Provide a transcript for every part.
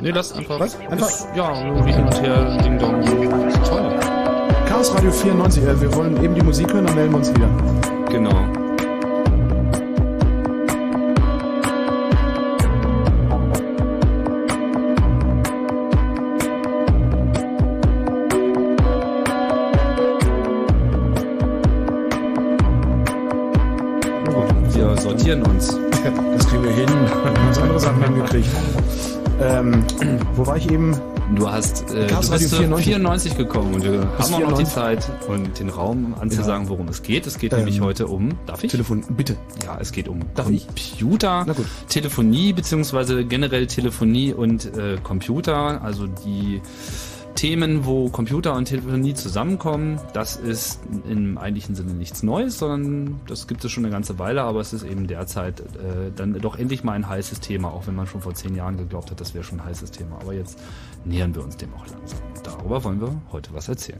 Nee, das einfach. Was? Einfach? Ist, ja, nur hin und her, Ding Dong. Toll. Chaos Radio 94, äh, wir wollen eben die Musik hören, dann melden wir uns wieder. Genau. Wo war ich eben? Du hast äh, du bist zu 94. 94 gekommen und wir haben auch noch die Zeit und den Raum anzusagen, ja. worum es geht. Es geht ähm, nämlich heute um, darf ich? Telefon, bitte. Ja, es geht um darf Computer, Telefonie beziehungsweise generell Telefonie und äh, Computer, also die Themen, wo Computer und Telefonie zusammenkommen. Das ist im eigentlichen Sinne nichts Neues, sondern das gibt es schon eine ganze Weile, aber es ist eben derzeit äh, dann doch endlich mal ein heißes Thema, auch wenn man schon vor zehn Jahren geglaubt hat, das wäre schon ein heißes Thema. Aber jetzt nähern wir uns dem auch langsam. darüber wollen wir heute was erzählen.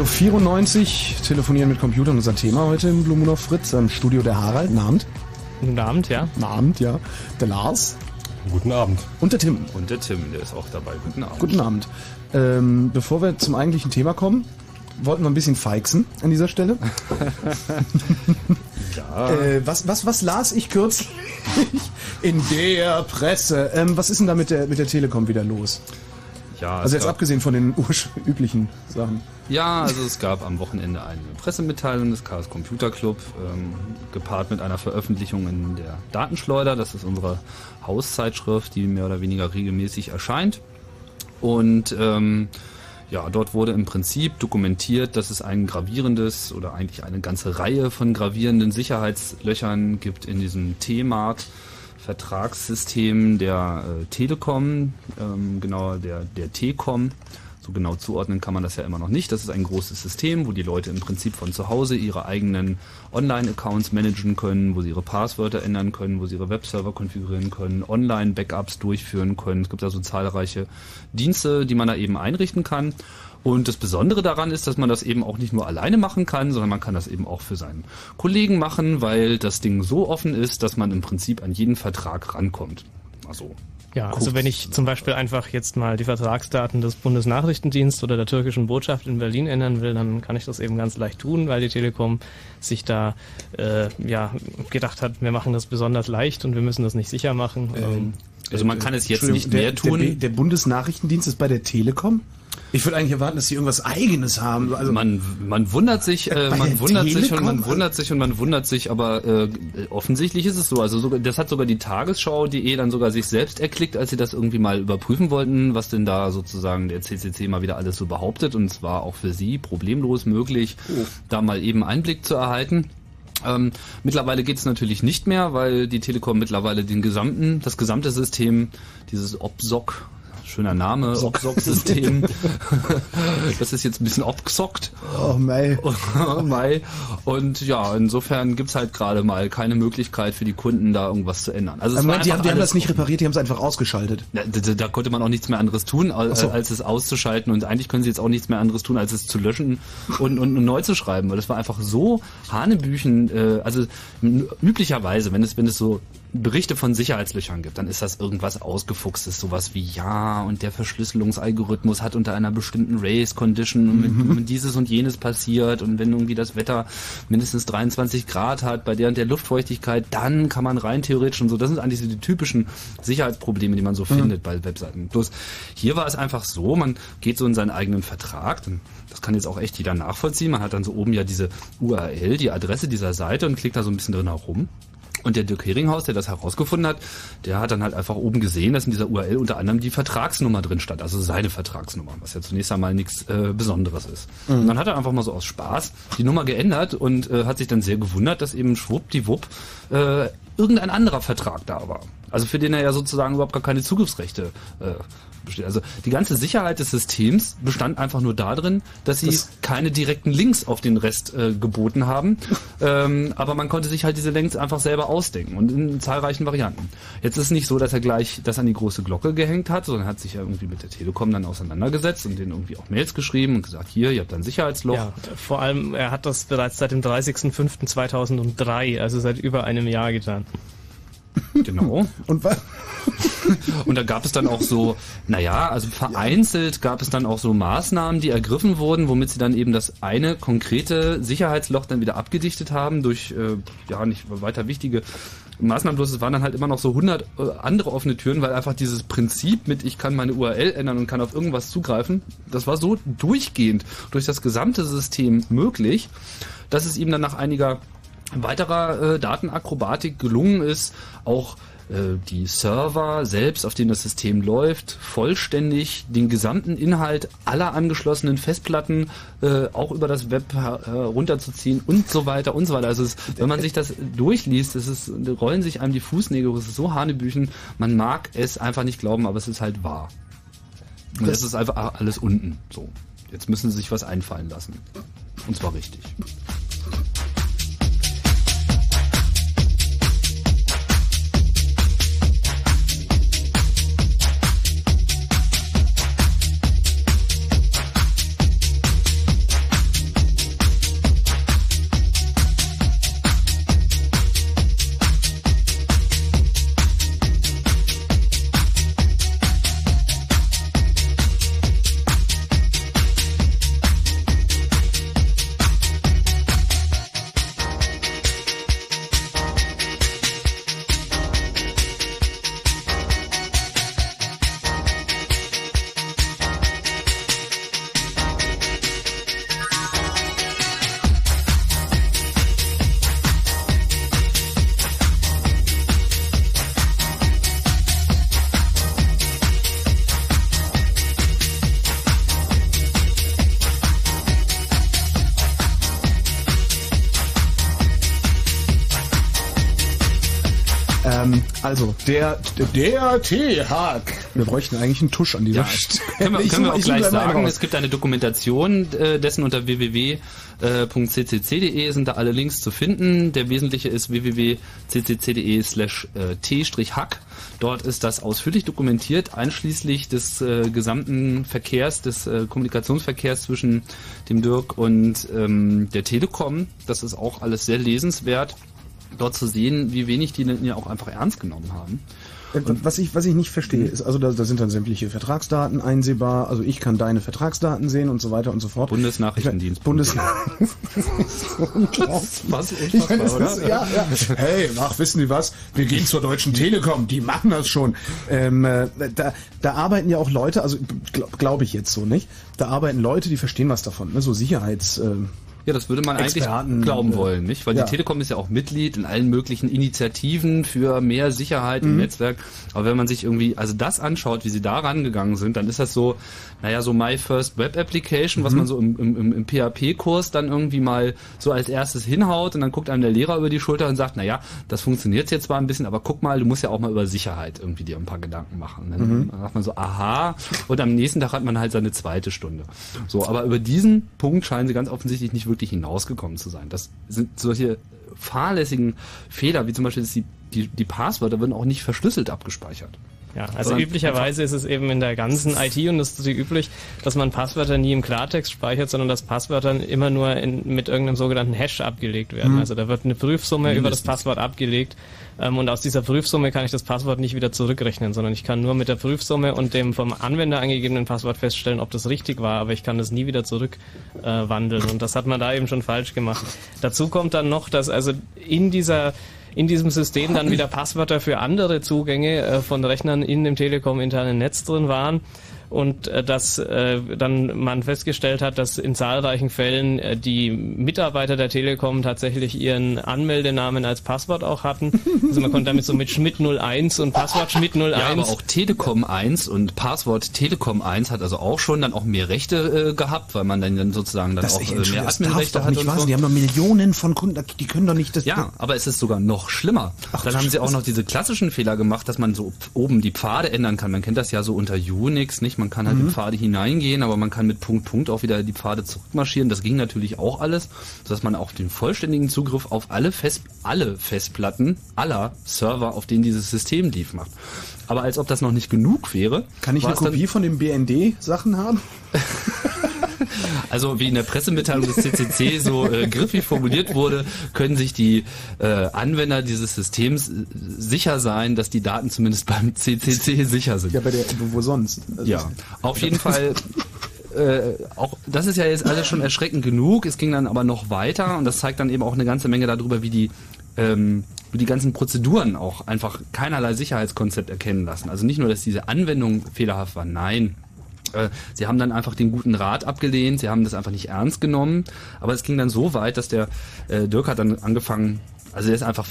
Radio 94, telefonieren mit Computern, unser Thema heute im Blue Moon of Fritz, am Studio der Harald, Abend. Guten Abend, ja. Guten Abend, ja. Der Lars. Guten Abend. Und der Tim. Und der Tim, der ist auch dabei. Guten Abend. Guten Abend. Ähm, bevor wir zum eigentlichen Thema kommen, wollten wir ein bisschen feixen an dieser Stelle. ja. Äh, was, was, was las ich kürzlich in der Presse? Ähm, was ist denn da mit der, mit der Telekom wieder los? Ja, also jetzt abgesehen von den üblichen Sachen. Ja, also es gab am Wochenende eine Pressemitteilung des Chaos Computer Club, ähm, gepaart mit einer Veröffentlichung in der Datenschleuder. Das ist unsere Hauszeitschrift, die mehr oder weniger regelmäßig erscheint. Und ähm, ja, dort wurde im Prinzip dokumentiert, dass es ein gravierendes oder eigentlich eine ganze Reihe von gravierenden Sicherheitslöchern gibt in diesem T-Mart. Vertragssystem der äh, Telekom, ähm, genau der, der T-Com. So genau zuordnen kann man das ja immer noch nicht. Das ist ein großes System, wo die Leute im Prinzip von zu Hause ihre eigenen Online-Accounts managen können, wo sie ihre Passwörter ändern können, wo sie ihre Webserver konfigurieren können, Online-Backups durchführen können. Es gibt also zahlreiche Dienste, die man da eben einrichten kann. Und das Besondere daran ist, dass man das eben auch nicht nur alleine machen kann, sondern man kann das eben auch für seinen Kollegen machen, weil das Ding so offen ist, dass man im Prinzip an jeden Vertrag rankommt. Also ja, also wenn ich zum Beispiel einfach jetzt mal die Vertragsdaten des Bundesnachrichtendienstes oder der türkischen Botschaft in Berlin ändern will, dann kann ich das eben ganz leicht tun, weil die Telekom sich da äh, ja gedacht hat, wir machen das besonders leicht und wir müssen das nicht sicher machen. Ähm, also man kann es jetzt nicht mehr tun. Der, der Bundesnachrichtendienst ist bei der Telekom? Ich würde eigentlich erwarten, dass sie irgendwas Eigenes haben. Also man, man wundert sich, äh, man wundert Telekom? sich und man wundert sich und man wundert sich, aber äh, offensichtlich ist es so. Also sogar, das hat sogar die Tagesschau.de dann sogar sich selbst erklickt, als sie das irgendwie mal überprüfen wollten, was denn da sozusagen der CCC mal wieder alles so behauptet. Und es war auch für sie problemlos möglich, oh. da mal eben Einblick zu erhalten. Ähm, mittlerweile geht es natürlich nicht mehr, weil die Telekom mittlerweile den gesamten, das gesamte System, dieses OPSOC, Schöner Name, Oxoc-System. das ist jetzt ein bisschen abgesockt. Oh Mai. Oh Mai. Und ja, insofern gibt's halt gerade mal keine Möglichkeit für die Kunden, da irgendwas zu ändern. Also Moment, die, haben, die haben das nicht repariert, die haben es einfach ausgeschaltet. Ja, da, da, konnte man auch nichts mehr anderes tun, als, so. als es auszuschalten. Und eigentlich können sie jetzt auch nichts mehr anderes tun, als es zu löschen und, und, und neu zu schreiben. Weil das war einfach so Hanebüchen. Äh, also üblicherweise, wenn es, wenn es so Berichte von Sicherheitslöchern gibt, dann ist das irgendwas ausgefuchstes, sowas wie ja und der Verschlüsselungsalgorithmus hat unter einer bestimmten Race Condition und wenn, mhm. dieses und jenes passiert und wenn irgendwie das Wetter mindestens 23 Grad hat bei der und der Luftfeuchtigkeit, dann kann man rein theoretisch und so. Das sind eigentlich so die typischen Sicherheitsprobleme, die man so mhm. findet bei Webseiten. Bloß hier war es einfach so, man geht so in seinen eigenen Vertrag, das kann jetzt auch echt jeder nachvollziehen. Man hat dann so oben ja diese URL, die Adresse dieser Seite und klickt da so ein bisschen drin herum. Und der Dirk Heringhaus, der das herausgefunden hat, der hat dann halt einfach oben gesehen, dass in dieser URL unter anderem die Vertragsnummer drin stand, also seine Vertragsnummer, was ja zunächst einmal nichts äh, Besonderes ist. Mhm. Und dann hat er einfach mal so aus Spaß die Nummer geändert und äh, hat sich dann sehr gewundert, dass eben schwuppdiwupp äh, irgendein anderer Vertrag da war. Also für den er ja sozusagen überhaupt gar keine Zugriffsrechte äh, besteht. Also die ganze Sicherheit des Systems bestand einfach nur darin, dass sie das keine direkten Links auf den Rest äh, geboten haben. ähm, aber man konnte sich halt diese Links einfach selber ausdenken und in zahlreichen Varianten. Jetzt ist es nicht so, dass er gleich das an die große Glocke gehängt hat, sondern hat sich ja irgendwie mit der Telekom dann auseinandergesetzt und denen irgendwie auch Mails geschrieben und gesagt, hier, ihr habt ein Sicherheitsloch. Ja, vor allem, er hat das bereits seit dem 30.05.2003, also seit über einem Jahr getan. Genau. Und was? Und da gab es dann auch so, naja, also vereinzelt gab es dann auch so Maßnahmen, die ergriffen wurden, womit sie dann eben das eine konkrete Sicherheitsloch dann wieder abgedichtet haben durch, äh, ja, nicht weiter wichtige Maßnahmen. Bloß es waren dann halt immer noch so 100 äh, andere offene Türen, weil einfach dieses Prinzip mit, ich kann meine URL ändern und kann auf irgendwas zugreifen, das war so durchgehend durch das gesamte System möglich, dass es ihm dann nach einiger weiterer äh, Datenakrobatik gelungen ist, auch äh, die Server selbst, auf denen das System läuft, vollständig den gesamten Inhalt aller angeschlossenen Festplatten äh, auch über das Web äh, runterzuziehen und so weiter und so weiter. Also es, wenn man sich das durchliest, es ist, rollen sich einem die Fußnägel, es ist so Hanebüchen, man mag es einfach nicht glauben, aber es ist halt wahr. Und es ist einfach alles unten. So. Jetzt müssen sie sich was einfallen lassen. Und zwar richtig. Der, der T-Hack. Wir bräuchten eigentlich einen Tusch an dieser ja, Stelle. Können wir, können wir auch gleich sagen. Es gibt eine Dokumentation äh, dessen unter www.ccc.de sind da alle Links zu finden. Der wesentliche ist www.ccc.de slash äh, t-hack. Dort ist das ausführlich dokumentiert, einschließlich des äh, gesamten Verkehrs, des äh, Kommunikationsverkehrs zwischen dem Dirk und ähm, der Telekom. Das ist auch alles sehr lesenswert dort zu sehen, wie wenig die denn ja auch einfach ernst genommen haben. Äh, was ich, was ich nicht verstehe, ist, also da, da sind dann sämtliche Vertragsdaten einsehbar, also ich kann deine Vertragsdaten sehen und so weiter und so fort. Bundesnachrichtendienst. Bundes was meine, ist, ja, ja. Hey, ach, wissen Sie was? Wir gehen zur Deutschen Telekom, die machen das schon. Ähm, äh, da, da arbeiten ja auch Leute, also glaube glaub ich jetzt so nicht, da arbeiten Leute, die verstehen was davon, ne? so Sicherheits... Äh, ja, das würde man Experten, eigentlich glauben wollen, nicht? Weil ja. die Telekom ist ja auch Mitglied in allen möglichen Initiativen für mehr Sicherheit im mhm. Netzwerk. Aber wenn man sich irgendwie, also das anschaut, wie sie da rangegangen sind, dann ist das so, naja, so My First Web Application, was mhm. man so im, im, im PHP-Kurs dann irgendwie mal so als erstes hinhaut und dann guckt einem der Lehrer über die Schulter und sagt, naja, das funktioniert jetzt zwar ein bisschen, aber guck mal, du musst ja auch mal über Sicherheit irgendwie dir ein paar Gedanken machen. Dann mhm. sagt man so, aha, und am nächsten Tag hat man halt seine zweite Stunde. So, aber über diesen Punkt scheinen sie ganz offensichtlich nicht wirklich hinausgekommen zu sein. Das sind solche fahrlässigen Fehler, wie zum Beispiel die, die, die Passwörter werden auch nicht verschlüsselt abgespeichert. Ja, also üblicherweise ist es eben in der ganzen IT-Industrie üblich, dass man Passwörter nie im Klartext speichert, sondern dass Passwörter immer nur in, mit irgendeinem sogenannten Hash abgelegt werden. Mhm. Also da wird eine Prüfsumme Mindestens. über das Passwort abgelegt ähm, und aus dieser Prüfsumme kann ich das Passwort nicht wieder zurückrechnen, sondern ich kann nur mit der Prüfsumme und dem vom Anwender angegebenen Passwort feststellen, ob das richtig war, aber ich kann das nie wieder zurückwandeln äh, und das hat man da eben schon falsch gemacht. Dazu kommt dann noch, dass also in dieser in diesem System dann wieder Passwörter für andere Zugänge äh, von Rechnern in dem Telekom-internen Netz drin waren und äh, dass äh, dann man festgestellt hat, dass in zahlreichen Fällen äh, die Mitarbeiter der Telekom tatsächlich ihren Anmeldenamen als Passwort auch hatten. Also man konnte damit so mit Schmidt 01 und Passwort Schmidt 01. Ja, aber auch Telekom 1 und Passwort Telekom 1 hat also auch schon dann auch mehr Rechte äh, gehabt, weil man dann, dann sozusagen dann das auch äh, mehr Adminrechte hat. Nicht und so. Die haben doch Millionen von Kunden, die können doch nicht das. Ja, aber es ist sogar noch schlimmer. Ach, dann haben sie auch noch diese klassischen Fehler gemacht, dass man so oben die Pfade ändern kann. Man kennt das ja so unter Unix, nicht? Man kann halt mhm. in Pfade hineingehen, aber man kann mit Punkt, Punkt auch wieder die Pfade zurückmarschieren. Das ging natürlich auch alles, sodass man auch den vollständigen Zugriff auf alle, Fest, alle Festplatten aller Server, auf denen dieses System lief, macht. Aber als ob das noch nicht genug wäre. Kann ich eine Kopie von den BND-Sachen haben? Also wie in der Pressemitteilung des CCC so äh, griffig formuliert wurde, können sich die äh, Anwender dieses Systems äh, sicher sein, dass die Daten zumindest beim CCC sicher sind. Ja, bei der, wo sonst? Also ja, auf jeden Fall. Äh, auch das ist ja jetzt alles schon erschreckend genug. Es ging dann aber noch weiter und das zeigt dann eben auch eine ganze Menge darüber, wie die ähm, die ganzen Prozeduren auch einfach keinerlei Sicherheitskonzept erkennen lassen. Also nicht nur, dass diese Anwendung fehlerhaft war, nein, äh, sie haben dann einfach den guten Rat abgelehnt, sie haben das einfach nicht ernst genommen, aber es ging dann so weit, dass der äh, Dirk hat dann angefangen, also der ist einfach,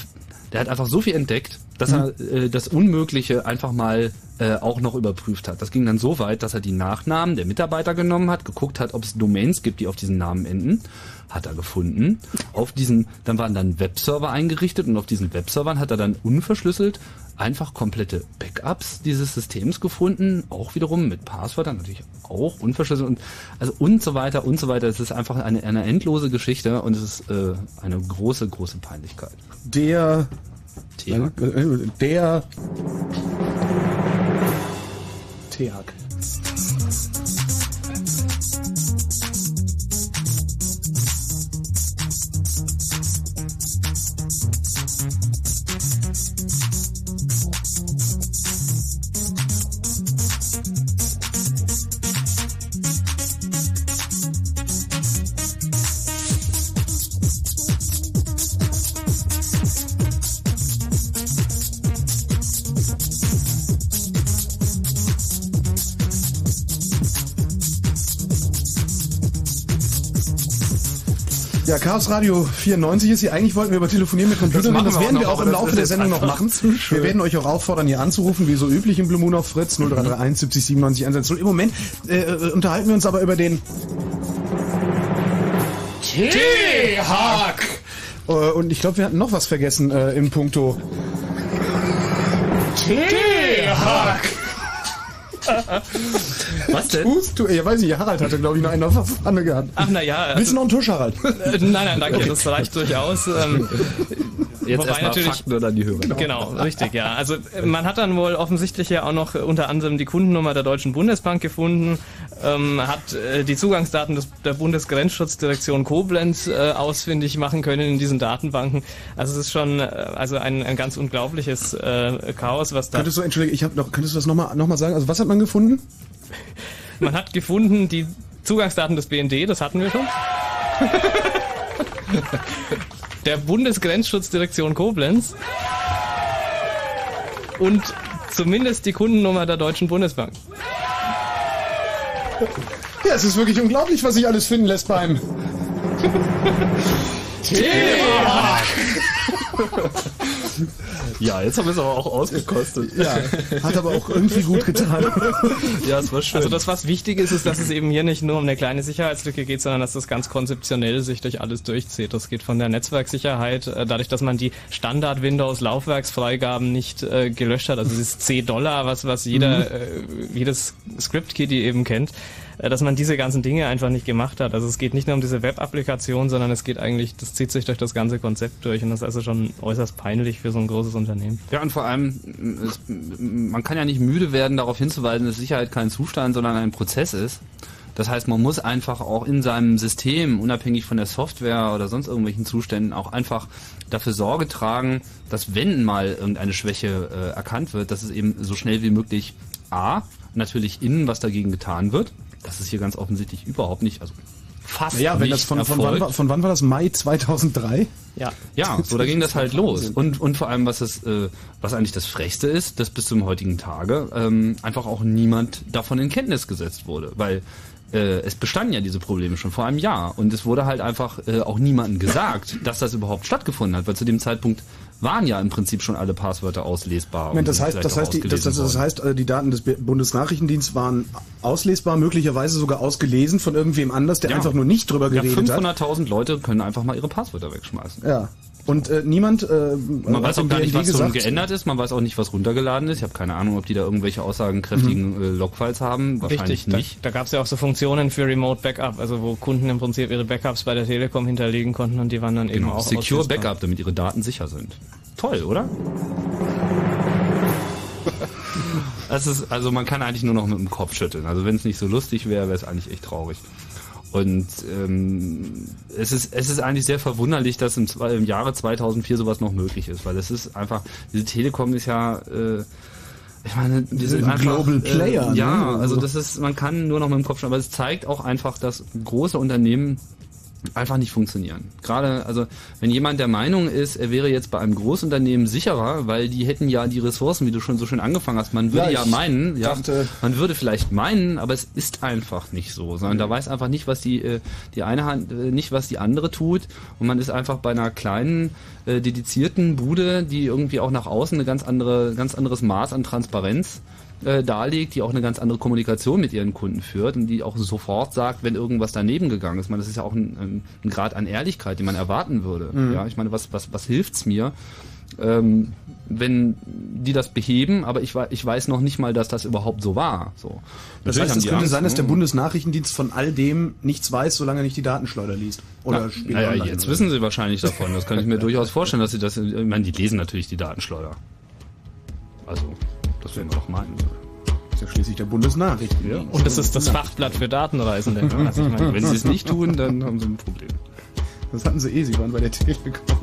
der hat einfach so viel entdeckt, dass mhm. er äh, das Unmögliche einfach mal äh, auch noch überprüft hat. Das ging dann so weit, dass er die Nachnamen der Mitarbeiter genommen hat, geguckt hat, ob es Domains gibt, die auf diesen Namen enden, hat er gefunden. Auf diesen, dann waren dann Webserver eingerichtet und auf diesen Webservern hat er dann unverschlüsselt einfach komplette Backups dieses Systems gefunden, auch wiederum mit Passwörtern natürlich auch unverschlüsselt und also und so weiter und so weiter. Es ist einfach eine, eine endlose Geschichte und es ist äh, eine große, große Peinlichkeit. Der Theak. Der Theak. Chaos Radio 94 ist hier. Eigentlich wollten wir über Telefonieren mit Computern reden. Das, das werden wir auch im Laufe der Sendung noch machen. Wir werden euch auch auffordern, hier anzurufen, wie so üblich im Blue Moon auf Fritz 0331 70 97 110. Im Moment äh, äh, unterhalten wir uns aber über den T-Hack. Äh, und ich glaube, wir hatten noch was vergessen äh, im Punkto T-Hack! Was denn? Tust du? Ja, weiß ich, Harald hatte, glaube ich, noch einen auf der Pfanne gehabt. Ach, na ja. Willst du noch einen Tusch, Harald? Äh, nein, nein, danke. Okay. Das reicht durchaus. Ähm, Jetzt Wobei natürlich, Fakten oder die Hörer. Genau. genau, richtig, ja. Also man hat dann wohl offensichtlich ja auch noch unter anderem die Kundennummer der Deutschen Bundesbank gefunden, ähm, hat äh, die Zugangsdaten des, der Bundesgrenzschutzdirektion Koblenz äh, ausfindig machen können in diesen Datenbanken. Also es ist schon äh, also ein, ein ganz unglaubliches äh, Chaos, was da. Könntest du, entschuldige, ich habe noch, könntest du das nochmal noch mal sagen? Also was hat man gefunden? man hat gefunden die Zugangsdaten des BND, das hatten wir schon. der Bundesgrenzschutzdirektion Koblenz und zumindest die Kundennummer der Deutschen Bundesbank. Ja, es ist wirklich unglaublich, was sich alles finden lässt beim Thema. Ja, jetzt haben wir es aber auch ausgekostet. Ja, hat aber auch irgendwie gut getan. ja, es war schön. Also das, was wichtig ist, ist, dass es eben hier nicht nur um eine kleine Sicherheitslücke geht, sondern dass das ganz konzeptionell sich durch alles durchzieht. Das geht von der Netzwerksicherheit, äh, dadurch, dass man die Standard-Windows-Laufwerksfreigaben nicht äh, gelöscht hat. Also dieses C-Dollar, was, was jeder, mhm. äh, jedes Script-Kitty eben kennt dass man diese ganzen Dinge einfach nicht gemacht hat. Also es geht nicht nur um diese Web-Applikation, sondern es geht eigentlich, das zieht sich durch das ganze Konzept durch und das ist also schon äußerst peinlich für so ein großes Unternehmen. Ja, und vor allem, es, man kann ja nicht müde werden, darauf hinzuweisen, dass Sicherheit kein Zustand, sondern ein Prozess ist. Das heißt, man muss einfach auch in seinem System, unabhängig von der Software oder sonst irgendwelchen Zuständen, auch einfach dafür Sorge tragen, dass wenn mal irgendeine Schwäche äh, erkannt wird, dass es eben so schnell wie möglich A, natürlich innen was dagegen getan wird, das ist hier ganz offensichtlich überhaupt nicht, also fast ja, wenn nicht das von, von, wann war, von wann war das? Mai 2003? Ja. Ja, so da ging das halt los. Und, und vor allem, was es, äh, was eigentlich das Frechste ist, dass bis zum heutigen Tage ähm, einfach auch niemand davon in Kenntnis gesetzt wurde. Weil äh, es bestanden ja diese Probleme schon vor einem Jahr und es wurde halt einfach äh, auch niemandem gesagt, dass das überhaupt stattgefunden hat, weil zu dem Zeitpunkt waren ja im Prinzip schon alle Passwörter auslesbar. Moment, das heißt, das heißt, die, das, das, das heißt, äh, die Daten des Bundesnachrichtendienstes waren auslesbar, möglicherweise sogar ausgelesen von irgendwem anders, der ja. einfach nur nicht drüber geredet ja, 500 hat. 500.000 Leute können einfach mal ihre Passwörter wegschmeißen. Ja. Und äh, niemand. Äh, man weiß auch gar nicht, was gesagt, geändert ist. Man weiß auch nicht, was runtergeladen ist. Ich habe keine Ahnung, ob die da irgendwelche aussagenkräftigen mhm. äh, Logfiles haben. Wahrscheinlich Richtig, nicht. Da, da gab es ja auch so Funktionen für Remote Backup, also wo Kunden im Prinzip ihre Backups bei der Telekom hinterlegen konnten und die waren dann genau. eben auch Secure Backup, damit ihre Daten sicher sind. Toll, oder? Das ist, also man kann eigentlich nur noch mit dem Kopf schütteln. Also wenn es nicht so lustig wäre, wäre es eigentlich echt traurig. Und ähm, es ist es ist eigentlich sehr verwunderlich, dass im, im Jahre 2004 sowas noch möglich ist, weil es ist einfach diese Telekom ist ja äh, ich meine, die sind einfach, Global äh, Player. Äh, ja, ne? also das ist, man kann nur noch mit dem Kopf schauen, aber es zeigt auch einfach, dass große Unternehmen einfach nicht funktionieren. Gerade, also wenn jemand der Meinung ist, er wäre jetzt bei einem Großunternehmen sicherer, weil die hätten ja die Ressourcen, wie du schon so schön angefangen hast. Man würde ja, ja meinen, ja, man würde vielleicht meinen, aber es ist einfach nicht so, sondern da weiß einfach nicht, was die äh, die eine Hand, äh, nicht was die andere tut und man ist einfach bei einer kleinen äh, dedizierten Bude, die irgendwie auch nach außen eine ganz andere, ganz anderes Maß an Transparenz äh, darlegt, die auch eine ganz andere Kommunikation mit ihren Kunden führt und die auch sofort sagt, wenn irgendwas daneben gegangen ist. Ich meine, das ist ja auch ein, ein Grad an Ehrlichkeit, den man erwarten würde. Mhm. Ja, ich meine, was, was, was hilft's mir? Ähm, wenn die das beheben, aber ich, ich weiß noch nicht mal, dass das überhaupt so war. So. Das heißt, es könnte Angst, sein, dass der ne? Bundesnachrichtendienst von all dem nichts weiß, solange er nicht die Datenschleuder liest. Oder Na, naja, jetzt oder? wissen sie wahrscheinlich davon. Das kann ich mir durchaus vorstellen, dass sie das. Ich meine, die lesen natürlich die Datenschleuder. Also das werden wir doch meinen. Das ist ja schließlich der Bundesnachrichten. Ja. Und das ist das Fachblatt für Datenreisende. also ich meine, wenn sie es nicht tun, dann haben sie ein Problem. Das hatten sie eh, sie waren bei der Telekom.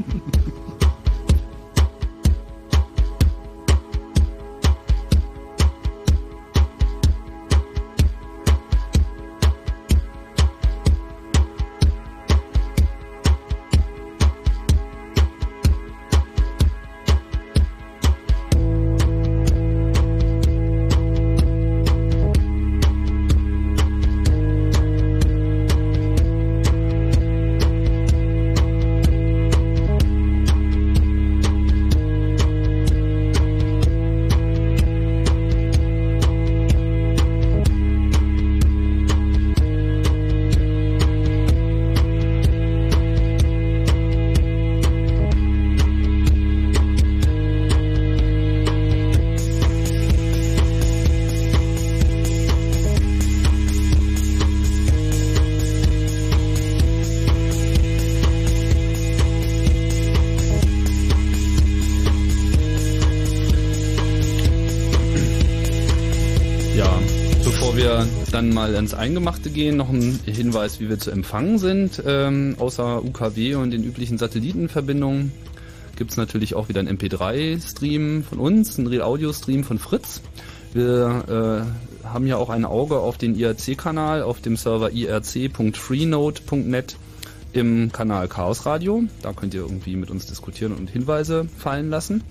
Dann mal ins Eingemachte gehen, noch ein Hinweis, wie wir zu empfangen sind. Ähm, außer UKW und den üblichen Satellitenverbindungen gibt es natürlich auch wieder einen MP3-Stream von uns, einen Real-Audio-Stream von Fritz. Wir äh, haben ja auch ein Auge auf den IRC-Kanal auf dem Server irc.freenode.net im Kanal Chaos Radio. Da könnt ihr irgendwie mit uns diskutieren und Hinweise fallen lassen.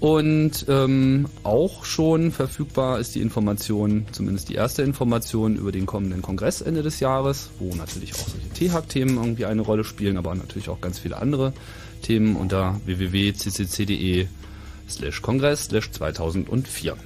Und ähm, auch schon verfügbar ist die Information, zumindest die erste Information über den kommenden Kongress Ende des Jahres, wo natürlich auch solche T-Hack-Themen irgendwie eine Rolle spielen, aber natürlich auch ganz viele andere Themen unter www.ccc.de slash Kongress slash 2004.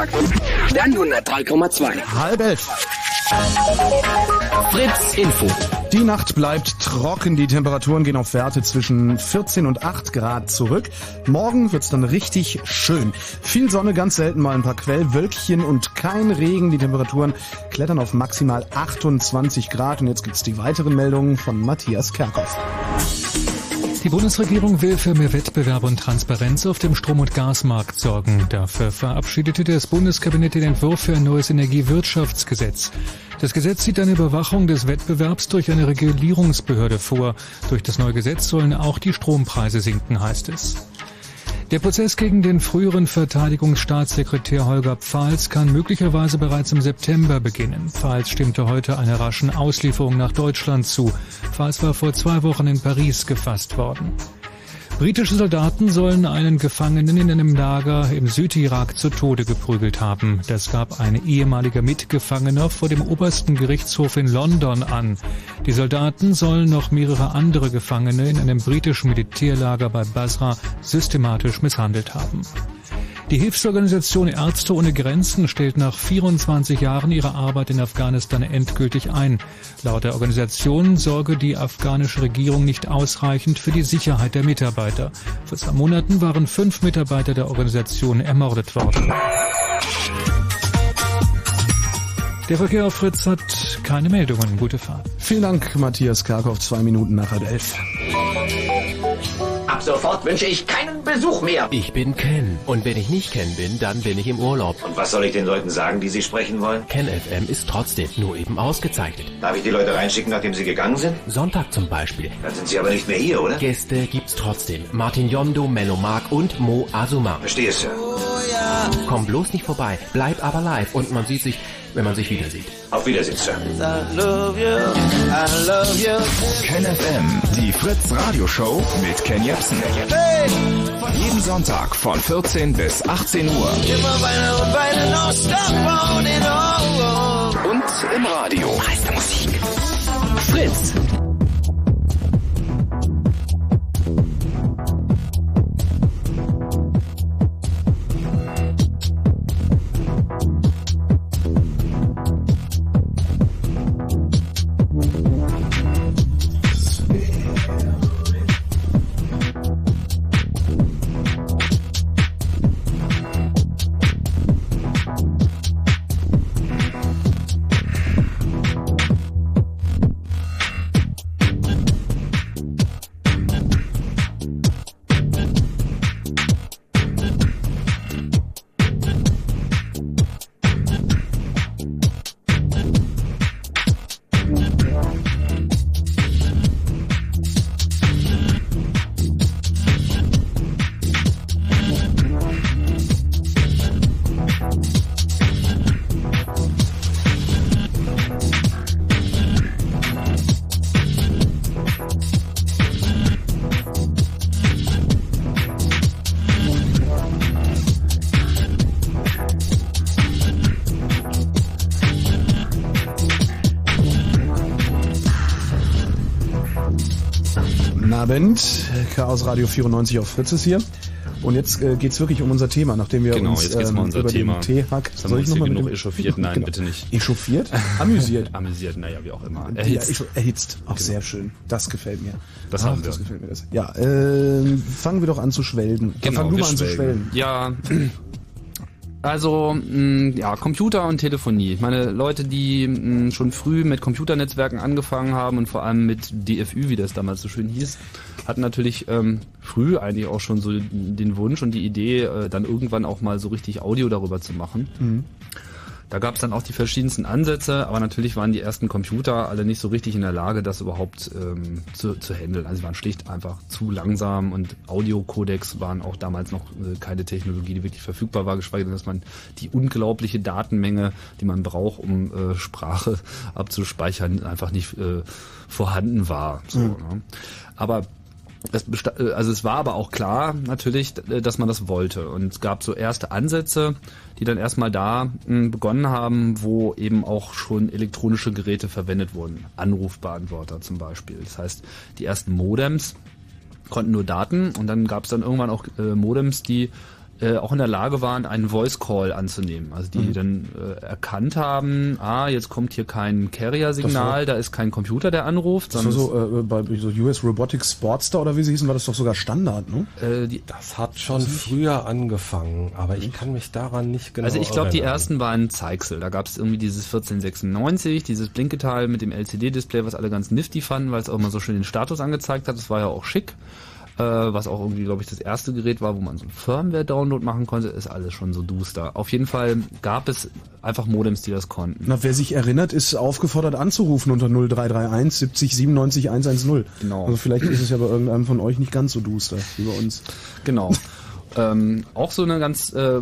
Spremberg. Dann 103,2. Halb elf. Fritz Info. Die Nacht bleibt trocken, die Temperaturen gehen auf Werte zwischen 14 und 8 Grad zurück. Morgen wird's dann richtig schön. Viel Sonne, ganz selten mal ein paar Quellwölkchen und kein Regen. Die Temperaturen klettern auf maximal 28 Grad. Und jetzt gibt's die weiteren Meldungen von Matthias Kerkhoff. Die Bundesregierung will für mehr Wettbewerb und Transparenz auf dem Strom- und Gasmarkt sorgen. Dafür verabschiedete das Bundeskabinett den Entwurf für ein neues Energiewirtschaftsgesetz. Das Gesetz sieht eine Überwachung des Wettbewerbs durch eine Regulierungsbehörde vor. Durch das neue Gesetz sollen auch die Strompreise sinken, heißt es. Der Prozess gegen den früheren Verteidigungsstaatssekretär Holger Pfahls kann möglicherweise bereits im September beginnen. Pfahls stimmte heute einer raschen Auslieferung nach Deutschland zu. Pfahls war vor zwei Wochen in Paris gefasst worden. Britische Soldaten sollen einen Gefangenen in einem Lager im Südirak zu Tode geprügelt haben. Das gab ein ehemaliger Mitgefangener vor dem obersten Gerichtshof in London an. Die Soldaten sollen noch mehrere andere Gefangene in einem britischen Militärlager bei Basra systematisch misshandelt haben. Die Hilfsorganisation Ärzte ohne Grenzen stellt nach 24 Jahren ihre Arbeit in Afghanistan endgültig ein. Laut der Organisation sorge die afghanische Regierung nicht ausreichend für die Sicherheit der Mitarbeiter. Vor zwei Monaten waren fünf Mitarbeiter der Organisation ermordet worden. Der Verkehr auf Fritz hat keine Meldungen. Gute Fahrt. Vielen Dank, Matthias Karkow. Zwei Minuten nach halb elf. Ab sofort wünsche ich keinen Besuch mehr. Ich bin Ken. Und wenn ich nicht Ken bin, dann bin ich im Urlaub. Und was soll ich den Leuten sagen, die Sie sprechen wollen? Ken FM ist trotzdem nur eben ausgezeichnet. Darf ich die Leute reinschicken, nachdem sie gegangen sind? Sonntag zum Beispiel. Dann sind sie aber nicht mehr hier, oder? Gäste gibt's trotzdem. Martin Yondo, Menno Mark und Mo Asuma. Verstehe, Sir. Komm bloß nicht vorbei. Bleib aber live und man sieht sich, wenn man sich wieder sieht. Auf Wiedersehen, Sir. Ken FM, die Fritz Radioshow mit Ken Jebsen. Jeden Sonntag von 14 bis 18 Uhr. Und im Radio. Meiste Musik. Fritz. Abend. Chaos Radio 94 auf Fritz ist hier. Und jetzt äh, geht's wirklich um unser Thema, nachdem wir Genau, uns jetzt geht's mal um unser über Thema. den haben wir uns hier genug echauffiert. Nein, Genau. bitte nicht. Echauffiert? Amüsiert. Amüsiert, naja, wie auch immer. Ja, Erhitzt. ich, erhitzt. Auch sehr schön. Das gefällt mir. Das Ach, haben wir. Das gefällt mir das. Ja, äh, fangen wir doch an zu schwelgen. Genau, Fang du wir mal an zu schwelgen. Ja, also mh, ja, Computer und Telefonie. Ich meine, Leute, die mh, schon früh mit Computernetzwerken angefangen haben und vor allem mit DFÜ, wie das damals so schön hieß, hatten natürlich ähm, früh eigentlich auch schon so den Wunsch und die Idee, äh, dann irgendwann auch mal so richtig Audio darüber zu machen. Da gab es dann auch die verschiedensten Ansätze, aber natürlich waren die ersten Computer alle nicht so richtig in der Lage, das überhaupt ähm, zu, zu handeln. Also sie waren schlicht einfach zu langsam und Audiocodecs waren auch damals noch äh, keine Technologie, die wirklich verfügbar war, geschweige denn, dass man die unglaubliche Datenmenge, die man braucht, um äh, Sprache abzuspeichern, einfach nicht äh, vorhanden war. So, ne? Aber das äh, also es war aber auch klar natürlich, d- dass man das wollte. Und es gab so erste Ansätze, die dann erstmal da mh, begonnen haben, wo eben auch schon elektronische Geräte verwendet wurden. Anrufbeantworter zum Beispiel. Das heißt, die ersten Modems konnten nur Daten und dann gab es dann irgendwann auch äh, Modems, die äh, auch in der Lage waren, einen Voice Call anzunehmen. Also die dann äh, erkannt haben, ah, jetzt kommt hier kein Carrier-Signal, da ist kein Computer, der anruft, Das war sondern so äh, bei so US Robotics Sportster oder wie sie hießen, war das doch sogar Standard, ne? äh, die, Das hat schon früher angefangen, aber ich kann mich daran nicht genau Also ich glaube, die ersten waren Zeichsel. Da gab es irgendwie dieses 1496, dieses Blinketeil mit dem LCD-Display, was alle ganz nifty fanden, weil es auch immer so schön den Status angezeigt hat. Das war ja auch schick. Äh, was auch irgendwie, glaube ich, das erste Gerät war, wo man so einen Firmware-Download machen konnte, ist alles schon so duster. Auf jeden Fall gab es einfach Modems, die das konnten. Na, wer sich erinnert, ist aufgefordert anzurufen unter 0331 70 97 110. Genau. Also vielleicht ist es ja bei irgendeinem von euch nicht ganz so duster wie bei uns. Genau. Ähm, auch so eine ganz äh,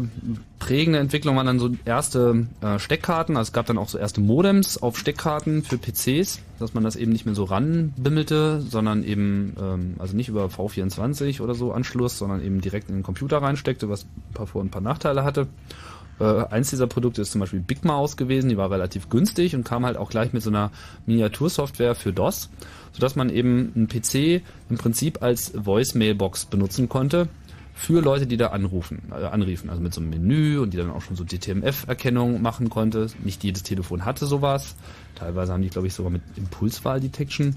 prägende Entwicklung waren dann so erste äh, Steckkarten. Also es gab dann auch so erste Modems auf Steckkarten für PCs, dass man das eben nicht mehr so ranbimmelte, sondern eben, ähm, also nicht über V24 oder so Anschluss, sondern eben direkt in den Computer reinsteckte, was ein paar Vor- und ein paar Nachteile hatte. Äh, eins dieser Produkte ist zum Beispiel Big Mouse gewesen, die war relativ günstig und kam halt auch gleich mit so einer Miniatursoftware für DOS, sodass man eben einen PC im Prinzip als Voice-Mailbox benutzen konnte für Leute, die da anrufen, äh, anriefen, also mit so einem Menü und die dann auch schon so DTMF-Erkennung machen konnte. Nicht jedes Telefon hatte sowas. Teilweise haben die, glaube ich, sogar mit Impulswahl-Detection.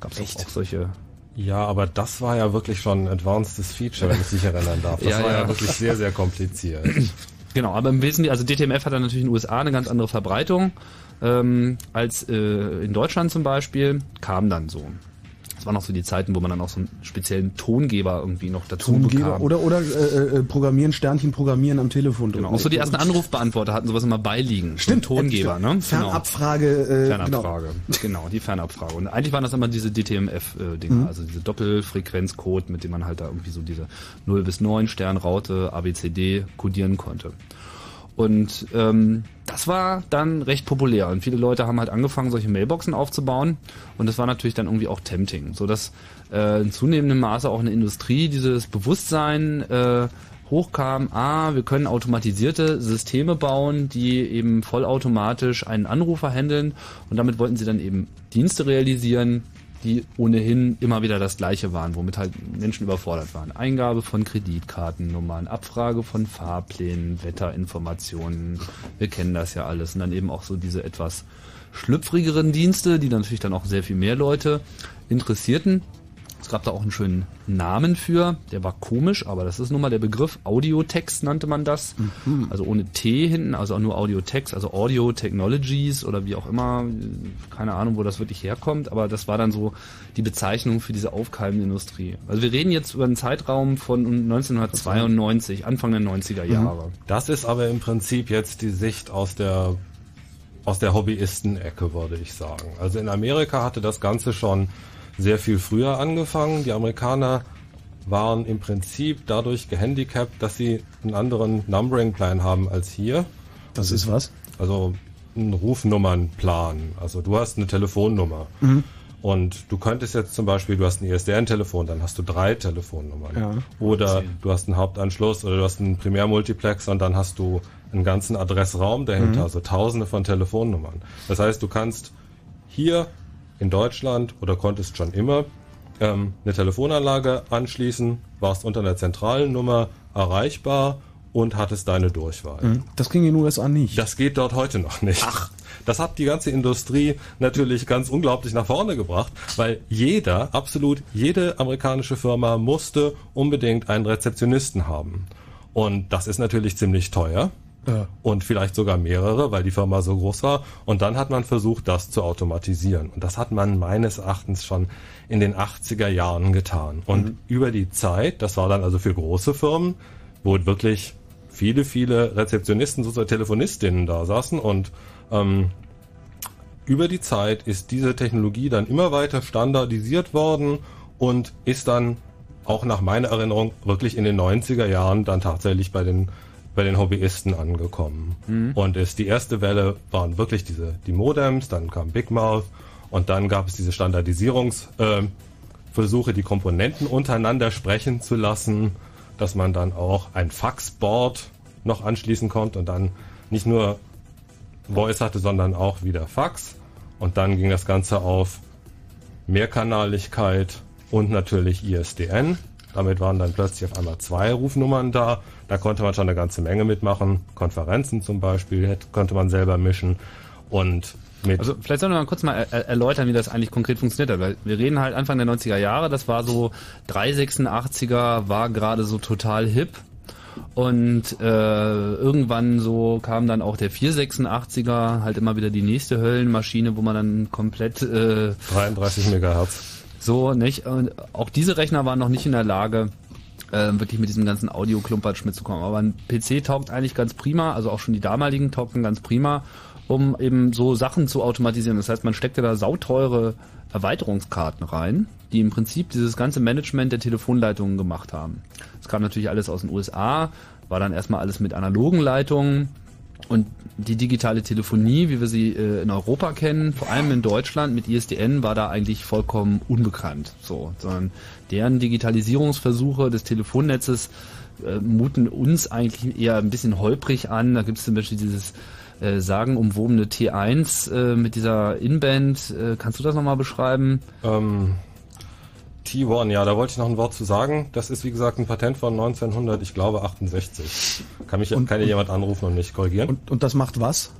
Gab es auch, auch solche ja, aber das war ja wirklich schon ein advancedes Feature, wenn ich mich erinnern darf. Das ja, war ja. ja wirklich sehr, sehr kompliziert. Genau, aber im Wesentlichen, also DTMF hat dann natürlich in den USA eine ganz andere Verbreitung ähm, als äh, in Deutschland zum Beispiel, kam dann so. Das waren auch so die Zeiten, wo man dann auch so einen speziellen Tongeber irgendwie noch dazu Tongeber bekam. Oder, oder äh, äh, Programmieren, Sternchen programmieren am Telefon. Genau, auch so die ersten Anrufbeantworter hatten sowas immer beiliegen. Stimmt. So Tongeber, ne? Genau. Fernabfrage. Äh, Fernabfrage, genau. genau, die Fernabfrage. Und eigentlich waren das immer diese DTMF-Dinger, mhm. also diese Doppelfrequenzcode, mit dem man halt da irgendwie so diese 0 bis 9 Sternraute ABCD codieren konnte. Und ähm, das war dann recht populär. Und viele Leute haben halt angefangen, solche Mailboxen aufzubauen. Und das war natürlich dann irgendwie auch tempting, so dass äh, in zunehmendem Maße auch eine Industrie dieses Bewusstsein äh, hochkam, ah, wir können automatisierte Systeme bauen, die eben vollautomatisch einen Anrufer handeln. Und damit wollten sie dann eben Dienste realisieren, die ohnehin immer wieder das gleiche waren, womit halt Menschen überfordert waren. Eingabe von Kreditkartennummern, Abfrage von Fahrplänen, Wetterinformationen, wir kennen das ja alles. Und dann eben auch so diese etwas schlüpfrigeren Dienste, die natürlich dann auch sehr viel mehr Leute interessierten. Es gab da auch einen schönen Namen für, der war komisch, aber das ist nun mal der Begriff Audiotext nannte man das. Mhm. Also ohne T hinten, also auch nur Audiotext, also Audio Technologies oder wie auch immer, keine Ahnung, wo das wirklich herkommt, aber das war dann so die Bezeichnung für diese aufkeimende Industrie. Also wir reden jetzt über einen Zeitraum von 1992, Anfang der 90er mhm. Jahre. Das ist aber im Prinzip jetzt die Sicht aus der aus der Hobbyisten-Ecke, würde ich sagen. Also in Amerika hatte das Ganze schon sehr viel früher angefangen. Die Amerikaner waren im Prinzip dadurch gehandicapt, dass sie einen anderen Numbering-Plan haben als hier. Das ist was? Also ein Rufnummernplan. Also du hast eine Telefonnummer. Mhm. Und du könntest jetzt zum Beispiel, du hast ein ISDN-Telefon, dann hast du drei Telefonnummern. Ja. Oder du hast einen Hauptanschluss oder du hast einen Primärmultiplex und dann hast du einen ganzen Adressraum dahinter, mhm. also tausende von Telefonnummern. Das heißt, du kannst hier in Deutschland oder konntest schon immer ähm, eine Telefonanlage anschließen, warst unter einer zentralen Nummer erreichbar und hattest deine Durchwahl. Mhm. Das ging in den USA nicht. Das geht dort heute noch nicht. Ach. Das hat die ganze Industrie natürlich ganz unglaublich nach vorne gebracht, weil jeder, absolut jede amerikanische Firma musste unbedingt einen Rezeptionisten haben. Und das ist natürlich ziemlich teuer. Ja. Und vielleicht sogar mehrere, weil die Firma so groß war. Und dann hat man versucht, das zu automatisieren. Und das hat man meines Erachtens schon in den 80er Jahren getan. Und mhm. über die Zeit, das war dann also für große Firmen, wo wirklich viele, viele Rezeptionisten, sozusagen Telefonistinnen da saßen und ähm, über die Zeit ist diese Technologie dann immer weiter standardisiert worden und ist dann auch nach meiner Erinnerung wirklich in den 90er Jahren dann tatsächlich bei den bei den Hobbyisten angekommen. Mhm. Und ist die erste Welle waren wirklich diese die Modems, dann kam Big Mouth und dann gab es diese Standardisierungsversuche, äh, die Komponenten untereinander sprechen zu lassen, dass man dann auch ein Faxboard noch anschließen konnte und dann nicht nur Voice hatte, sondern auch wieder Fax. Und dann ging das Ganze auf Mehrkanaligkeit und natürlich ISDN. Damit waren dann plötzlich auf einmal zwei Rufnummern da. Da konnte man schon eine ganze Menge mitmachen. Konferenzen zum Beispiel konnte man selber mischen. Und mit also vielleicht sollen wir mal kurz mal er erläutern, wie das eigentlich konkret funktioniert hat. Weil wir reden halt Anfang der 90er Jahre, das war so 386er, war gerade so total hip. Und äh, irgendwann so kam dann auch der 486er, halt immer wieder die nächste Höllenmaschine, wo man dann komplett äh, 33 Megahertz so, nicht? Und auch diese Rechner waren noch nicht in der Lage, äh, wirklich mit diesem ganzen Audio-Klumpatsch mitzukommen. Aber ein PC taugt eigentlich ganz prima, also auch schon die damaligen taugten ganz prima, um eben so Sachen zu automatisieren. Das heißt, man steckte da sauteure Erweiterungskarten rein, die im Prinzip dieses ganze Management der Telefonleitungen gemacht haben. Das kam natürlich alles aus den USA, war dann erstmal alles mit analogen Leitungen und die digitale Telefonie, wie wir sie äh, in Europa kennen, vor allem in Deutschland mit ISDN, war da eigentlich vollkommen unbekannt. So, sondern deren Digitalisierungsversuche des Telefonnetzes äh, muten uns eigentlich eher ein bisschen holprig an. Da gibt es zum Beispiel dieses äh, sagenumwobene T1 äh, mit dieser Inband. Äh, kannst du das nochmal beschreiben? Ähm, T1, ja, da wollte ich noch ein Wort zu sagen. Das ist wie gesagt ein Patent von 1900, ich glaube 68. Kann mich und, kann ja jemand anrufen und mich korrigieren. Und, und das macht was?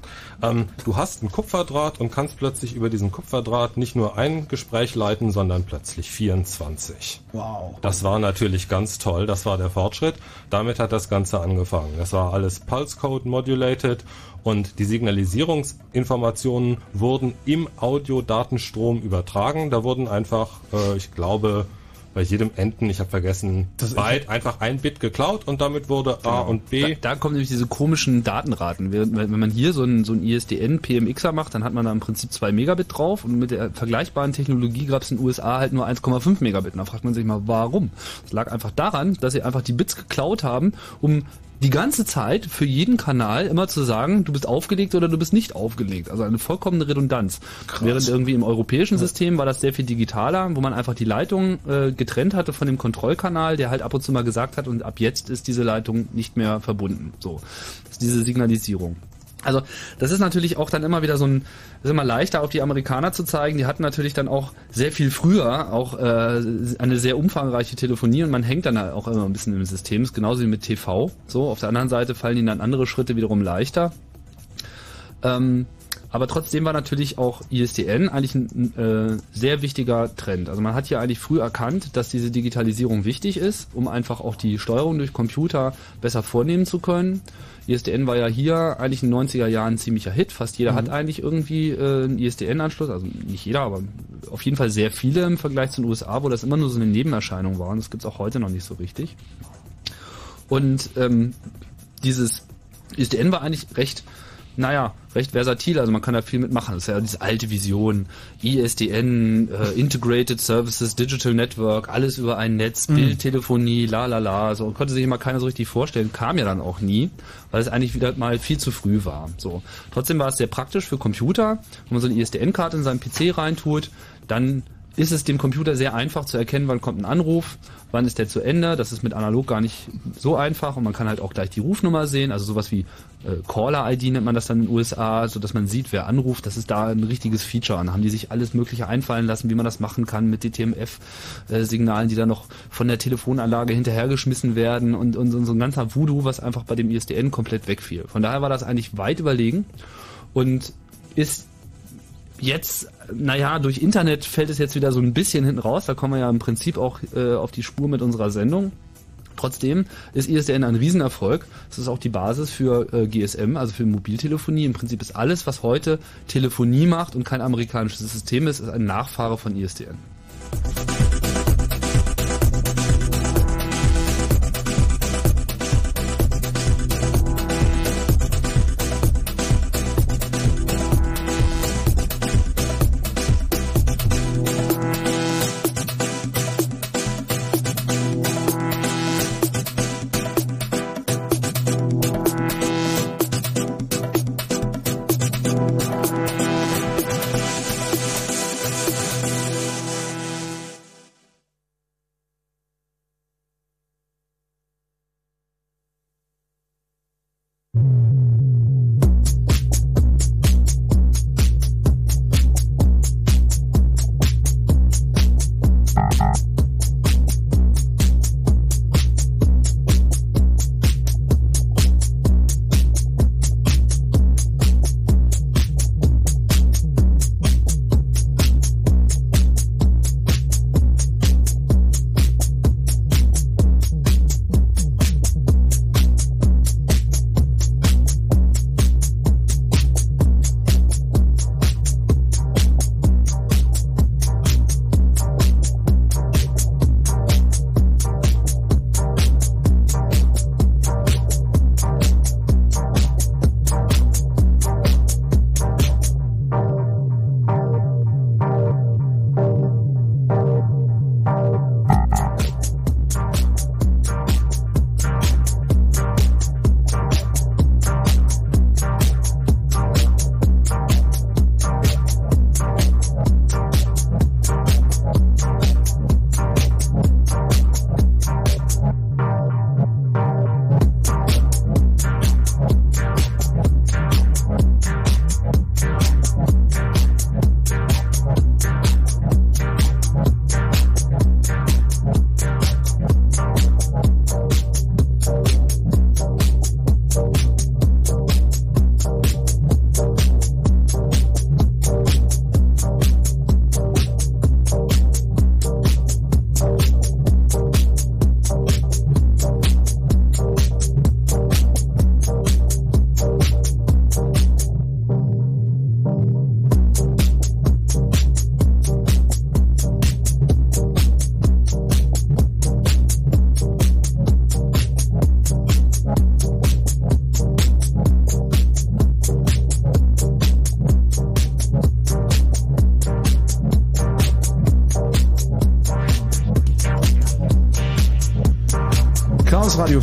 Ähm, du hast einen Kupferdraht und kannst plötzlich über diesen Kupferdraht nicht nur ein Gespräch leiten, sondern plötzlich 24. Wow. Das war natürlich ganz toll. Das war der Fortschritt. Damit hat das Ganze angefangen. Das war alles Pulse Code modulated und die Signalisierungsinformationen wurden im Audiodatenstrom übertragen. Da wurden einfach, äh, ich glaube, bei jedem Enden, ich habe vergessen, das Byte einfach ein Bit geklaut und damit wurde A genau. und B. Da, da kommen nämlich diese komischen Datenraten. Wenn, wenn man hier so ein, so ein ISDN PMXer macht, dann hat man da im Prinzip zwei Megabit drauf und mit der vergleichbaren Technologie gab es in den USA halt nur 1,5 Megabit. Da fragt man sich mal, warum? Das lag einfach daran, dass sie einfach die Bits geklaut haben, um die ganze Zeit für jeden Kanal immer zu sagen, du bist aufgelegt oder du bist nicht aufgelegt. Also eine vollkommene Redundanz. Krass. Während irgendwie im europäischen System war das sehr viel digitaler, wo man einfach die Leitung äh, getrennt hatte von dem Kontrollkanal, der halt ab und zu mal gesagt hat, und ab jetzt ist diese Leitung nicht mehr verbunden. So. Das ist diese Signalisierung. Also das ist natürlich auch dann immer wieder so ein, ist immer leichter auf die Amerikaner zu zeigen. Die hatten natürlich dann auch sehr viel früher auch äh, eine sehr umfangreiche Telefonie und man hängt dann auch immer ein bisschen im System. Ist genauso wie mit TV. So auf der anderen Seite fallen ihnen dann andere Schritte wiederum leichter. Ähm, aber trotzdem war natürlich auch ISDN eigentlich ein äh, sehr wichtiger Trend. Also man hat hier eigentlich früh erkannt, dass diese Digitalisierung wichtig ist, um einfach auch die Steuerung durch Computer besser vornehmen zu können. ISDN war ja hier eigentlich in den 90er Jahren ein ziemlicher Hit. Fast jeder mhm. hat eigentlich irgendwie äh, einen ISDN-Anschluss. Also nicht jeder, aber auf jeden Fall sehr viele im Vergleich zu den USA, wo das immer nur so eine Nebenerscheinung war. Und das gibt's auch heute noch nicht so richtig. Und ähm, dieses ISDN war eigentlich recht naja, recht versatil, also man kann da viel mitmachen. Das ist ja diese alte Vision, ISDN, äh, Integrated Services, Digital Network, alles über ein Netz, mhm. Bildtelefonie, la la la, so konnte sich immer keiner so richtig vorstellen, kam ja dann auch nie, weil es eigentlich wieder mal viel zu früh war. So. Trotzdem war es sehr praktisch für Computer, wenn man so eine ISDN-Karte in seinen PC reintut, dann ist es dem Computer sehr einfach zu erkennen, wann kommt ein Anruf, wann ist der zu Ende. Das ist mit analog gar nicht so einfach und man kann halt auch gleich die Rufnummer sehen, also sowas wie äh, Caller-ID nennt man das dann in den USA, so dass man sieht, wer anruft. Das ist da ein richtiges Feature. Und haben die sich alles Mögliche einfallen lassen, wie man das machen kann mit DTMF-Signalen, die dann noch von der Telefonanlage hinterhergeschmissen werden und, und, und so ein ganzer Voodoo, was einfach bei dem ISDN komplett wegfiel. Von daher war das eigentlich weit überlegen und ist jetzt, naja, durch Internet fällt es jetzt wieder so ein bisschen hinten raus. Da kommen wir ja im Prinzip auch äh, auf die Spur mit unserer Sendung. Trotzdem ist ISDN ein Riesenerfolg. Es ist auch die Basis für äh, GSM, also für Mobiltelefonie. Im Prinzip ist alles, was heute Telefonie macht und kein amerikanisches System ist, ist ein Nachfahre von ISDN.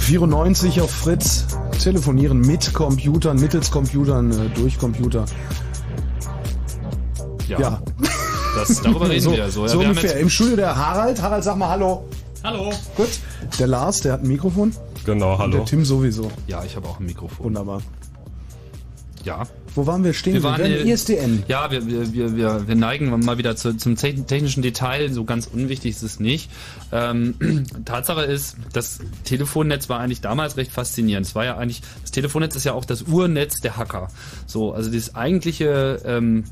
94 auf Fritz. Telefonieren mit Computern, mittels Computern, äh, durch Computer. Ja. ja. Das, darüber reden so, wir. So, ja, so wir ungefähr. Im Studio der Harald. Harald, sag mal Hallo. Hallo. Gut. Der Lars, der hat ein Mikrofon. Genau, hallo. Und der Tim sowieso. Ja, ich habe auch ein Mikrofon. Wunderbar. Ja. Wo waren wir stehen? Wir waren wir ISDN. Ja, wir, wir, wir, wir, neigen mal wieder zu, zum technischen Detail. So ganz unwichtig ist es nicht. Ähm, Tatsache ist, das Telefonnetz war eigentlich damals recht faszinierend. Es war ja eigentlich, das Telefonnetz ist ja auch das Urnetz der Hacker. So, also dieses eigentliche ähm,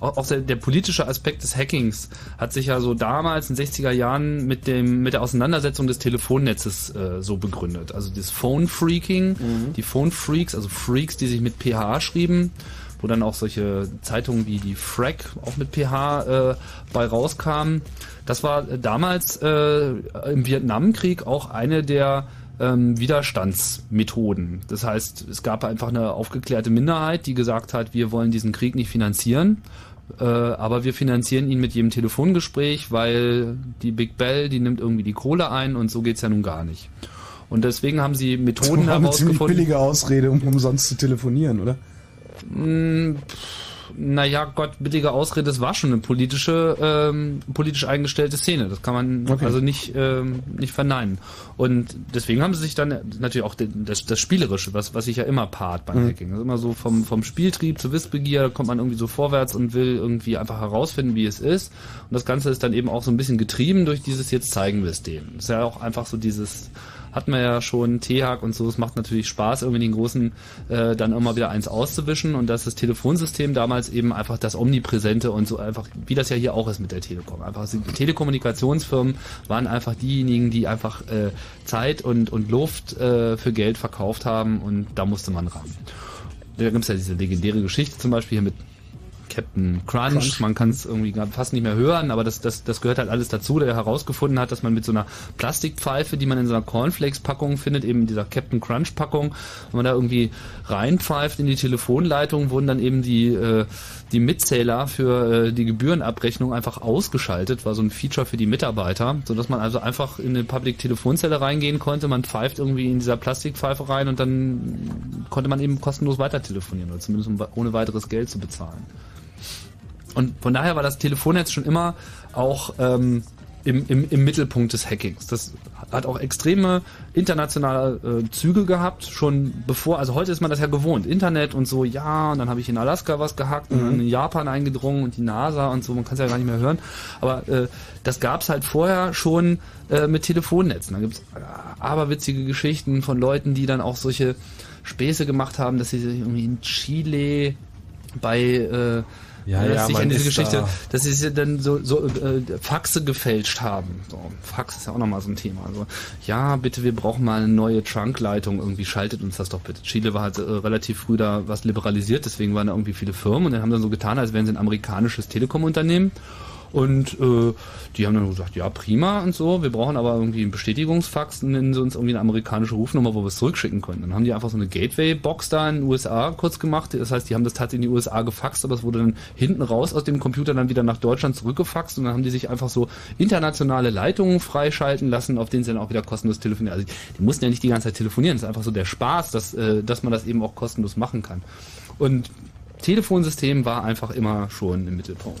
auch der, der, politische Aspekt des Hackings hat sich ja so damals in den 60er Jahren mit dem mit der Auseinandersetzung des Telefonnetzes äh, so begründet. Also das Phone Freaking, mhm. die Phone Freaks, also Freaks, die sich mit PH schrieben, wo dann auch solche Zeitungen wie die Frack auch mit PH äh, bei rauskamen. Das war damals äh, im Vietnamkrieg auch eine der ähm, Widerstandsmethoden. Das heißt, es gab einfach eine aufgeklärte Minderheit, die gesagt hat, wir wollen diesen Krieg nicht finanzieren. Äh, aber wir finanzieren ihn mit jedem Telefongespräch, weil die Big Bell, die nimmt irgendwie die Kohle ein und so geht's ja nun gar nicht. Und deswegen haben sie Methoden das war eine ziemlich billige Ausrede, um umsonst zu telefonieren, oder? Hm, naja, Gott, billige Ausrede, das war schon eine politische, ähm, politisch eingestellte Szene. Das kann man okay. also nicht, ähm, nicht verneinen. Und deswegen haben sie sich dann natürlich auch das, das Spielerische, was, was sich ja immer paart beim mhm. Hacking. Das ist immer so vom, vom Spieltrieb zur Wissbegier, da kommt man irgendwie so vorwärts und will irgendwie einfach herausfinden, wie es ist. Und das Ganze ist dann eben auch so ein bisschen getrieben durch dieses jetzt zeigen wir es dem. Das ist ja auch einfach so dieses, hatten wir ja schon T-Hack und so. Es macht natürlich Spaß, irgendwie den großen äh, dann immer wieder eins auszuwischen und dass das Telefonsystem damals eben einfach das Omnipräsente und so einfach, wie das ja hier auch ist mit der Telekom. Einfach die Telekommunikationsfirmen waren einfach diejenigen, die einfach äh, Zeit und, und Luft äh, für Geld verkauft haben und da musste man ran. Da gibt es ja diese legendäre Geschichte zum Beispiel hier mit Captain Crunch. Crunch. Man kann es irgendwie fast nicht mehr hören, aber das, das, das gehört halt alles dazu, der herausgefunden hat, dass man mit so einer Plastikpfeife, die man in so einer Cornflakes-Packung findet, eben in dieser Captain Crunch-Packung, wenn man da irgendwie reinpfeift in die Telefonleitung, wurden dann eben die, äh, die Mitzähler für äh, die Gebührenabrechnung einfach ausgeschaltet, war so ein Feature für die Mitarbeiter, sodass man also einfach in eine Public-Telefonzelle reingehen konnte, man pfeift irgendwie in dieser Plastikpfeife rein und dann konnte man eben kostenlos weiter telefonieren oder zumindest um, ohne weiteres Geld zu bezahlen. Und von daher war das Telefonnetz schon immer auch ähm, im, im, im Mittelpunkt des Hackings. Das hat auch extreme internationale äh, Züge gehabt, schon bevor, also heute ist man das ja gewohnt, Internet und so, ja, und dann habe ich in Alaska was gehackt mhm. und dann in Japan eingedrungen und die NASA und so, man kann es ja gar nicht mehr hören, aber äh, das gab es halt vorher schon äh, mit Telefonnetzen. Da gibt es äh, aberwitzige Geschichten von Leuten, die dann auch solche Späße gemacht haben, dass sie sich irgendwie in Chile bei äh, ja, ja, ja sich an diese Geschichte, da. dass sie dann so, so äh, Faxe gefälscht haben. So, Fax ist ja auch nochmal so ein Thema. Also, ja, bitte, wir brauchen mal eine neue Trunkleitung, irgendwie schaltet uns das doch bitte. Chile war halt äh, relativ früh da was liberalisiert, deswegen waren da irgendwie viele Firmen und dann haben dann so getan, als wären sie ein amerikanisches Telekom-Unternehmen und äh, die haben dann gesagt, ja, prima und so, wir brauchen aber irgendwie einen Bestätigungsfax, nennen sie uns irgendwie eine amerikanische Rufnummer, wo wir es zurückschicken können. Dann haben die einfach so eine Gateway-Box da in den USA kurz gemacht. Das heißt, die haben das tatsächlich in die USA gefaxt, aber es wurde dann hinten raus aus dem Computer dann wieder nach Deutschland zurückgefaxt und dann haben die sich einfach so internationale Leitungen freischalten lassen, auf denen sie dann auch wieder kostenlos telefonieren. Also die mussten ja nicht die ganze Zeit telefonieren, das ist einfach so der Spaß, dass, äh, dass man das eben auch kostenlos machen kann. Und Telefonsystem war einfach immer schon im Mittelpunkt.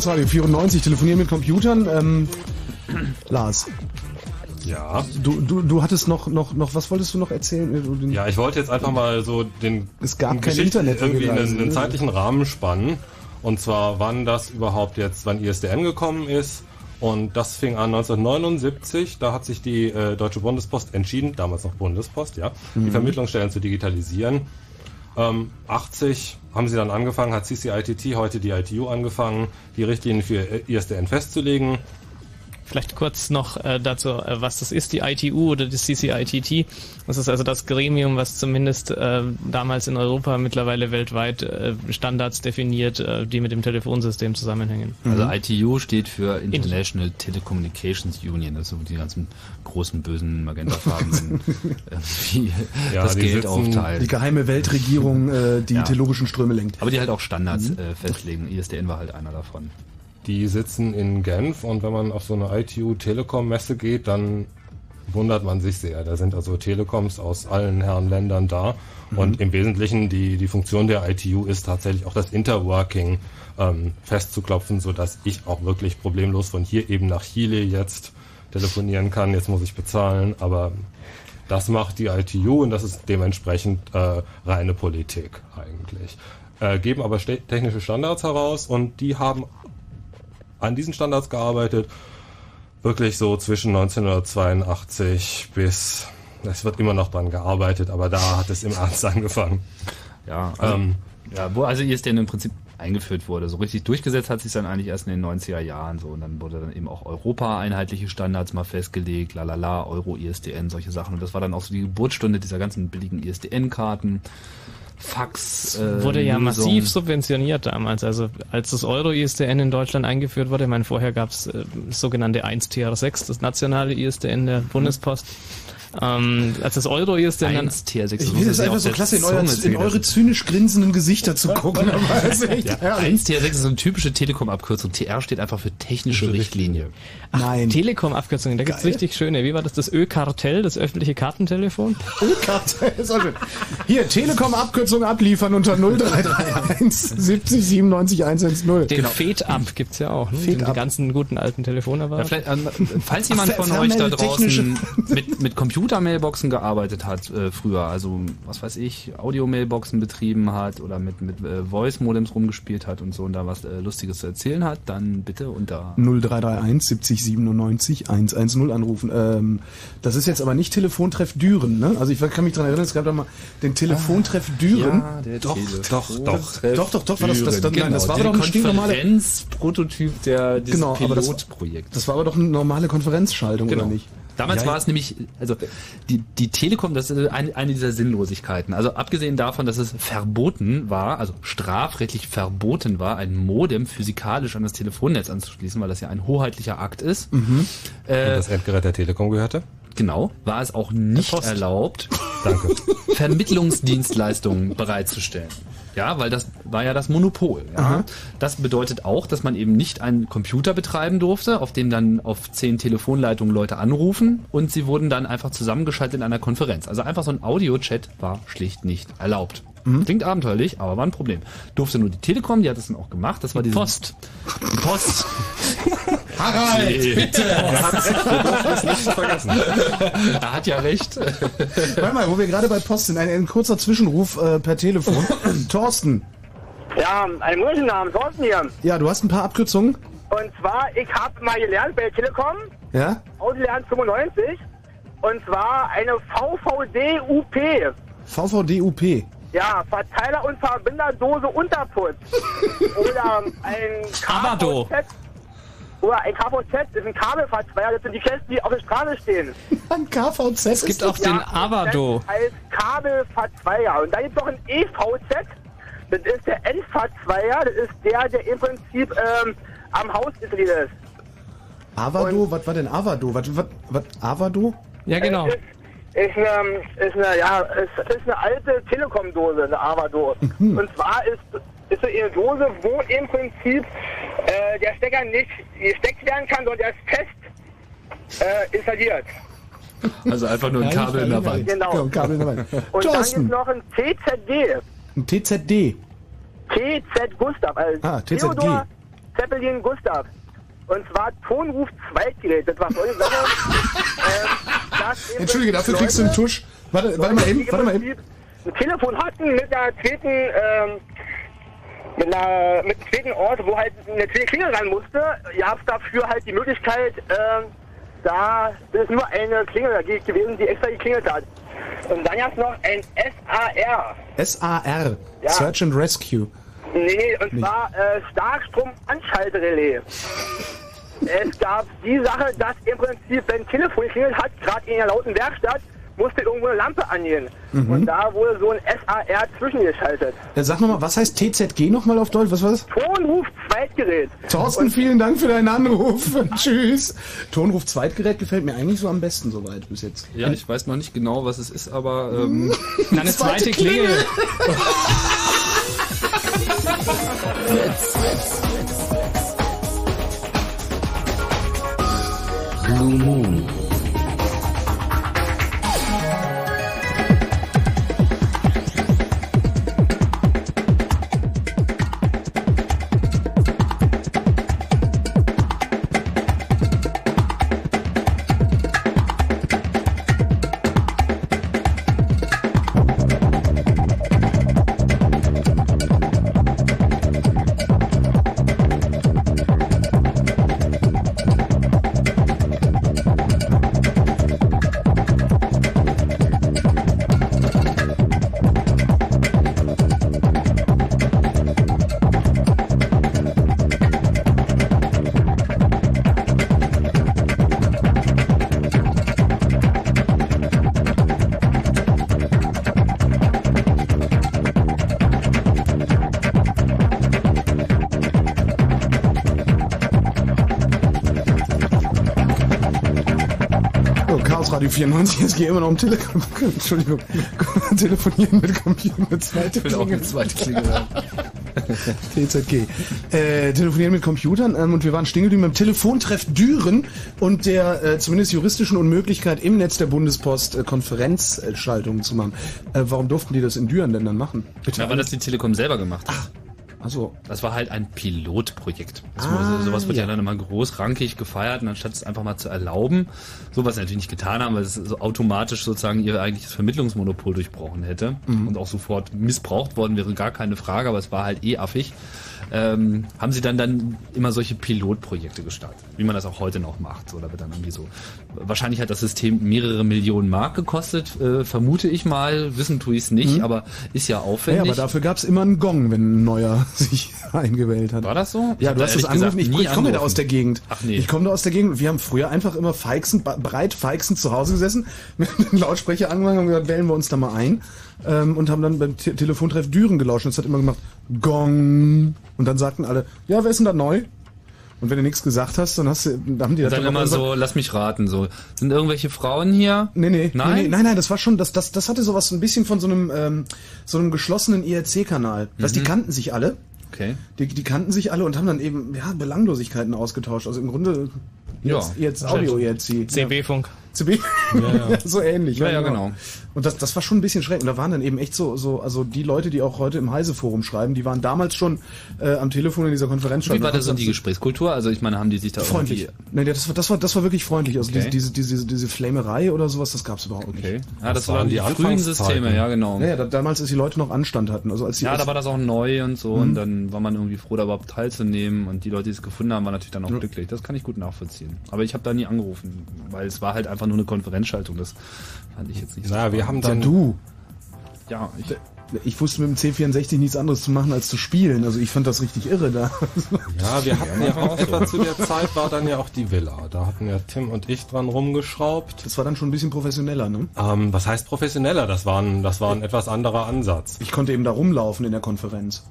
Chaos Radio 94, telefonieren mit Computern. Ähm, Lars. Ja. Du, du, du hattest noch, noch, noch, was wolltest du noch erzählen? Ja, ich wollte jetzt einfach mal so den es gab kein Internet irgendwie einen, ne? einen zeitlichen Rahmen spannen. Und zwar, wann das überhaupt jetzt, wann ISDN gekommen ist. Und das fing an 1979. Da hat sich die äh, Deutsche Bundespost entschieden, damals noch Bundespost, ja, Mhm. die Vermittlungsstellen zu digitalisieren. Ähm, 80 haben sie dann angefangen, hat CCITT, heute die ITU angefangen, die Richtlinien für ISDN festzulegen. Vielleicht kurz noch äh, dazu, äh, was das ist, die ITU oder das CCITT. Das ist also das Gremium, was zumindest äh, damals in Europa, mittlerweile weltweit äh, Standards definiert, äh, die mit dem Telefonsystem zusammenhängen. Also ITU steht für International Telecommunications Union, also die ganzen großen bösen magentafarbenen äh, wie Ja, das die Geld aufteilen. Die geheime Weltregierung, äh, die Ja. teleurischen Ströme lenkt. Aber die halt auch Standards äh, festlegen. ISDN war halt einer davon. Die sitzen in Genf und wenn man auf so eine ITU Telekom Messe geht, dann wundert man sich sehr. Da sind also Telekoms aus allen Herren Ländern da und im Wesentlichen die, die Funktion der ITU ist tatsächlich auch das Interworking ähm, festzuklopfen, so dass ich auch wirklich problemlos von hier eben nach Chile jetzt telefonieren kann. Jetzt muss ich bezahlen, aber das macht die ITU und das ist dementsprechend äh, reine Politik eigentlich. Äh, geben aber technische Standards heraus und die haben an diesen Standards gearbeitet, wirklich so zwischen 1982 bis, es wird immer noch dran gearbeitet, aber da hat es im Ernst angefangen. Ja, also, Ähm, ja, wo also ISDN im Prinzip eingeführt wurde. So richtig durchgesetzt hat sich dann eigentlich erst in den 90er Jahren so und dann wurde dann eben auch Europa einheitliche Standards mal festgelegt, lalala, Euro, ISDN, solche Sachen und das war dann auch so die Geburtsstunde dieser ganzen billigen ISDN-Karten. Fax äh, Wurde ja Lösung. massiv subventioniert damals. Also als das Euro-ISDN in Deutschland eingeführt wurde, ich meine, vorher gab es äh, sogenannte 1TR6, das nationale ISDN der Bundespost. Ähm, als das Euro-ISDN dann 1 TR6. Ich finde es einfach so klasse, in, euer, in eure zynisch grinsenden Gesichter zu gucken. Es ist ja, herrlich. 1 TR6 ist so eine typische Telekom-Abkürzung. TR steht einfach für technische Richtlinie. Nein. Telekom-Abkürzungen, da gibt's richtig schöne. Wie war das? Das Ö-Kartell, das öffentliche Kartentelefon? Ö-Kartell, ist auch schön. Hier, Telekom-Abkürzung abliefern unter 0331 70 97 110. Den FED-Up gibt's ja auch. Ne? FED-Up. Die ganzen guten alten Ja, Telefonapparate. vielleicht, ähm, falls jemand von euch da draußen mit, mit Computer-Mailboxen gearbeitet hat äh, früher, also was weiß ich, Audio-Mailboxen betrieben hat oder mit, mit äh, Voice-Modems rumgespielt hat und so und da was äh, Lustiges zu erzählen hat, dann bitte unter 0331 70 97 110 anrufen. Ähm, das ist jetzt aber nicht Telefontreff Düren, ne? Also ich kann mich dran erinnern, es gab da mal den Telefontreff Düren. der Doch, doch, doch. Doch, doch, doch, war das- das- das- nein, das war der doch ein stinknormale- Konferenzprototyp der dieses Genau, aber das- Pilotprojekt. Das war aber doch eine normale Konferenzschaltung, Genau. oder nicht? Damals Ja, war es nämlich, also die, die Telekom, das ist eine, eine dieser Sinnlosigkeiten. Also abgesehen davon, dass es verboten war, also strafrechtlich verboten war, ein Modem physikalisch an das Telefonnetz anzuschließen, weil das ja ein hoheitlicher Akt ist. Und Äh, das Endgerät der Telekom gehörte? genau, war es auch nicht erlaubt, Danke. Vermittlungsdienstleistungen bereitzustellen. Ja, weil das war ja das Monopol. Ja. Das bedeutet auch, dass man eben nicht einen Computer betreiben durfte, auf dem dann auf zehn Telefonleitungen Leute anrufen und sie wurden dann einfach zusammengeschaltet in einer Konferenz. Also einfach so ein Audio-Chat war schlicht nicht erlaubt. Klingt abenteuerlich, aber war ein Problem. Durfte nur die Telekom, die hat es dann auch gemacht. Das war die Post. Die Post. Harald, bitte! er hat ja recht. Warte mal, wo wir gerade bei Post sind, ein, ein kurzer Zwischenruf äh, per Telefon. Thorsten, Ja, einen wunderschönen Namen, Thorsten hier. ja, du hast ein paar Abkürzungen, Und zwar, ich habe mal gelernt bei der Telekom, ja? ausgelernt 95, und zwar eine VVD-UP. VVDUP. Ja, Verteiler- und Verbinderdose Unterputz. Oder ein. KVZ. Oder ein KVZ ist ein Kabelverzweiger, das sind die Kästen, die auf der Straße stehen. Ein KVZ. Es gibt auch den Avado. Als Kabelverzweiger. Und dann gibt es noch ein EVZ. Das ist der Endverzweiger. Das ist der, der im Prinzip ähm, am Haus ist. Avado, was war denn Avado? Was, was, was, Avado? Ja, genau. Ist, ist, eine, ist eine, ja, ist, ist eine alte Telekom-Dose, eine Avado. Und zwar ist, ist so eine Dose, wo im Prinzip äh, der Stecker nicht gesteckt werden kann, sondern der ist fest äh, installiert. Also einfach nur ein Kabel in der Wand. Genau. Ja, Kabel in der Wand. Und dann gibt es Thorsten, noch ein TZD. ein TZD. TZ Gustav. Also Ah, TZG. Theodor, Zeppelin Gustav. Und zwar Tonruf Zweitgerät. Das war folgende Sache. ähm, Entschuldige, dafür kriegst du einen Tusch. Warte, warte mal eben, warte mal eben. Ein Telefon hatten mit einer zweiten, ähm, mit, einer, mit einem zweiten Ort, wo halt eine zweite Klingel ran musste, gab es dafür halt die Möglichkeit, ähm, da das ist nur eine Klingel gewesen, die extra geklingelt hat. Und dann gab es noch ein SAR. SAR, Ja. Search and Rescue. Nee, und Nicht. zwar äh, Starkstrom-Anschaltrelais. Es gab die Sache, dass im Prinzip, wenn ein Telefon geklingelt hat, gerade in einer lauten Werkstatt, musste irgendwo eine Lampe angehen. Mhm. Und da wurde so ein SAR zwischengeschaltet. Äh, sag nochmal, was heißt TZG nochmal auf Deutsch? Was war das? Tonruf Zweitgerät. Thorsten, vielen Dank für deinen Anruf. Tschüss. Tonruf Zweitgerät gefällt mir eigentlich so am besten soweit bis jetzt. Ja, ich weiß noch nicht genau, was es ist, aber ähm, Eine zweite Klingel. Blue Moon. N94, es geht immer noch um Tele Entschuldigung, telefonieren mit Computern mit zweite Klinge. Auch eine zweite Klinge TZG. Äh, telefonieren mit Computern ähm, und wir waren stehen beim Telefontreff Düren und der äh, zumindest juristischen Unmöglichkeit im Netz der Bundespost äh, Konferenzschaltungen zu machen. Äh, warum durften die das in Düren denn dann machen? Bitte. Ja, weil das die Telekom selber gemacht hat. Ach. Also, das war halt ein Pilotprojekt. Ah, sowas wird ja. ja. dann immer großrankig gefeiert und anstatt es einfach mal zu erlauben, so was sie natürlich nicht getan haben, weil es so automatisch sozusagen ihr eigentliches Vermittlungsmonopol durchbrochen hätte Mhm. und auch sofort missbraucht worden wäre, gar keine Frage, aber es war halt eh affig. Ähm, haben sie dann dann immer solche Pilotprojekte gestartet, wie man das auch heute noch macht. So, da wird dann irgendwie so. Wahrscheinlich hat das System mehrere Millionen Mark gekostet, äh, vermute ich mal. Wissen tue ich es nicht, Mhm. aber ist ja ja, aufwendig. aber dafür gab's immer einen Gong, wenn ein neuer sich eingewählt hat. War das so? Ich Ja, du hast gesagt angerufen. Ich, ich komme da aus der Gegend. Ach nee. Ich komme da aus der Gegend. Wir haben früher einfach immer feixend, breit feixend zu Hause gesessen, mit dem Lautsprecher angemacht und gesagt, wählen wir uns da mal ein. Ähm, und haben dann beim Te Telefontreff Düren gelauscht und es hat immer gemacht, Gong. Und dann sagten alle, ja, wer ist denn da neu? Und wenn du nichts gesagt hast, dann hast du, dann haben die das dann immer so, lass mich raten, so. Sind irgendwelche Frauen hier? Nee, nee, Nein? nee, nee, nein, nein, das war schon, das, das, das hatte sowas ein bisschen von so einem, ähm, so einem geschlossenen IRC-Kanal. Weißt, die kannten sich alle. Okay. Die, die kannten sich alle und haben dann eben, ja, Belanglosigkeiten ausgetauscht. Also im Grunde, Ja. jetzt, jetzt Audio CB-Funk. CB. ja. so ähnlich. Ja, ja, genau. Und das, das war schon ein bisschen schräg. Und da waren dann eben echt so, so, also die Leute, die auch heute im Heise-Forum schreiben, die waren damals schon äh, am Telefon in dieser Konferenz. Wie war das so die Gesprächskultur? Also ich meine, haben die sich da Freundlich. irgendwie... Nee, das war, das war, das war wirklich freundlich. Also Okay. diese, diese, diese, diese Flamerei oder sowas, das gab's überhaupt nicht. Okay. Ja, das, Das waren die, die frühen. Systeme, ja genau. Ja, ja, da, damals, als die Leute noch Anstand hatten. Also als die, Ja, da war das auch neu und so Mhm. und dann war man irgendwie froh, da überhaupt teilzunehmen und die Leute, die es gefunden haben, waren natürlich dann auch glücklich. Das kann ich gut nachvollziehen. Aber ich habe da nie angerufen, weil es war halt einfach nur eine Konferenzschaltung. Das fand ich jetzt nicht so. Naja, wir haben ja, dann du. Ja, ich, Ich wusste mit dem C64 nichts anderes zu machen als zu spielen. Also ich fand das richtig irre da. Ja, wir hatten ja auch etwa zu der Zeit war dann ja auch die Villa. Da hatten ja Tim und ich dran rumgeschraubt. Das war dann schon ein bisschen professioneller, ne? Ähm, was heißt professioneller? Das war ein, das war ein etwas anderer Ansatz. Ich konnte eben da rumlaufen in der Konferenz.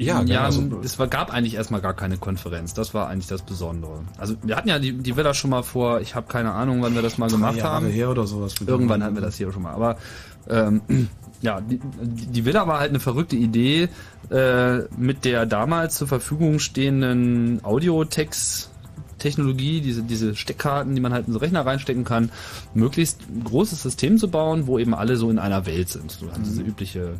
Ja, ja, genau. es war, gab eigentlich erstmal gar keine Konferenz. Das war eigentlich das Besondere. Also wir hatten ja die, die Villa schon mal vor, ich habe keine Ahnung, wann wir das mal gemacht Jahre haben. her oder sowas. Irgendwann hatten wir das hier schon mal. Aber ähm, ja, die, die Villa war halt eine verrückte Idee äh, mit der damals zur Verfügung stehenden Audiotext. Technologie, diese, diese Steckkarten, die man halt in so Rechner reinstecken kann, möglichst ein großes System zu bauen, wo eben alle so in einer Welt sind. So halt diese übliche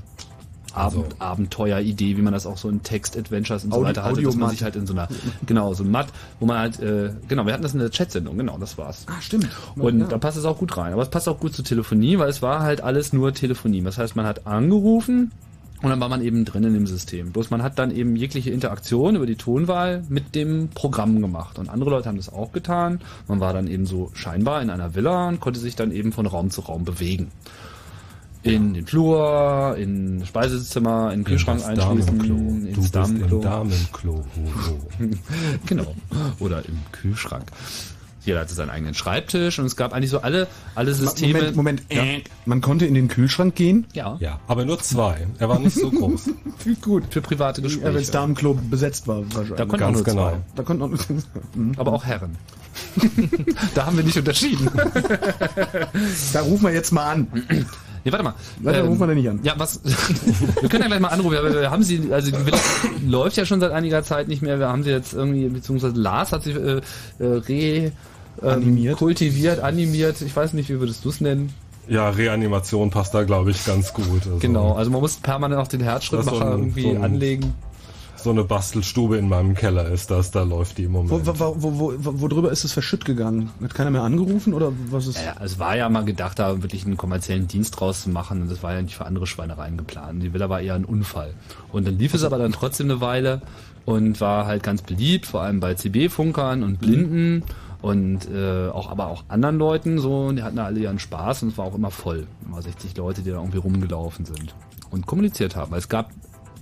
Abend, also. Abenteueridee, wie man das auch so in Text-Adventures und so weiter hatte, dass man sich halt in so einer, genau, so Matt, wo man halt, äh, genau, wir hatten das in der Chat-Sendung, genau, das war's. Ah, stimmt. Und ja. da passt es auch gut rein. Aber es passt auch gut zur Telefonie, weil es war halt alles nur Telefonie. Das heißt, man hat angerufen, und dann war man eben drin in dem System. Bloß man hat dann eben jegliche Interaktion über die Tonwahl mit dem Programm gemacht. Und andere Leute haben das auch getan. Man war dann eben so scheinbar in einer Villa und konnte sich dann eben von Raum zu Raum bewegen in den Flur, in Speisezimmer, in den Kühlschrank in einschließen, Damenklo. ins Damenklo. Damenklo. genau. Oder im Kühlschrank. Jeder hatte seinen eigenen Schreibtisch und es gab eigentlich so alle, alle Systeme. Moment, Moment. Ja. Man konnte in den Kühlschrank gehen? Ja. Ja, aber nur zwei. Er war nicht so groß. Gut. Für private Gespräche. Ja, wenn das Damenklo besetzt war. Wahrscheinlich. Da konnten auch nur genau. zwei. Da konnten auch nur. Aber auch Herren. da haben wir nicht unterschieden. da rufen wir jetzt mal an. Nee, warte mal. Warte, ähm, rufen wir denn nicht an. Ja, was? wir können ja gleich mal anrufen. Wir haben sie, also die Villa läuft ja schon seit einiger Zeit nicht mehr. Wir haben sie jetzt irgendwie, beziehungsweise Lars hat sie äh, äh re ähm, animiert. kultiviert, animiert. Ich weiß nicht, wie würdest du es nennen? Ja, Reanimation passt da, glaube ich, ganz gut. Also genau, also man muss permanent auch den Herzschrittmacher so irgendwie so ein, anlegen so eine Bastelstube in meinem Keller ist das, da läuft die im Moment. Wo, wo, wo, wo, wo drüber ist es verschütt gegangen? Hat keiner mehr angerufen oder was ist? Ja, es war ja mal gedacht, da wirklich einen kommerziellen Dienst draus zu machen und das war ja nicht für andere Schweinereien geplant. Die Villa war eher ein Unfall. Und dann lief es aber dann trotzdem eine Weile und war halt ganz beliebt, vor allem bei CB-Funkern und Blinden. Mhm und äh, auch aber auch anderen Leuten so, die hatten da alle ihren Spaß und es war auch immer voll. Immer 60 Leute, die da irgendwie rumgelaufen sind und kommuniziert haben. Es gab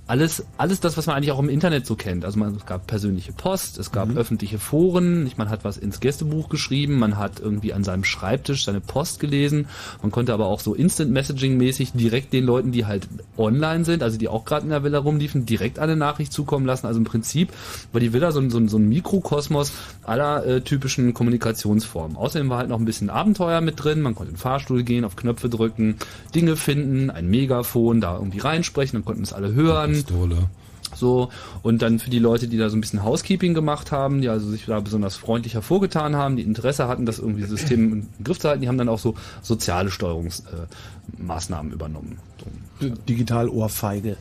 alles, alles das, was man eigentlich auch im Internet so kennt. Also man, es gab persönliche Post, es gab mhm. öffentliche Foren, man hat was ins Gästebuch geschrieben, man hat irgendwie an seinem Schreibtisch seine Post gelesen, man konnte aber auch so Instant Messaging mäßig direkt den Leuten, die halt online sind, also die auch gerade in der Villa rumliefen, direkt eine Nachricht zukommen lassen. Also im Prinzip war die Villa so, ein so, so ein Mikrokosmos aller äh, typischen Kommunikationsformen. Außerdem war halt noch ein bisschen Abenteuer mit drin, man konnte in den Fahrstuhl gehen, auf Knöpfe drücken, Dinge finden, ein Megafon, da irgendwie reinsprechen, dann konnten es alle hören. Pistole. So, und dann für die Leute, die da so ein bisschen Housekeeping gemacht haben, die also sich da besonders freundlich hervorgetan haben, die Interesse hatten, das irgendwie System im Griff zu halten, die haben dann auch so soziale Steuerungsmaßnahmen äh, übernommen. So. Digital-Ohrfeige.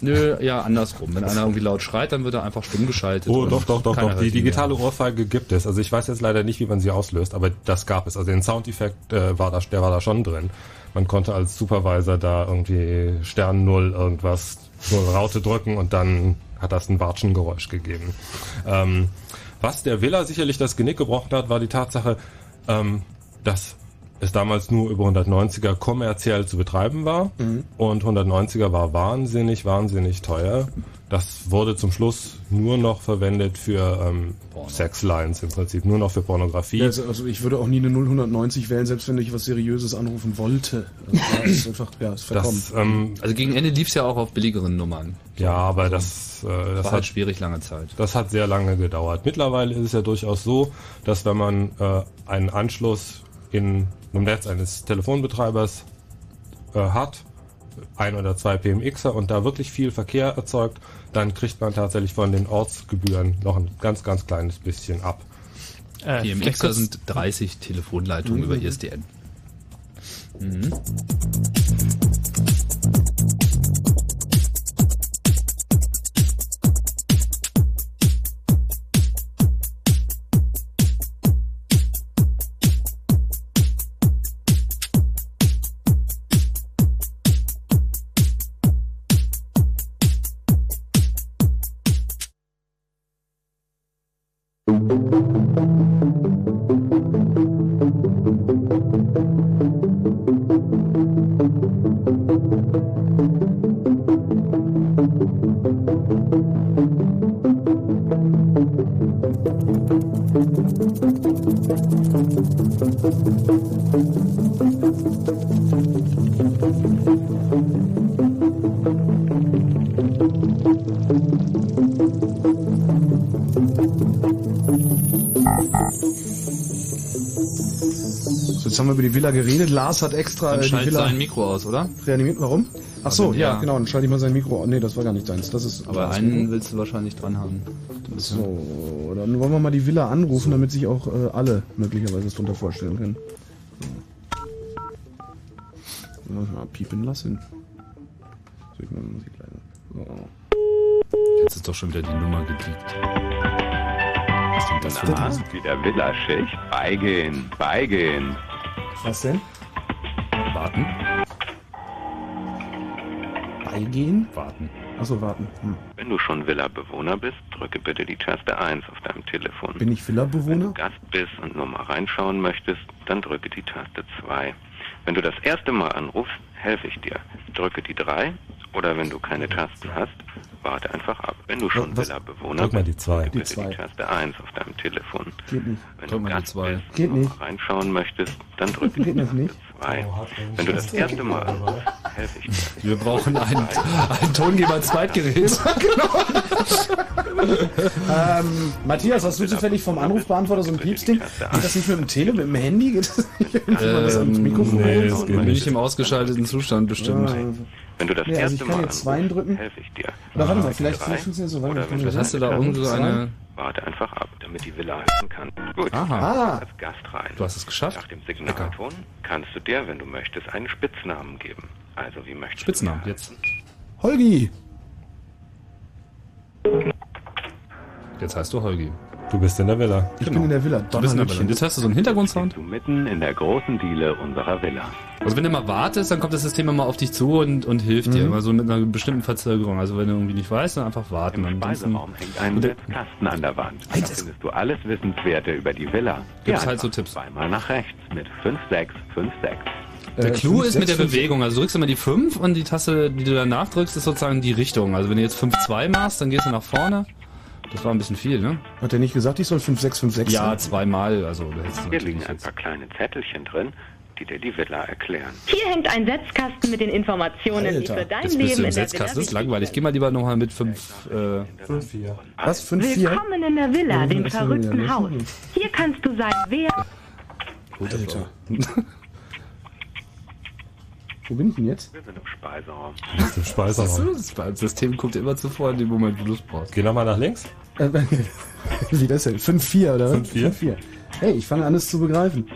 Nö, ja, andersrum. Wenn einer irgendwie laut schreit, dann wird er einfach stumm geschaltet. Oh, doch, doch, doch, doch. Die digitale mehr. Ohrfeige gibt es. Also ich weiß jetzt leider nicht, wie man sie auslöst, aber das gab es. Also den Soundeffekt äh, war da, der war da schon drin. Man konnte als Supervisor da irgendwie Stern Null irgendwas so Raute drücken und dann hat das ein Watschengeräusch gegeben. Ähm, was der Villa sicherlich das Genick gebrochen hat, war die Tatsache, ähm, dass es damals nur über 190er kommerziell zu betreiben war mhm. und 190er war wahnsinnig, wahnsinnig teuer. Das wurde zum Schluss nur noch verwendet für ähm, Sexlines im Prinzip, nur noch für Pornografie. Ja, also, also, ich würde auch nie eine 090 wählen, selbst wenn ich was Seriöses anrufen wollte. Also, ist einfach, ja, ist verkommen. Das, ähm, also gegen Ende lief es ja auch auf billigeren Nummern. Ja, aber also, das, äh, das war hat halt schwierig lange Zeit. Das hat sehr lange gedauert. Mittlerweile ist es ja durchaus so, dass wenn man äh, einen Anschluss in einem Netz eines Telefonbetreibers äh, hat, ein oder zwei PMXer und da wirklich viel Verkehr erzeugt, dann kriegt man tatsächlich von den Ortsgebühren noch ein ganz, ganz kleines bisschen ab. Äh, PMXer sind 30 Telefonleitungen mhm. über ISDN. Mhm. Geredet. Lars hat extra dann äh, die Villa sein Mikro aus, oder? Reanimiert. Warum? Ach so, ja, ja, genau. Dann schalte ich mal sein Mikro. Nee, das war gar nicht deins. Das ist. Aber einen Mikro. willst du wahrscheinlich dran haben. So, dann wollen wir mal die Villa anrufen, so. damit sich auch äh, alle möglicherweise das drunter vorstellen können. So. Mal piepen lassen. Jetzt ist doch schon wieder die Nummer geleakt. Was ist denn das für Na, ein wieder Villaschicht. Beigehen, beigehen. Was denn? Warten. Beigehen? Warten. Achso, warten. Hm. Wenn du schon Villa-Bewohner bist, drücke bitte die Taste 1 auf deinem Telefon. Bin ich Villa-Bewohner? Gast bist und nur mal reinschauen möchtest, dann drücke die Taste 2. Wenn du das erste Mal anrufst, helfe ich dir. Drücke die 3 oder wenn du keine Tasten hast, warte einfach ab. Wenn du schon? Villa-Bewohner Drück mal bist, die zwei. drücke Die bitte zwei. die Taste 1 auf deinem Telefon. Geht nicht. Wenn Drück du mal die Gast zwei. bist Geht nicht. reinschauen möchtest, dann drücke Geht die nicht? 2. Wenn du das erste Mal helfe ich dir. Wir brauchen ein, ein Tongeber-Zweitgerät. ähm, Matthias, hast du zufällig vom Anrufbeantworter so ein Piepsding? Geht das nicht mit dem Tele, mit dem Handy? Geht das nicht das ans Mikrofon? nee, das geht nicht im ausgeschalteten Zustand bestimmt. Ja. Wenn du das also erste ich kann Mal jetzt drücken. helfe ich dir. Oder warte mal, vielleicht vielleicht funktioniert so. Wenn kann du ich Hast du da irgendwo so eine... Warte einfach ab, damit die Villa helfen kann. Gut. Aha. Ah. Als Gast rein. Du hast es geschafft. Nach dem Signalton kannst du dir, wenn du möchtest, einen Spitznamen geben. Also wie möchtest Spitznamen, jetzt. Holgi! Jetzt heißt du Holgi. Du bist in der Villa. Ich bin in der Villa. Du bist in der Villa. Jetzt hörst du so einen Hintergrundsound. du? Mitten in der großen Diele unserer Villa. Also wenn du mal wartest, dann kommt das System immer auf dich zu und, und hilft dir. Mhm. Immer so mit einer bestimmten Verzögerung. Also wenn du irgendwie nicht weißt, dann einfach warten. Im Speiseraum hängt ein Setzkasten an der Wand. Da findest du alles Wissenswerte über die Villa. Gibt's Geh halt so Tipps. Zweimal nach rechts mit 5656. Der Äh, Clou fünf, ist mit der Bewegung. Also du drückst immer die 5 und die Taste, die du danach drückst, ist sozusagen die Richtung. Also wenn du jetzt 5-2 machst, dann gehst du nach vorne. Das war ein bisschen viel, ne? Hat er nicht gesagt, ich soll 5656 Ja, zweimal. Also da hättest du Hier liegen ein jetzt. paar kleine Zettelchen drin, die dir die Villa erklären. Hier hängt ein Setzkasten mit den Informationen, die Alter, für dein jetzt Leben im in der Villa Setzkasten. Das ist langweilig. Geh mal lieber nochmal mit 5. Äh, 5-4. Was? 5-4? Willkommen in der Villa, dem verrückten Haus. Hier kannst du sein Wer. Alter. Wo bin ich denn jetzt? Wir sind im Speiseraum. Im Speiseraum. das System guckt immer zuvor in dem Moment, wo du es brauchst. Geh nochmal nach links. Wie das denn? 5-4 oder was? 5-4? 5-4. Hey, ich fange an, es zu begreifen.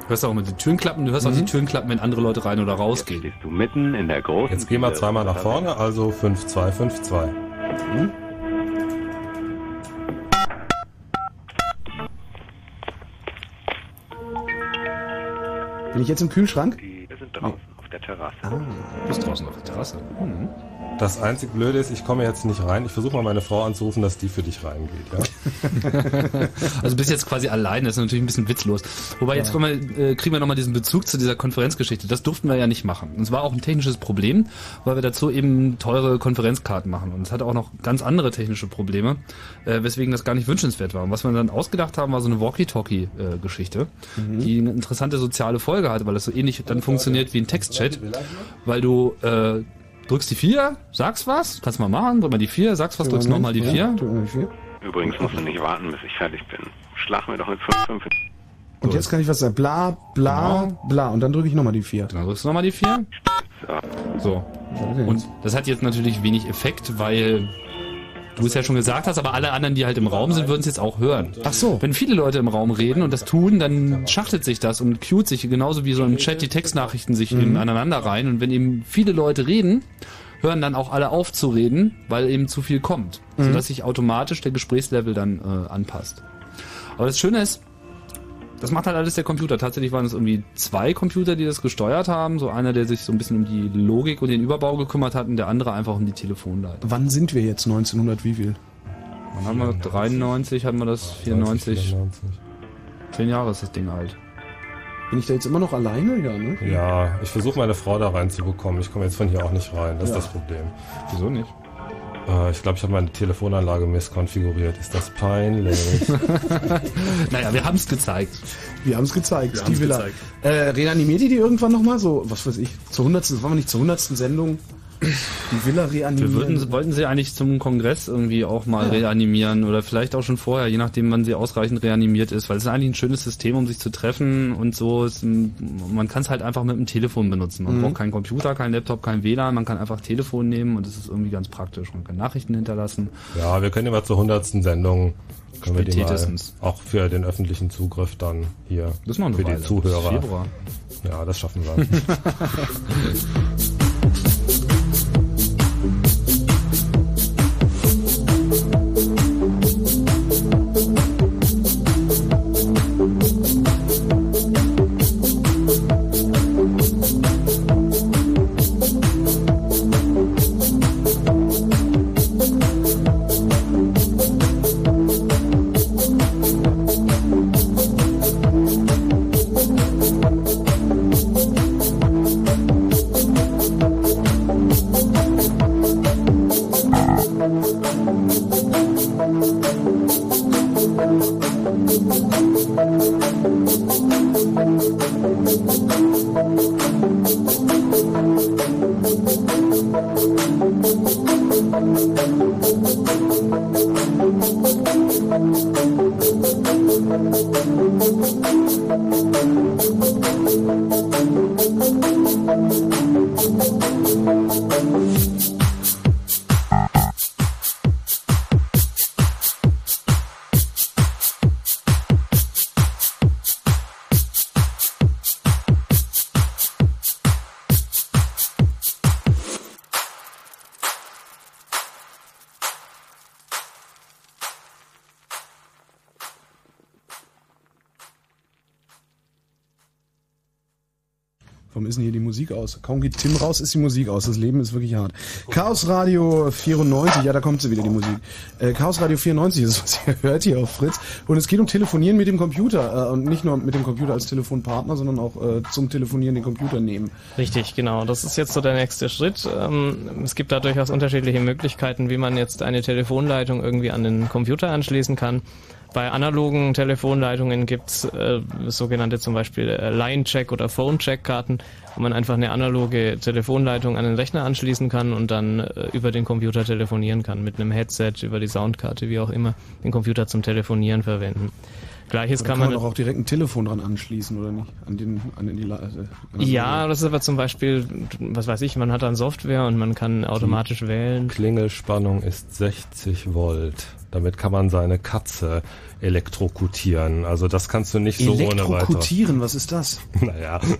Du hörst auch immer die Türen klappen. Du hörst auch die Türen klappen, wenn andere Leute rein oder rausgehen. Stehst du mitten in der großen Jetzt geh mal Diele zweimal nach vorne, also 5-2, 5-2. Bin ich jetzt im Kühlschrank? Die, wir sind draußen auf der Terrasse. Du bist draußen auf der Terrasse. Hm. Das einzig Blöde ist, ich komme jetzt nicht rein. Ich versuche mal meine Frau anzurufen, dass die für dich reingeht. Ja? Also bist jetzt quasi allein, das ist natürlich ein bisschen witzlos. Wobei jetzt kommen wir, äh, kriegen wir nochmal diesen Bezug zu dieser Konferenzgeschichte. Das durften wir ja nicht machen. Und es war auch ein technisches Problem, weil wir dazu eben teure Konferenzkarten machen. Und es hatte auch noch ganz andere technische Probleme, äh, weswegen das gar nicht wünschenswert war. Und was wir dann ausgedacht haben, war so eine Walkie-Talkie-Geschichte, die eine interessante soziale Folge hatte, weil das so ähnlich dann funktioniert wie ein Textchat, weil du äh, drückst die 4, sagst was, kannst mal machen, drück mal die 4, sagst was, drückst nochmal die 4. Übrigens musst du nicht warten, bis ich fertig bin. Schlag mir doch mit 5, 5. Und jetzt kann ich was sagen. Bla, bla, bla. Und dann drücke ich nochmal die 4. Dann drückst du nochmal die 4. So. Und das hat jetzt natürlich wenig Effekt, weil du es ja schon gesagt hast, aber alle anderen, die halt im Raum sind, würden es jetzt auch hören. Ach so. Wenn viele Leute im Raum reden und das tun, dann schachtelt sich das und cuet sich genauso wie so im Chat die Textnachrichten sich Mhm. aneinander rein. Und wenn eben viele Leute reden, hören dann auch alle auf zu reden, weil eben zu viel kommt. Mhm. Sodass sich automatisch der Gesprächslevel dann äh, anpasst. Aber das Schöne ist, das macht halt alles der Computer. Tatsächlich waren es irgendwie zwei Computer, die das gesteuert haben. So einer, der sich so ein bisschen um die Logik und den Überbau gekümmert hat und der andere einfach um die Telefonleitung. Wann sind wir jetzt? 1900 wie viel? Wann haben wir 93, hatten wir das 94. Zehn Jahre ist das Ding alt. Bin ich da jetzt immer noch alleine? Ja, ne? Ja, ich versuche meine Frau da reinzubekommen. Ich komme jetzt von hier auch nicht rein. Das Ja. ist das Problem. Wieso nicht? Äh, ich glaube, ich habe meine Telefonanlage misskonfiguriert. Ist das peinlich? naja, wir haben es gezeigt. Wir haben es gezeigt. Wir die Villa. gezeigt. Äh, reanimiert ihr die irgendwann nochmal? So, was weiß ich, zur 100. Wollen wir nicht zur 100. Sendung die Villa reanimieren? Wir würden, wollten sie eigentlich zum Kongress irgendwie auch mal Ja. reanimieren oder vielleicht auch schon vorher, je nachdem, wann sie ausreichend reanimiert ist, weil es ist eigentlich ein schönes System, um sich zu treffen und so. Es, man kann es halt einfach mit dem Telefon benutzen. Man Mhm. braucht keinen Computer, keinen Laptop, kein WLAN, man kann einfach Telefon nehmen und es ist irgendwie ganz praktisch. Man kann Nachrichten hinterlassen. ja, wir können immer zur 100. Sendung können wir die mal Spätestens. auch für den öffentlichen Zugriff dann hier Das ist noch eine für Weile. die Zuhörer. Februar. Ja, das schaffen wir. hier die Musik aus? Kaum geht Tim raus, ist die Musik aus. Das Leben ist wirklich hart. Chaos Radio 94, ja, da kommt sie wieder, die Musik. Äh, Chaos Radio 94 ist, was ihr hört hier auf Fritz. Und es geht um Telefonieren mit dem Computer. Äh, und nicht nur mit dem Computer als Telefonpartner, sondern auch äh, zum Telefonieren den Computer nehmen. Richtig, genau. Das ist jetzt so der nächste Schritt. Ähm, es gibt da durchaus unterschiedliche Möglichkeiten, wie man jetzt eine Telefonleitung irgendwie an den Computer anschließen kann. Bei analogen Telefonleitungen gibt's äh, sogenannte zum Beispiel äh, Line-Check oder Phone-Check-Karten, wo man einfach eine analoge Telefonleitung an den Rechner anschließen kann und dann äh, über den Computer telefonieren kann, mit einem Headset, über die Soundkarte, wie auch immer, den Computer zum Telefonieren verwenden. Gleiches kann, kann man, man doch auch direkt ein Telefon dran anschließen, oder nicht? An den, an den, die, äh, an ja, das ist aber zum Beispiel, was weiß ich, man hat dann Software und man kann automatisch wählen. Klingelspannung ist 60 Volt. Damit kann man seine Katze elektrokutieren. Also das kannst du nicht so ohne weiter. Elektrokutieren, was ist das? Naja.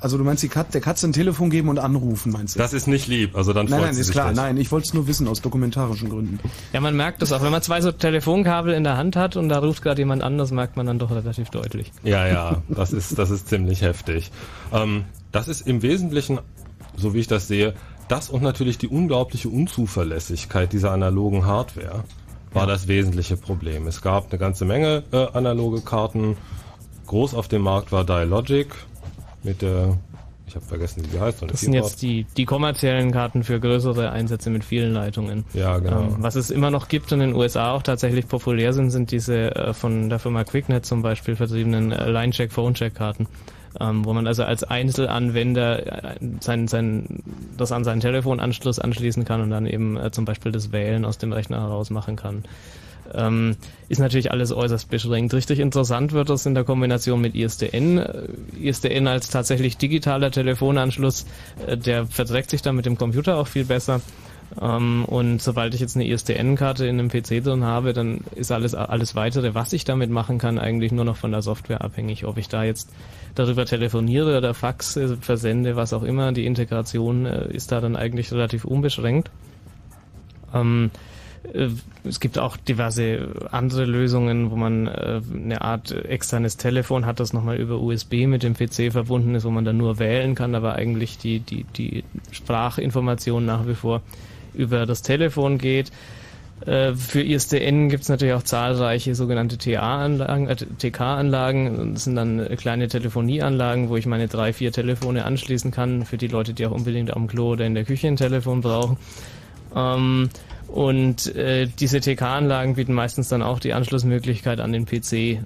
Also du meinst die Kat der Katze ein Telefon geben und anrufen, meinst du? Das ist nicht lieb. Also dann nein, nein, ist klar. gleich. Nein, ich wollte es nur wissen aus dokumentarischen Gründen. Ja, man merkt das auch. Wenn man zwei so Telefonkabel in der Hand hat und da ruft gerade jemand an, das merkt man dann doch relativ deutlich. Ja, ja, das ist, das ist ziemlich heftig. Ähm, das ist im Wesentlichen, so wie ich das sehe, das und natürlich die unglaubliche Unzuverlässigkeit dieser analogen Hardware war das wesentliche Problem. Es gab eine ganze Menge äh, analoge Karten. Groß auf dem Markt war Dialogic mit der, ich habe vergessen, wie die heißt. Das sind jetzt die, die kommerziellen Karten für größere Einsätze mit vielen Leitungen. Ja, genau. Ähm, was es immer noch gibt und in den USA auch tatsächlich populär sind, sind diese äh, von der Firma QuickNet zum Beispiel vertriebenen äh, Line-Check, Phone-Check-Karten. Ähm, wo man also als Einzelanwender äh, sein, sein, das an seinen Telefonanschluss anschließen kann und dann eben äh, zum Beispiel das Wählen aus dem Rechner heraus machen kann. Ähm, ist natürlich alles äußerst beschränkt. Richtig interessant wird das in der Kombination mit ISDN. Äh, ISDN als tatsächlich digitaler Telefonanschluss, äh, der verträgt sich dann mit dem Computer auch viel besser. Ähm, und sobald ich jetzt eine ISDN-Karte in einem PC drin habe, dann ist alles, alles weitere, was ich damit machen kann, eigentlich nur noch von der Software abhängig. Ob ich da jetzt darüber telefoniere oder Fax äh, versende, was auch immer, die Integration äh, ist da dann eigentlich relativ unbeschränkt. Ähm, äh, es gibt auch diverse andere Lösungen, wo man äh, eine Art externes Telefon hat, das nochmal über USB mit dem PC verbunden ist, wo man dann nur wählen kann, aber eigentlich die, die, die Sprachinformation nach wie vor über das Telefon geht. Äh, Für ISDN gibt es natürlich auch zahlreiche sogenannte TA-Anlagen, äh, TK-Anlagen. Das sind dann äh, kleine Telefonieanlagen, wo ich meine drei, vier Telefone anschließen kann, für die Leute, die auch unbedingt am Klo oder in der Küche ein Telefon brauchen. Ähm, und äh, diese TK-Anlagen bieten meistens dann auch die Anschlussmöglichkeit an den PC, äh,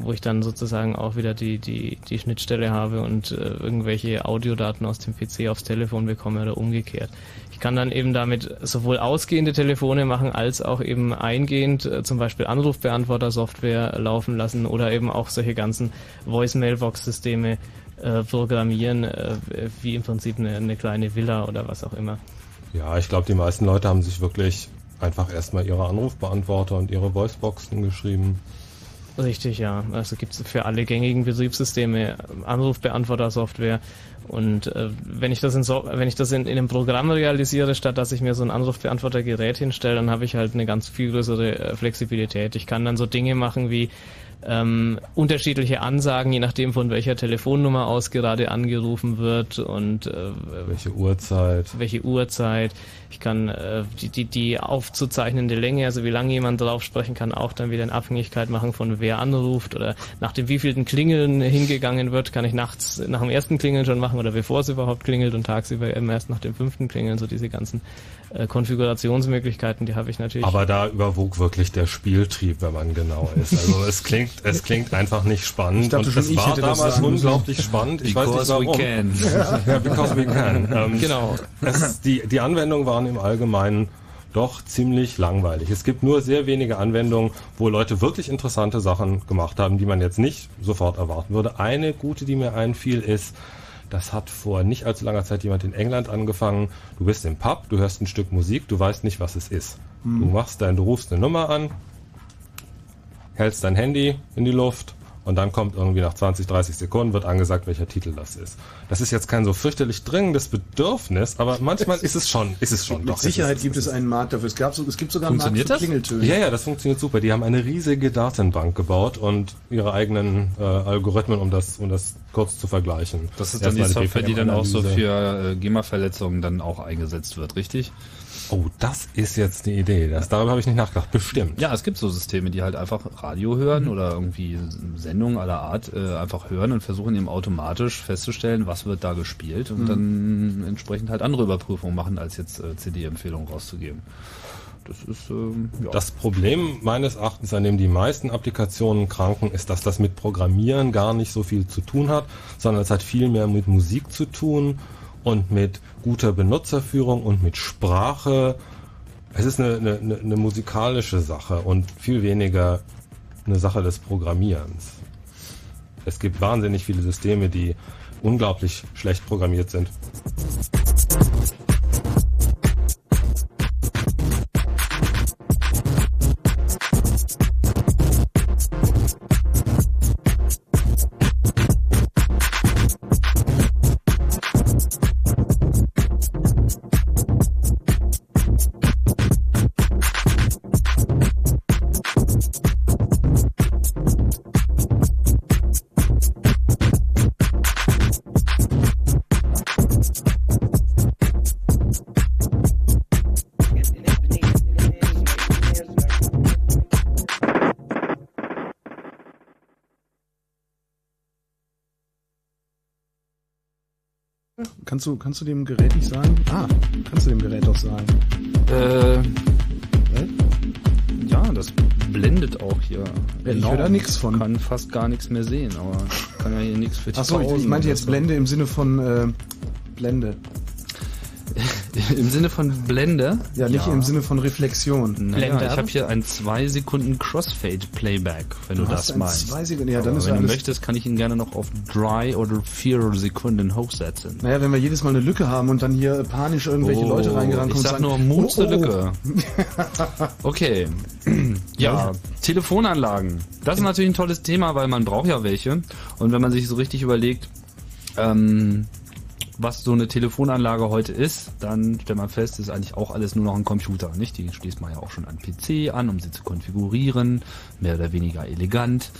wo ich dann sozusagen auch wieder die, die, die Schnittstelle habe und äh, irgendwelche Audiodaten aus dem PC aufs Telefon bekomme oder umgekehrt. Ich kann dann eben damit sowohl ausgehende Telefone machen, als auch eben eingehend äh, zum Beispiel Anrufbeantworter-Software laufen lassen oder eben auch solche ganzen Voice-Mailbox-Systeme äh, programmieren, äh, wie im Prinzip eine, eine kleine Villa oder was auch immer. Ja, ich glaube, die meisten Leute haben sich wirklich einfach erstmal ihre Anrufbeantworter und ihre Voiceboxen geschrieben. Richtig, ja. Also gibt es für alle gängigen Betriebssysteme Anrufbeantworter-Software. Und äh, wenn ich das, in, so wenn ich das in, in einem Programm realisiere, statt dass ich mir so ein Anrufbeantworter-Gerät hinstelle, dann habe ich halt eine ganz viel größere äh, Flexibilität. Ich kann dann so Dinge machen wie ähm, unterschiedliche Ansagen, je nachdem von welcher Telefonnummer aus gerade angerufen wird und äh, welche Uhrzeit. Welche Uhrzeit. Ich kann äh, die, die, die aufzuzeichnende Länge, also wie lange jemand drauf sprechen kann, auch dann wieder in Abhängigkeit machen von wer anruft oder nach dem wievielten Klingeln hingegangen wird, kann ich nachts nach dem ersten Klingeln schon machen oder bevor es überhaupt klingelt und tagsüber eben erst nach dem fünften Klingeln, so diese ganzen äh, Konfigurationsmöglichkeiten, die habe ich natürlich. Aber da überwog wirklich der Spieltrieb, wenn man genau ist. Also es klingt es klingt einfach nicht spannend. Ich dachte und schon, es ich war damals unglaublich spannend. Ich Because weiß nicht warum. we can. ja, because we can. Ähm, Genau. Es, die, die Anwendungen waren im Allgemeinen doch ziemlich langweilig. Es gibt nur sehr wenige Anwendungen, wo Leute wirklich interessante Sachen gemacht haben, die man jetzt nicht sofort erwarten würde. Eine gute, die mir einfiel, ist, das hat vor nicht allzu langer Zeit jemand in England angefangen. Du bist im Pub, du hörst ein Stück Musik, du weißt nicht, was es ist. Hm. Du machst dein, du rufst eine Nummer an, hältst dein Handy in die Luft und dann kommt irgendwie nach 20, 30 Sekunden wird angesagt, welcher Titel das ist. Das ist jetzt kein so fürchterlich dringendes Bedürfnis, aber manchmal ist es schon, ist es schon. Mit doch, Sicherheit ist, gibt es einen Markt dafür. Es, gab so, es gibt sogar einen Markt für das? Klingeltöne. Ja, ja, das funktioniert super. Die haben eine riesige Datenbank gebaut und ihre eigenen äh, Algorithmen, um das, um das kurz zu vergleichen. Das ist dann die Erstmal Software, die dann auch so für äh, GEMA-Verletzungen dann auch eingesetzt wird, richtig? Oh, das ist jetzt die Idee. Das, darüber habe ich nicht nachgedacht. Bestimmt. Ja, es gibt so Systeme, die halt einfach Radio hören oder irgendwie Sendungen aller Art äh, einfach hören und versuchen eben automatisch festzustellen, was wird da gespielt und Mhm. dann entsprechend halt andere Überprüfungen machen, als jetzt äh, CD-Empfehlungen rauszugeben. Das ist ähm, ja. Das Problem meines Erachtens, an dem die meisten Applikationen kranken, ist, dass das mit Programmieren gar nicht so viel zu tun hat, sondern es hat viel mehr mit Musik zu tun und mit guter Benutzerführung und mit Sprache. Es ist eine, eine, eine- musikalische Sache und viel weniger eine Sache des Programmierens. Es gibt wahnsinnig viele Systeme, die unglaublich schlecht programmiert sind. Kannst du, kannst du dem Gerät nicht sagen? Ah, kannst du dem Gerät doch sagen. Äh, ja, das blendet auch hier. Ja, ich höre da nichts von. kann fast gar nichts mehr sehen, aber kann ja hier nichts für Achso, ich, ich meinte jetzt. Blende im Sinne von äh, Blende. Im Sinne von Blende? Ja, nicht im Sinne von Reflexion. Naja, ich habe hier ein 2 Sekunden Crossfade Playback, wenn du, Du hast das ein meinst. zwei Sekunden- ja, dann ist wenn ja du möchtest, kann ich ihn gerne noch auf Dry oder 4 Sekunden hochsetzen. Naja, wenn wir jedes Mal eine Lücke haben und dann hier panisch irgendwelche Oh, Leute reingerannt Ich und sag sagen, nur Moves oh, der oh, Lücke. Okay. Ja, Telefonanlagen. Das ist natürlich ein tolles Thema, weil man braucht ja welche. Und wenn man sich so richtig überlegt, ähm, was so eine Telefonanlage heute ist, dann stellt man fest, ist eigentlich auch alles nur noch ein Computer, nicht? Die schließt man ja auch schon an PC an, um sie zu konfigurieren, mehr oder weniger elegant.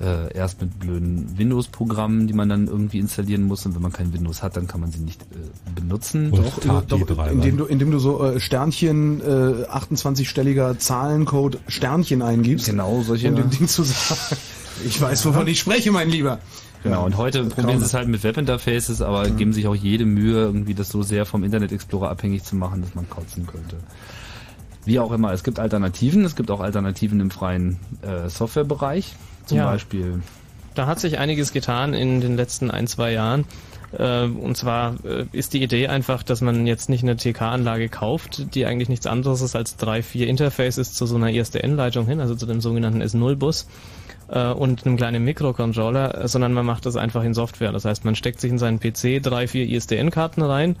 Äh, erst mit blöden Windows-Programmen, die man dann irgendwie installieren muss. Und wenn man kein Windows hat, dann kann man sie nicht äh, benutzen. Doch, doch, indem du, indem du so äh, Sternchen, äh, 28-stelliger Zahlencode Sternchen eingibst. Genau, solche- Um dem Ding zu sagen. Ich weiß, wovon ich spreche, mein Lieber. Genau, und heute probieren sie es halt mit Webinterfaces, aber geben sich auch jede Mühe, irgendwie das so sehr vom Internet Explorer abhängig zu machen, dass man kotzen könnte. Wie auch immer, es gibt Alternativen, es gibt auch Alternativen im freien äh, Softwarebereich. Zum Ja. Beispiel Da hat sich einiges getan in den letzten ein, zwei Jahren. Äh, Und zwar äh, ist die Idee einfach, dass man jetzt nicht eine TK-Anlage kauft, die eigentlich nichts anderes ist als drei, vier Interfaces zu so einer ISDN-Leitung hin, also zu dem sogenannten S0-Bus äh, und einem kleinen Mikrocontroller, äh, sondern man macht das einfach in Software. Das heißt, man steckt sich in seinen PC drei, vier ISDN-Karten rein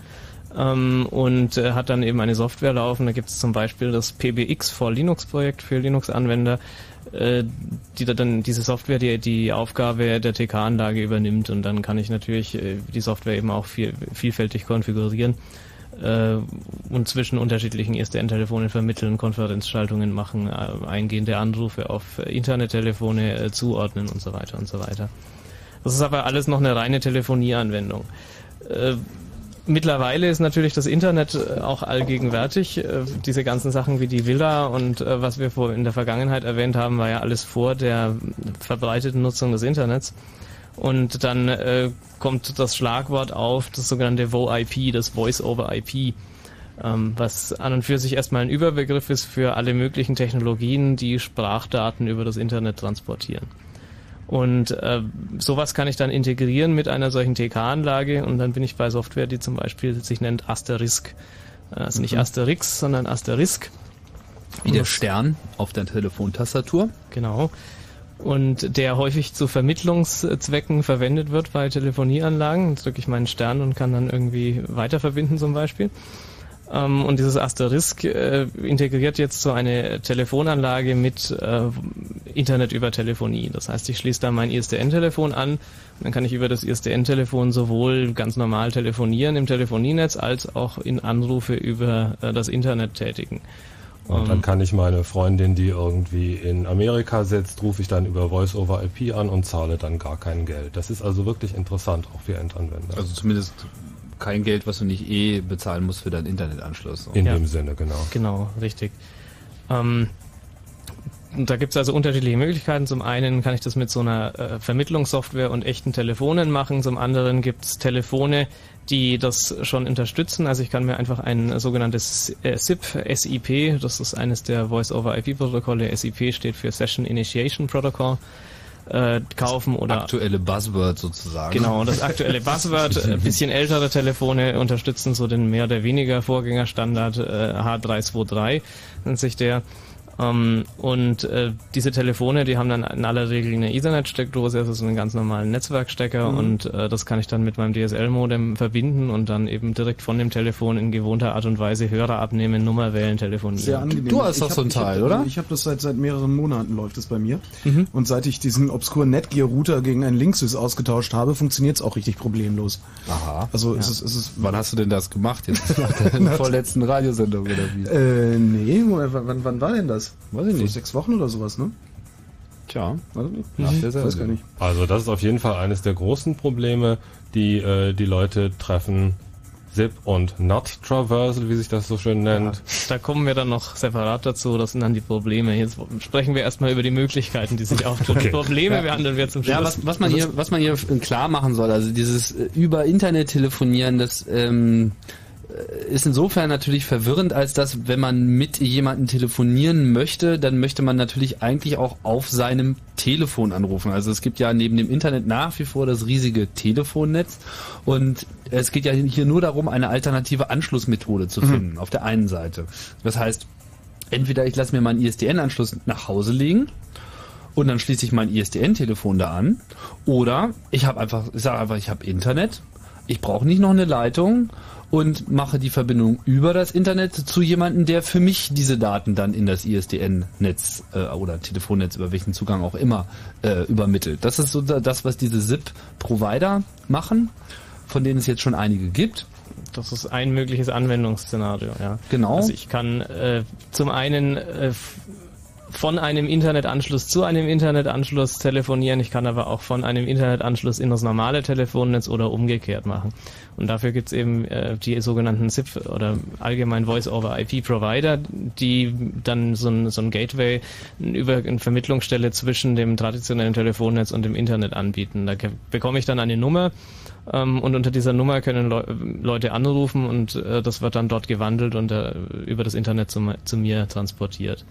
ähm, und äh, hat dann eben eine Software laufen. Da gibt es zum Beispiel das PBX for Linux-Projekt für Linux-Anwender, äh, die da dann diese Software die die Aufgabe der TK-Anlage übernimmt und dann kann ich natürlich äh, die Software eben auch viel, vielfältig konfigurieren äh, und zwischen unterschiedlichen ISDN-Telefonen vermitteln, Konferenzschaltungen machen, äh, eingehende Anrufe auf Internettelefone äh, zuordnen und so weiter und so weiter. Das ist aber alles noch eine reine Telefonieanwendung. Äh, Mittlerweile ist natürlich das Internet äh, auch allgegenwärtig. Äh, Diese ganzen Sachen wie die Villa und äh, was wir in der Vergangenheit erwähnt haben, war ja alles vor der verbreiteten Nutzung des Internets. Und dann äh, kommt das Schlagwort auf, das sogenannte VoIP, das Voice over IP, ähm, was an und für sich erstmal ein Überbegriff ist für alle möglichen Technologien, die Sprachdaten über das Internet transportieren. Und äh, sowas kann ich dann integrieren mit einer solchen TK-Anlage und dann bin ich bei Software, die zum Beispiel sich nennt Asterisk. Also nicht Mhm. Asterix, sondern Asterisk. Wie der Stern auf der Telefontastatur. Genau. Und der häufig zu Vermittlungszwecken verwendet wird bei Telefonieanlagen. Jetzt drücke ich meinen Stern und kann dann irgendwie weiterverbinden zum Beispiel. Ähm, und dieses Asterisk äh, integriert jetzt so eine Telefonanlage mit äh, Internet über Telefonie. Das heißt, ich schließe da mein ISDN-Telefon an. Dann kann ich über das ISDN-Telefon sowohl ganz normal telefonieren im Telefonienetz als auch in Anrufe über äh, das Internet tätigen. Und dann kann ich meine Freundin, die irgendwie in Amerika sitzt, rufe ich dann über Voice over IP an und zahle dann gar kein Geld. Das ist also wirklich interessant, auch für Endanwender. Also zumindest kein Geld, was du nicht eh bezahlen musst für deinen Internetanschluss. In Ja. dem Sinne, genau. Genau, richtig. Ähm, da gibt es also unterschiedliche Möglichkeiten. Zum einen kann ich das mit so einer äh, Vermittlungssoftware und echten Telefonen machen. Zum anderen gibt es Telefone, die das schon unterstützen. Also ich kann mir einfach ein sogenanntes äh, SIP, SIP, das ist eines der Voice-over-IP-Protokolle. SIP steht für Session Initiation Protocol, äh, kaufen oder Aktuelle Buzzword sozusagen. Genau, das aktuelle Buzzword, ein bisschen ältere Telefone unterstützen so den mehr oder weniger Vorgängerstandard äh, H323, nennt sich der. Ähm, und äh, diese Telefone, die haben dann in aller Regel eine Ethernet-Steckdose, also so einen ganz normalen Netzwerkstecker Mhm. und äh, das kann ich dann mit meinem DSL-Modem verbinden und dann eben direkt von dem Telefon in gewohnter Art und Weise Hörer abnehmen, Nummer wählen, telefonieren. Sehr angenehm. Du hast doch so ein ich hab- Teil, oder? Ich habe das seit seit mehreren Monaten läuft es bei mir. Und seit ich diesen obskuren Netgear-Router gegen einen Linksys ausgetauscht habe, funktioniert es auch richtig problemlos. Aha. Also es ist, es ist Wann hast du denn das gemacht? Jetzt nach der vorletzten Radiosendung oder wie? äh, nee, wann, wann war denn das? Weiß ich Vor nicht. sechs Wochen oder sowas, ne? Tja. Warte nicht. Nach der Ich weiß gar nicht. Also das ist auf jeden Fall eines der großen Probleme, die äh, die Leute treffen. ZIP und Not Traversal, wie sich das so schön nennt. Da kommen wir dann noch separat dazu, das sind dann die Probleme. Jetzt sprechen wir erstmal über die Möglichkeiten, die sich auftun. Die Probleme Ja. behandeln wir zum Schluss. Ja, was, was man hier, was man hier klar machen soll, also dieses äh, über Internet telefonieren, das ähm, äh, ist insofern natürlich verwirrend, als dass, wenn man mit jemandem telefonieren möchte, dann möchte man natürlich eigentlich auch auf seinem Telefon anrufen. Also es gibt ja neben dem Internet nach wie vor das riesige Telefonnetz und es geht ja hier nur darum, eine alternative Anschlussmethode zu finden, auf der einen Seite. Das heißt, entweder ich lasse mir meinen ISDN-Anschluss nach Hause legen und dann schließe ich mein ISDN-Telefon da an. Oder ich habe einfach, ich sage einfach, ich habe Internet, ich brauche nicht noch eine Leitung und mache die Verbindung über das Internet zu jemandem, der für mich diese Daten dann in das ISDN-Netz äh, oder Telefonnetz, über welchen Zugang auch immer, äh, übermittelt. Das ist so da- das, was diese SIP-Provider machen, von denen es jetzt schon einige gibt. Das ist ein mögliches Anwendungsszenario, ja. Genau. Also ich kann äh, zum einen äh, von einem Internetanschluss zu einem Internetanschluss telefonieren, ich kann aber auch von einem Internetanschluss in das normale Telefonnetz oder umgekehrt machen. Und dafür gibt's eben äh, die sogenannten SIP oder allgemein Voice-over-IP-Provider, die dann so ein, so ein Gateway über eine Vermittlungsstelle zwischen dem traditionellen Telefonnetz und dem Internet anbieten. Da bekomme ich dann eine Nummer ähm, und unter dieser Nummer können Leu Leute anrufen und äh, das wird dann dort gewandelt und äh, über das Internet zu, zu mir transportiert.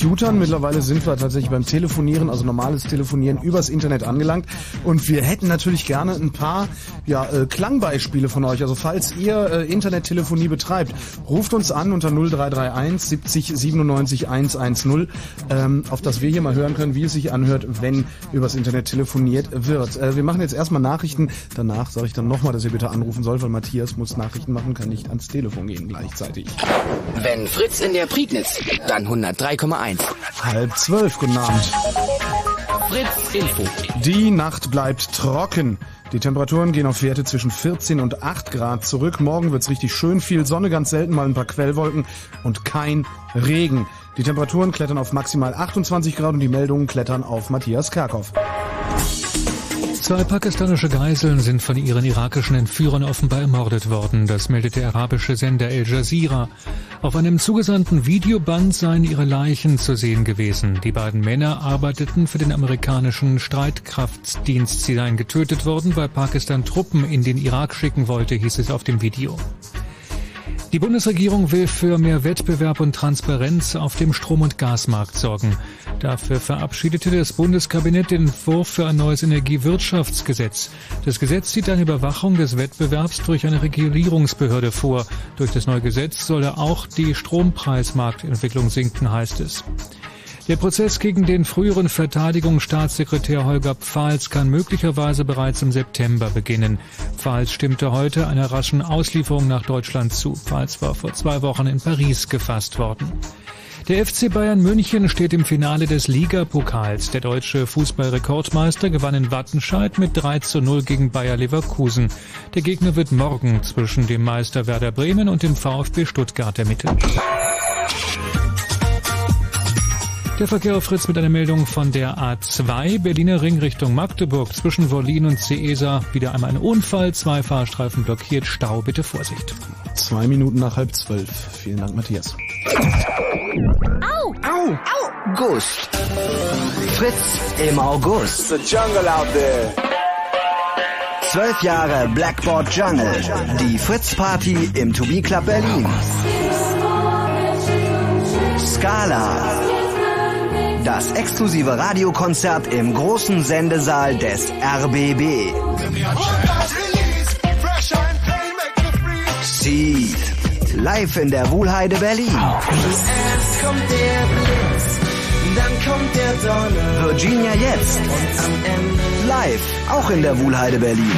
Computern. Mittlerweile sind wir tatsächlich beim Telefonieren, also normales Telefonieren übers Internet angelangt. Und wir hätten natürlich gerne ein paar ja, äh, Klangbeispiele von euch. Also falls ihr äh, Internettelefonie betreibt, ruft uns an unter 0331 70 97 110, ähm, auf das wir hier mal hören können, wie es sich anhört, wenn übers Internet telefoniert wird. Äh, wir machen jetzt erstmal Nachrichten. Danach sage ich dann nochmal, dass ihr bitte anrufen sollt, weil Matthias muss Nachrichten machen, kann nicht ans Telefon gehen gleichzeitig. Wenn Fritz in der Prignitz, dann 103,1. Halb zwölf, guten Abend. Fritz Info. Die Nacht bleibt trocken. Die Temperaturen gehen auf Werte zwischen 14 und 8 Grad zurück. Morgen wird's richtig schön, viel Sonne, ganz selten mal ein paar Quellwolken und kein Regen. Die Temperaturen klettern auf maximal 28 Grad und die Meldungen klettern auf Matthias Kerkhoff. Zwei pakistanische Geiseln sind von ihren irakischen Entführern offenbar ermordet worden. Das meldet der arabische Sender Al Jazeera. Auf einem zugesandten Videoband seien ihre Leichen zu sehen gewesen. Die beiden Männer arbeiteten für den amerikanischen Streitkraftdienst. Sie seien getötet worden, weil Pakistan Truppen in den Irak schicken wollte, hieß es auf dem Video. Die Bundesregierung will für mehr Wettbewerb und Transparenz auf dem Strom- und Gasmarkt sorgen. Dafür verabschiedete das Bundeskabinett den Entwurf für ein neues Energiewirtschaftsgesetz. Das Gesetz sieht eine Überwachung des Wettbewerbs durch eine Regulierungsbehörde vor. Durch das neue Gesetz solle auch die Strompreismarktentwicklung sinken, heißt es. Der Prozess gegen den früheren Verteidigungsstaatssekretär Holger Pfahls kann möglicherweise bereits im September beginnen. Pfahls stimmte heute einer raschen Auslieferung nach Deutschland zu. Pfahls war vor zwei Wochen in Paris gefasst worden. Der FC Bayern München steht im Finale des Ligapokals. Der deutsche Fußballrekordmeister gewann in Wattenscheid mit 3 zu 0 gegen Bayer Leverkusen. Der Gegner wird morgen zwischen dem Meister Werder Bremen und dem VfB Stuttgart ermittelt. Der Verkehr auf Fritz mit einer Meldung von der A2 Berliner Ring Richtung Magdeburg zwischen Wollin und Ceesa. Wieder einmal ein Unfall, zwei Fahrstreifen blockiert, Stau, bitte Vorsicht. Zwei Minuten nach halb zwölf. Vielen Dank, Matthias. Au! Au! Au! Gust. Fritz im August. It's a jungle out there. Zwölf Jahre Blackboard Jungle. Die Fritz-Party im To Be Club Berlin. Scala. Das exklusive Radiokonzert im großen Sendesaal des RBB. Seed. Live in der Wuhlheide Berlin. Erst kommt der Blitz, dann kommt der Donner. Virginia jetzt. Live. Auch in der Wuhlheide Berlin.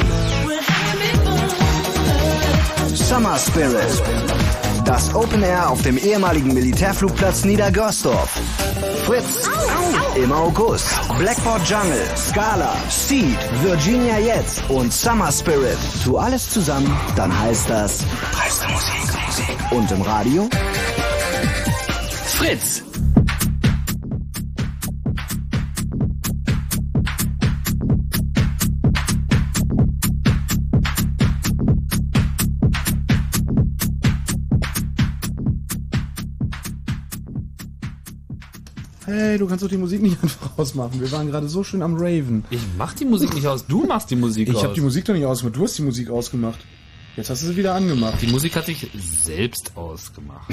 Summer Spirit. Das Open Air auf dem ehemaligen Militärflugplatz Niedergörsdorf. Fritz im August. Blackboard Jungle, Scala, Seed, Virginia jetzt und Summer Spirit. Tu alles zusammen, dann heißt das Preis der Musik. Und im Radio? Fritz. Hey, du kannst doch die Musik nicht einfach ausmachen. Wir waren gerade so schön am Raven. Ich mach die Musik nicht aus, du machst die Musik Ich aus. habe die Musik doch nicht ausgemacht. Du hast die Musik ausgemacht. Jetzt hast du sie wieder angemacht. Die Musik hat sich selbst ausgemacht.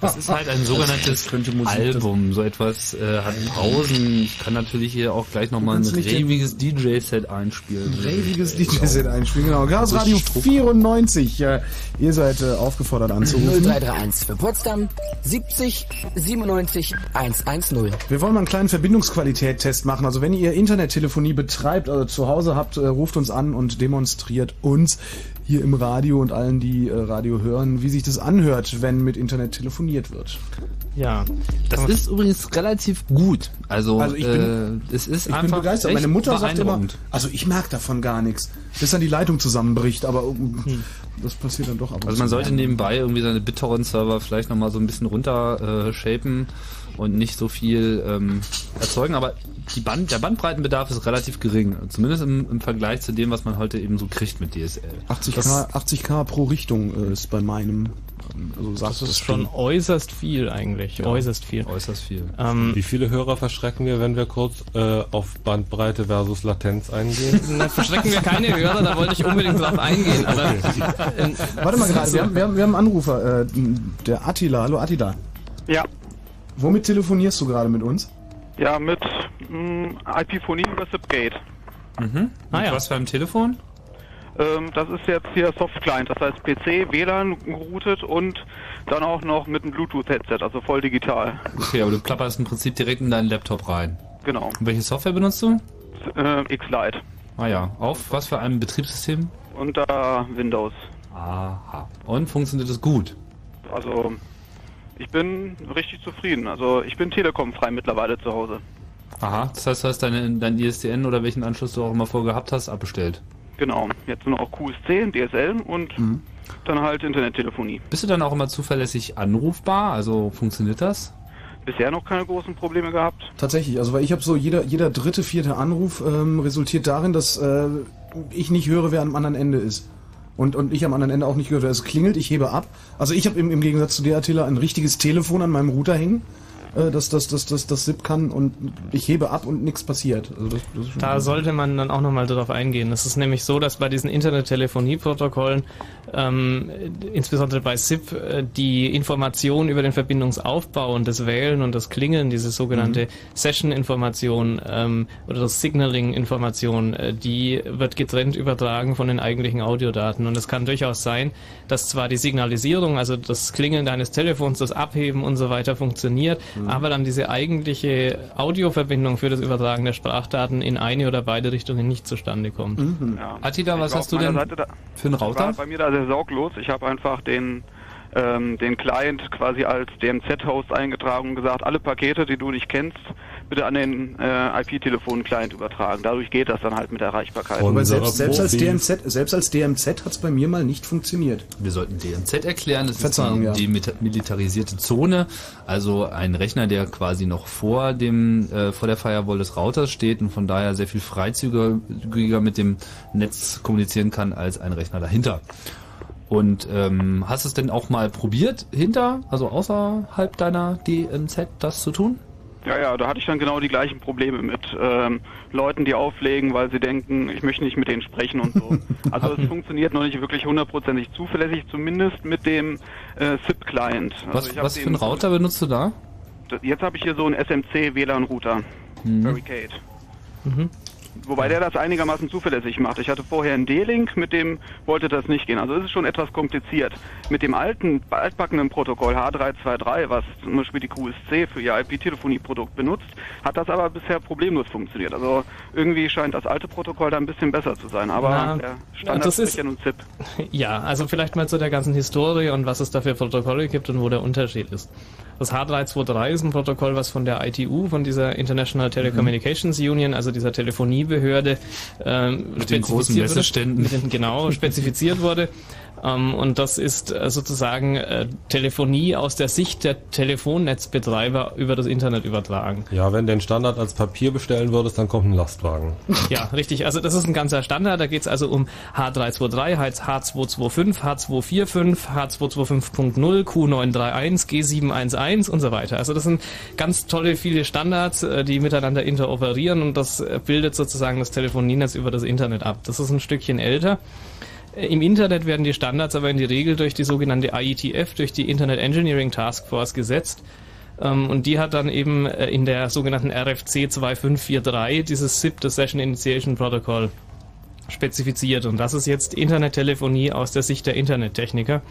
Das ist halt ein sogenanntes Album. So etwas äh, hat Pausen. Ich kann natürlich hier auch gleich nochmal ein reviges DJ-Set einspielen. Reviges DJ-Set einspielen, genau. Chaos Radio 94. Äh, ihr seid äh, aufgefordert anzurufen. 0331 für Potsdam 70 97 110. Wir wollen mal einen kleinen Verbindungsqualität-Test machen. Also wenn ihr Internettelefonie betreibt, also zu Hause habt, äh, ruft uns an und demonstriert uns hier im Radio und allen, die äh, Radio hören, wie sich das anhört, wenn mit Internet telefoniert wird. Ja. Das ist übrigens relativ gut. Also, Also ich bin, äh, es ist ich bin begeistert. echt Meine Mutter sagt immer, also ich merke davon gar nichts, bis dann die Leitung zusammenbricht, aber ähm, das passiert dann doch ab und Also man sollte nebenbei irgendwie seine BitTorrent-Server vielleicht nochmal so ein bisschen runter äh, shapen und nicht so viel ähm, erzeugen, aber die Band, der Bandbreitenbedarf ist relativ gering, zumindest im, im Vergleich zu dem, was man heute eben so kriegt mit DSL. 80k, 80k pro Richtung äh, ist bei meinem. ähm, Also Das ist schon äußerst viel eigentlich, äußerst viel. Äußerst viel. Ähm, Wie viele Hörer verschrecken wir, wenn wir kurz äh, auf Bandbreite versus Latenz eingehen? Na, verschrecken wir keine Hörer, da wollte ich unbedingt drauf eingehen. Aber, ähm, Warte mal gerade, wir haben, wir haben, wir haben einen Anrufer, äh, der Attila. Hallo Attila. Ja. Womit telefonierst du gerade mit uns? Ja, mit mh, IP-Phonie über Zipgate. Mhm. Ah, ja. Was für ein Telefon? Ähm, das ist jetzt hier Soft Client, das heißt PC, WLAN geroutet und dann auch noch mit einem Bluetooth-Headset, also voll digital. Okay, aber du klapperst im Prinzip direkt in deinen Laptop rein. Genau. Und welche Software benutzt du? Äh, X-Lite. Ah ja, auf was für einem Betriebssystem? Unter Windows. Aha. Und funktioniert das gut? Also, ich bin richtig zufrieden. Also, ich bin Telekom-frei mittlerweile zu Hause. Aha, das heißt, du hast deine, dein ISDN oder welchen Anschluss du auch immer vorgehabt hast, abbestellt. Genau. Jetzt nur noch QSC, DSL und Mhm. dann halt Internettelefonie. Bist du dann auch immer zuverlässig anrufbar? Also funktioniert das? Bisher noch keine großen Probleme gehabt. Tatsächlich, also weil ich habe so jeder jeder dritte, vierte Anruf ähm, resultiert darin, dass äh, ich nicht höre, wer am anderen Ende ist. Und, und ich am anderen Ende auch nicht höre. Es klingelt, ich hebe ab. Also ich habe im, im Gegensatz zu dir, Attila, ein richtiges Telefon an meinem Router hängen, äh, das, das, das, das, das SIP kann und ich hebe ab und nichts passiert. Also das, das Da sollte man dann auch nochmal darauf eingehen. Es ist nämlich so, dass bei diesen Internettelefonieprotokollen, ähm, insbesondere bei SIP, äh, die Information über den Verbindungsaufbau und das Wählen und das Klingeln, diese sogenannte Session-Information ähm, oder das Signaling-Information, äh, die wird getrennt übertragen von den eigentlichen Audiodaten. Und es kann durchaus sein, dass zwar die Signalisierung, also das Klingeln deines Telefons, das Abheben und so weiter funktioniert, aber dann diese eigentliche Audioverbindung für das Übertragen der Sprachdaten in eine oder beide Richtungen nicht zustande kommt. Ja. Attila, was war hast du denn für einen Router? bei mir da sehr sorglos. Ich habe einfach den ähm, den Client quasi als DMZ-Host eingetragen und gesagt, alle Pakete, die du nicht kennst, bitte an den äh, IP-Telefon-Client übertragen. Dadurch geht das dann halt mit Erreichbarkeit. Aber selbst, selbst als DMZ, selbst als DMZ hat es bei mir mal nicht funktioniert. Wir sollten DMZ erklären. Das Verzeihung, ja. ist die demilitarisierte Zone, also ein Rechner, der quasi noch vor dem äh, vor der Firewall des Routers steht und von daher sehr viel freizügiger mit dem Netz kommunizieren kann als ein Rechner dahinter. Und ähm, hast du es denn auch mal probiert, hinter, also außerhalb deiner DMZ das zu tun? Ja, ja, da hatte ich dann genau die gleichen Probleme mit ähm, Leuten, die auflegen, weil sie denken, ich möchte nicht mit denen sprechen und so. Also es funktioniert noch nicht wirklich hundertprozentig zuverlässig, zumindest mit dem äh, SIP-Client. Also Was, was für einen Router benutzt du da? Jetzt habe ich hier so einen SMC-WLAN-Router, Mhm. Barricade. Wobei der das einigermaßen zuverlässig macht. Ich hatte vorher einen D-Link, mit dem wollte das nicht gehen. Also es ist schon etwas kompliziert. Mit dem alten, altbackenen Protokoll H323, was zum Beispiel die QSC für ihr IP-Telefonie-Produkt benutzt, hat das aber bisher problemlos funktioniert. Also irgendwie scheint das alte Protokoll da ein bisschen besser zu sein. Aber Na, der Standard das ist- spricht ja nun ZIP. Ja, also vielleicht mal zu der ganzen Historie und was es da für Protokolle gibt und wo der Unterschied ist. Das H323 ist ein Protokoll, was von der ITU, von dieser International Telecommunications Union, also dieser Telefoniebehörde, ähm, Mit den großen. Messeständen. Mit den, genau, spezifiziert wurde. Ähm, und das ist äh, sozusagen äh, Telefonie aus der Sicht der Telefonnetzbetreiber über das Internet übertragen. Ja, wenn du den Standard als Papier bestellen würdest, dann kommt ein Lastwagen. Ja, richtig. Also das ist ein ganzer Standard. Da geht's also um H323, H225, H245, H225.0, Q931, G711 und so weiter. Also das sind ganz tolle viele Standards, äh, die miteinander interoperieren und das bildet sozusagen das Telefonienetz über das Internet ab. Das ist ein Stückchen älter. Äh, Im Internet werden die Standards aber in die Regel durch die sogenannte IETF, durch die Internet Engineering Task Force gesetzt. Ähm, Und die hat dann eben äh, in der sogenannten RFC 2543 dieses SIP, das Session Initiation Protocol, spezifiziert. Und das ist jetzt Internettelefonie aus der Sicht der Internettechniker.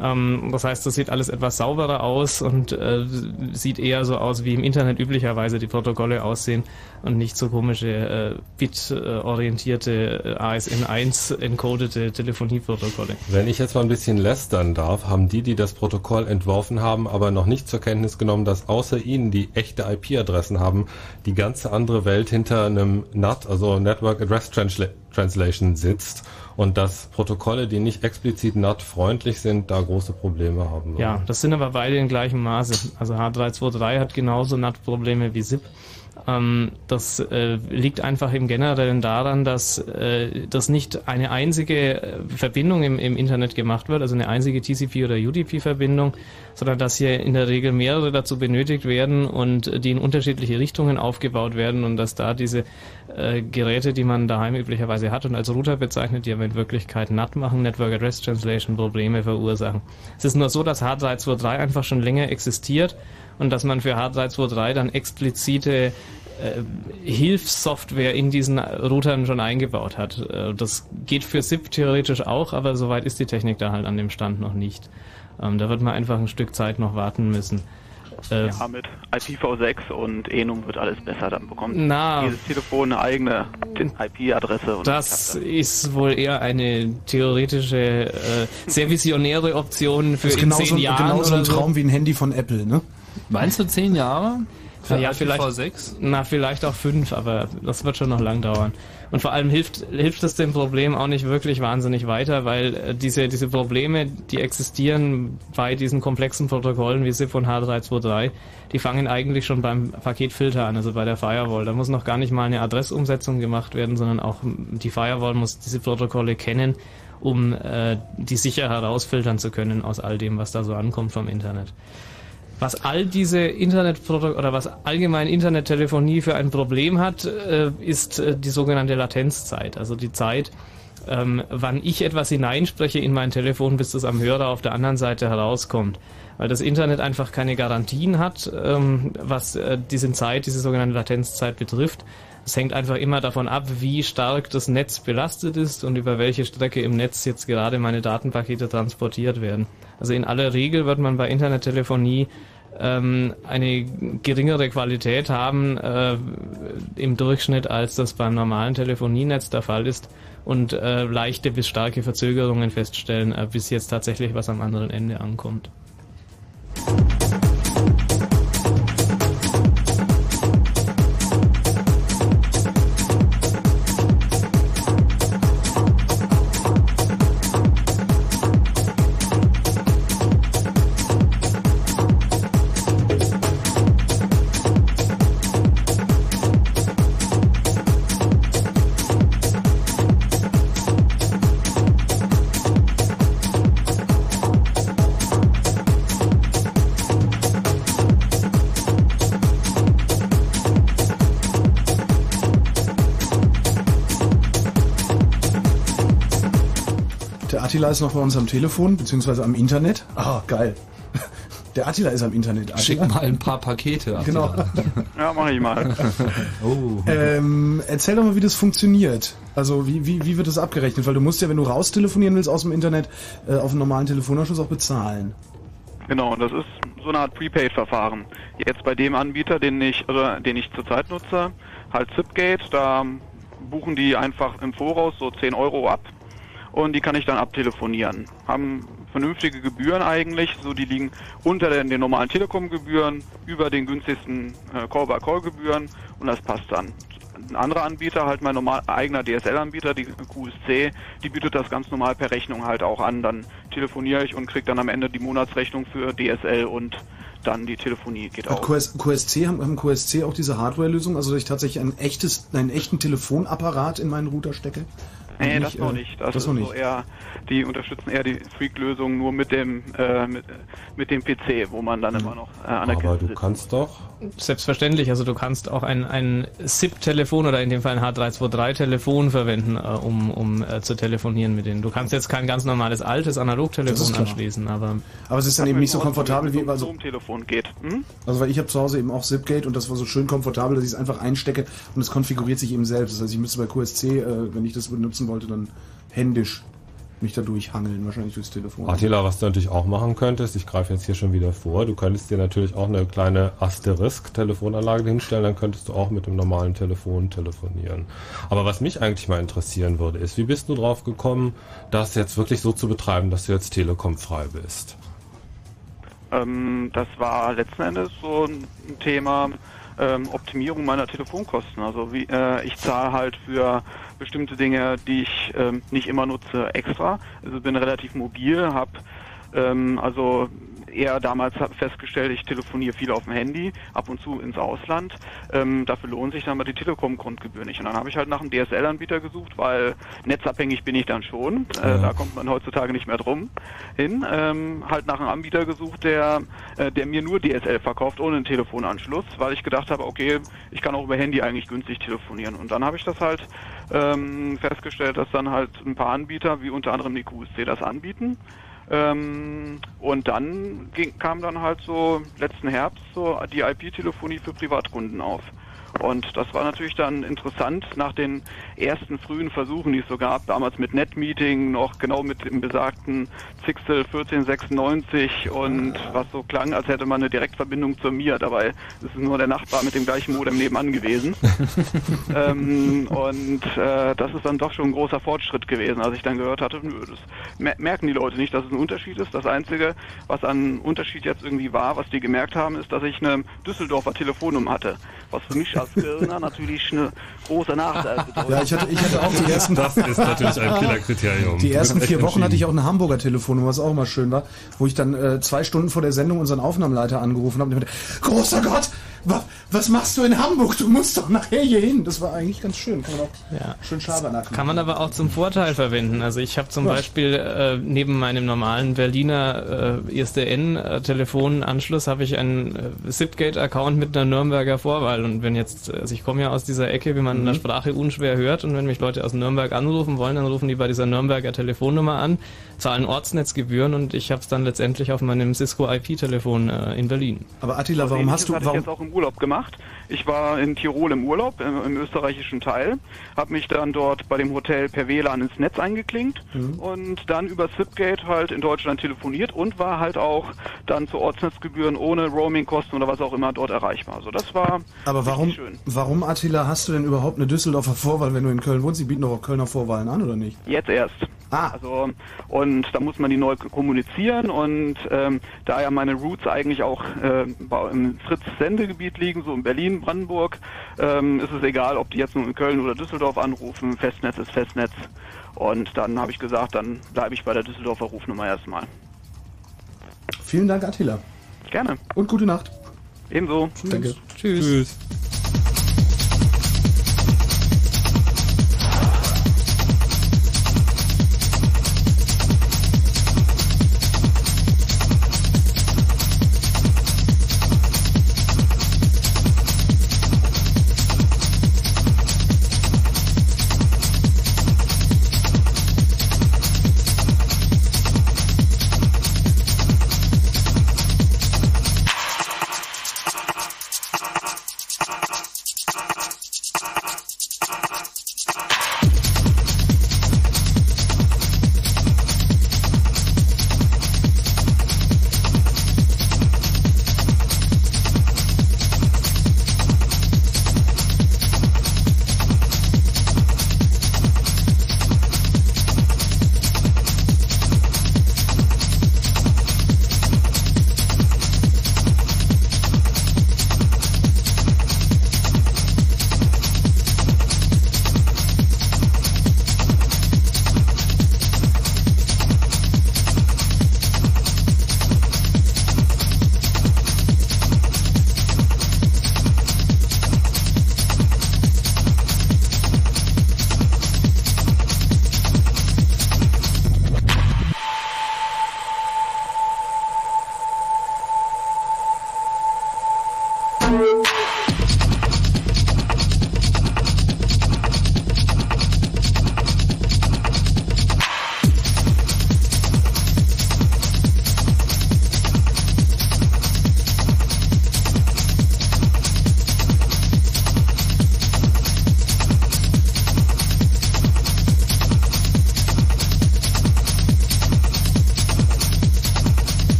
Ähm, das heißt, das sieht alles etwas sauberer aus und äh, sieht eher so aus, wie im Internet üblicherweise die Protokolle aussehen und nicht so komische äh, bit-orientierte äh, ASN1 encodete Telefonieprotokolle. Wenn ich jetzt mal ein bisschen lästern darf, haben die, die das Protokoll entworfen haben, aber noch nicht zur Kenntnis genommen, dass außer ihnen, die echte IP-Adressen haben, die ganze andere Welt hinter einem NAT, also Network Address Transla Translation sitzt und dass Protokolle, die nicht explizit NAT-freundlich sind, da große Probleme haben. Ja, das sind aber beide in gleichem Maße. Also H323 hat genauso NAT-Probleme wie SIP. Ähm, das äh, liegt einfach im Generellen daran, dass äh, das nicht eine einzige äh, Verbindung im, im Internet gemacht wird, also eine einzige TCP oder UDP-Verbindung, sondern dass hier in der Regel mehrere dazu benötigt werden und die in unterschiedliche Richtungen aufgebaut werden und dass da diese äh, Geräte, die man daheim üblicherweise hat und als Router bezeichnet, die aber in Wirklichkeit NAT machen, Network Address Translation Probleme verursachen. Es ist nur so, dass H323 einfach schon länger existiert und dass man für H323 dann explizite äh, Hilfssoftware in diesen Routern schon eingebaut hat. Äh, das geht für SIP theoretisch auch, aber soweit ist die Technik da halt an dem Stand noch nicht. Ähm, da wird man einfach ein Stück Zeit noch warten müssen. Äh, ja, mit IPv6 und Enum wird alles besser. Dann bekommt na, dieses Telefon eine eigene IP-Adresse. Das ist wohl eher eine theoretische, äh, sehr visionäre Option für das ist in zehn Jahren. Genauso ein Traum so. wie ein Handy von Apple, ne? Meinst du zehn Jahre? Für ja, vielleicht, 6? Na, vielleicht auch fünf, aber das wird schon noch lang dauern. Und vor allem hilft, hilft es dem Problem auch nicht wirklich wahnsinnig weiter, weil äh, diese, diese Probleme, die existieren bei diesen komplexen Protokollen wie SIP und H323, die fangen eigentlich schon beim Paketfilter an, also bei der Firewall. Da muss noch gar nicht mal eine Adressumsetzung gemacht werden, sondern auch die Firewall muss diese Protokolle kennen, um äh, die sicher herausfiltern zu können aus all dem, was da so ankommt vom Internet was all diese Internetprotokolle oder was allgemein Internettelefonie für ein Problem hat, äh, ist äh, die sogenannte Latenzzeit. Also die Zeit, ähm, wann ich etwas hineinspreche in mein Telefon, bis das am Hörer auf der anderen Seite herauskommt. Weil das Internet einfach keine Garantien hat, ähm, was äh, diese Zeit, diese sogenannte Latenzzeit betrifft. Es hängt einfach immer davon ab, wie stark das Netz belastet ist und über welche Strecke im Netz jetzt gerade meine Datenpakete transportiert werden. Also in aller Regel wird man bei Internettelefonie ähm, eine geringere Qualität haben äh, im Durchschnitt, als das beim normalen Telefonienetz der Fall ist und äh, leichte bis starke Verzögerungen feststellen, äh, bis jetzt tatsächlich was am anderen Ende ankommt. Attila ist noch bei uns am Telefon, beziehungsweise am Internet. Ah, geil. Der Attila ist am Internet. Attila. Schick mal ein paar Pakete. Attila. Genau. ja, mach ich mal. oh. ähm, erzähl doch mal, wie das funktioniert. Also wie, wie, wie wird das abgerechnet? Weil du musst ja, wenn du raustelefonieren willst aus dem Internet, äh, auf einen normalen Telefonanschluss auch bezahlen. Genau, das ist so eine Art Prepaid-Verfahren. Jetzt bei dem Anbieter, den ich, also, den ich zurzeit nutze, halt Zipgate, da buchen die einfach im Voraus so 10 Euro ab und die kann ich dann abtelefonieren. Haben vernünftige Gebühren eigentlich, so die liegen unter den, den normalen Telekom-Gebühren, über den günstigsten äh, Call-by-Call-Gebühren und das passt dann. Ein anderer Anbieter, halt mein normal eigener DSL-Anbieter, die QSC, die bietet das ganz normal per Rechnung halt auch an. Dann telefoniere ich und kriege dann am Ende die Monatsrechnung für DSL und dann die Telefonie geht Hat auch. QS, QSC haben, haben QSC auch diese Hardware-Lösung, also dass ich tatsächlich ein echtes, einen echten Telefonapparat in meinen Router stecke? Nee, nicht, das noch äh, nicht. Das, das ist noch nicht. So eher, die unterstützen eher die Freak-Lösung nur mit dem äh, mit, mit dem PC, wo man dann mhm. immer noch äh, an der Aber Kiste du sitzt. kannst doch. Selbstverständlich, also du kannst auch ein, ein SIP-Telefon oder in dem Fall ein H323-Telefon verwenden, äh, um, um äh, zu telefonieren mit denen. Du kannst jetzt kein ganz normales altes Analogtelefon anschließen, aber. Aber es ist dann eben nicht so komfortabel wie also Telefon geht. Hm? Also weil ich habe zu Hause eben auch Zipgate und das war so schön komfortabel, dass ich es einfach einstecke und es konfiguriert sich eben selbst. Das heißt, ich müsste bei QSC, äh, wenn ich das benutzen wollte, dann händisch mich da durchhangeln, wahrscheinlich durchs Telefon. Attila, was du natürlich auch machen könntest, ich greife jetzt hier schon wieder vor, du könntest dir natürlich auch eine kleine Asterisk-Telefonanlage hinstellen, dann könntest du auch mit dem normalen Telefon telefonieren. Aber was mich eigentlich mal interessieren würde, ist, wie bist du drauf gekommen, das jetzt wirklich so zu betreiben, dass du jetzt telekomfrei bist? Ähm, das war letzten Endes so ein Thema, ähm, Optimierung meiner Telefonkosten. Also wie, äh, ich zahle halt für bestimmte Dinge, die ich ähm, nicht immer nutze, extra. Also bin relativ mobil, habe ähm, also eher damals festgestellt, ich telefoniere viel auf dem Handy, ab und zu ins Ausland. Ähm, dafür lohnt sich dann aber die Telekom-Grundgebühr nicht. Und dann habe ich halt nach einem DSL-Anbieter gesucht, weil netzabhängig bin ich dann schon. Äh, ja. Da kommt man heutzutage nicht mehr drum hin. Ähm, halt nach einem Anbieter gesucht, der, äh, der mir nur DSL verkauft, ohne einen Telefonanschluss, weil ich gedacht habe, okay, ich kann auch über Handy eigentlich günstig telefonieren. Und dann habe ich das halt ähm, festgestellt, dass dann halt ein paar Anbieter, wie unter anderem die QSC, das anbieten. Ähm, und dann ging, kam dann halt so letzten Herbst so die IP-Telefonie für Privatkunden auf. Und das war natürlich dann interessant nach den ersten frühen Versuchen, die es so gab, damals mit NetMeeting, noch genau mit dem besagten Zixel 1496 und was so klang, als hätte man eine Direktverbindung zur Mir. Dabei ist es nur der Nachbar mit dem gleichen Modem nebenan gewesen. ähm, und äh, das ist dann doch schon ein großer Fortschritt gewesen, als ich dann gehört hatte, nö, das merken die Leute nicht, dass es ein Unterschied ist. Das Einzige, was an Unterschied jetzt irgendwie war, was die gemerkt haben, ist, dass ich eine Düsseldorfer Telefonnummer hatte. Was für mich als Kölner natürlich eine große Nachteil bedeutet. Ja, ich hatte, ich hatte auch die ersten... Das ist natürlich ein Killerkriterium. Die ersten vier Wochen hatte ich auch eine Hamburger Telefonnummer, was auch immer schön war, wo ich dann äh, zwei Stunden vor der Sendung unseren Aufnahmeleiter angerufen habe und meinte, großer Gott, was, was machst du in Hamburg? Du musst doch nachher hier hin. Das war eigentlich ganz schön. Kann man auch ja. schön Schabernack Kann man aber auch zum Vorteil verwenden. Also ich habe zum ja. Beispiel äh, neben meinem normalen Berliner äh, ISDN-Telefonanschluss habe ich einen äh, Zipgate-Account mit einer Nürnberger Vorwahl. Und wenn jetzt, also ich komme ja aus dieser Ecke, wie man mhm. in der Sprache unschwer hört, und wenn mich Leute aus Nürnberg anrufen wollen, dann rufen die bei dieser Nürnberger Telefonnummer an, zahlen Ortsnetzgebühren und ich habe es dann letztendlich auf meinem Cisco IP-Telefon äh, in Berlin. Aber Attila, warum hast du... Warum, Urlaub gemacht. Ich war in Tirol im Urlaub, im, im österreichischen Teil, habe mich dann dort bei dem Hotel per WLAN ins Netz eingeklinkt mhm. und dann über Zipgate halt in Deutschland telefoniert und war halt auch dann zu Ortsnetzgebühren ohne Roamingkosten oder was auch immer dort erreichbar. Also das war Aber warum, schön. warum Attila, hast du denn überhaupt eine Düsseldorfer Vorwahl, wenn du in Köln wohnst? Sie bieten doch auch Kölner Vorwahlen an, oder nicht? Jetzt erst. Ah. Also, und da muss man die neu kommunizieren und ähm, da ja meine Roots eigentlich auch äh, im Fritz-Sendegebiet liegen, so in Berlin, Brandenburg, ähm, ist es egal, ob die jetzt nur in Köln oder Düsseldorf anrufen. Festnetz ist Festnetz. Und dann habe ich gesagt, dann bleibe ich bei der Düsseldorfer Rufnummer erstmal. Vielen Dank, Attila. Gerne. Und gute Nacht. Ebenso. Tschüss. Danke. Tschüss. Tschüss.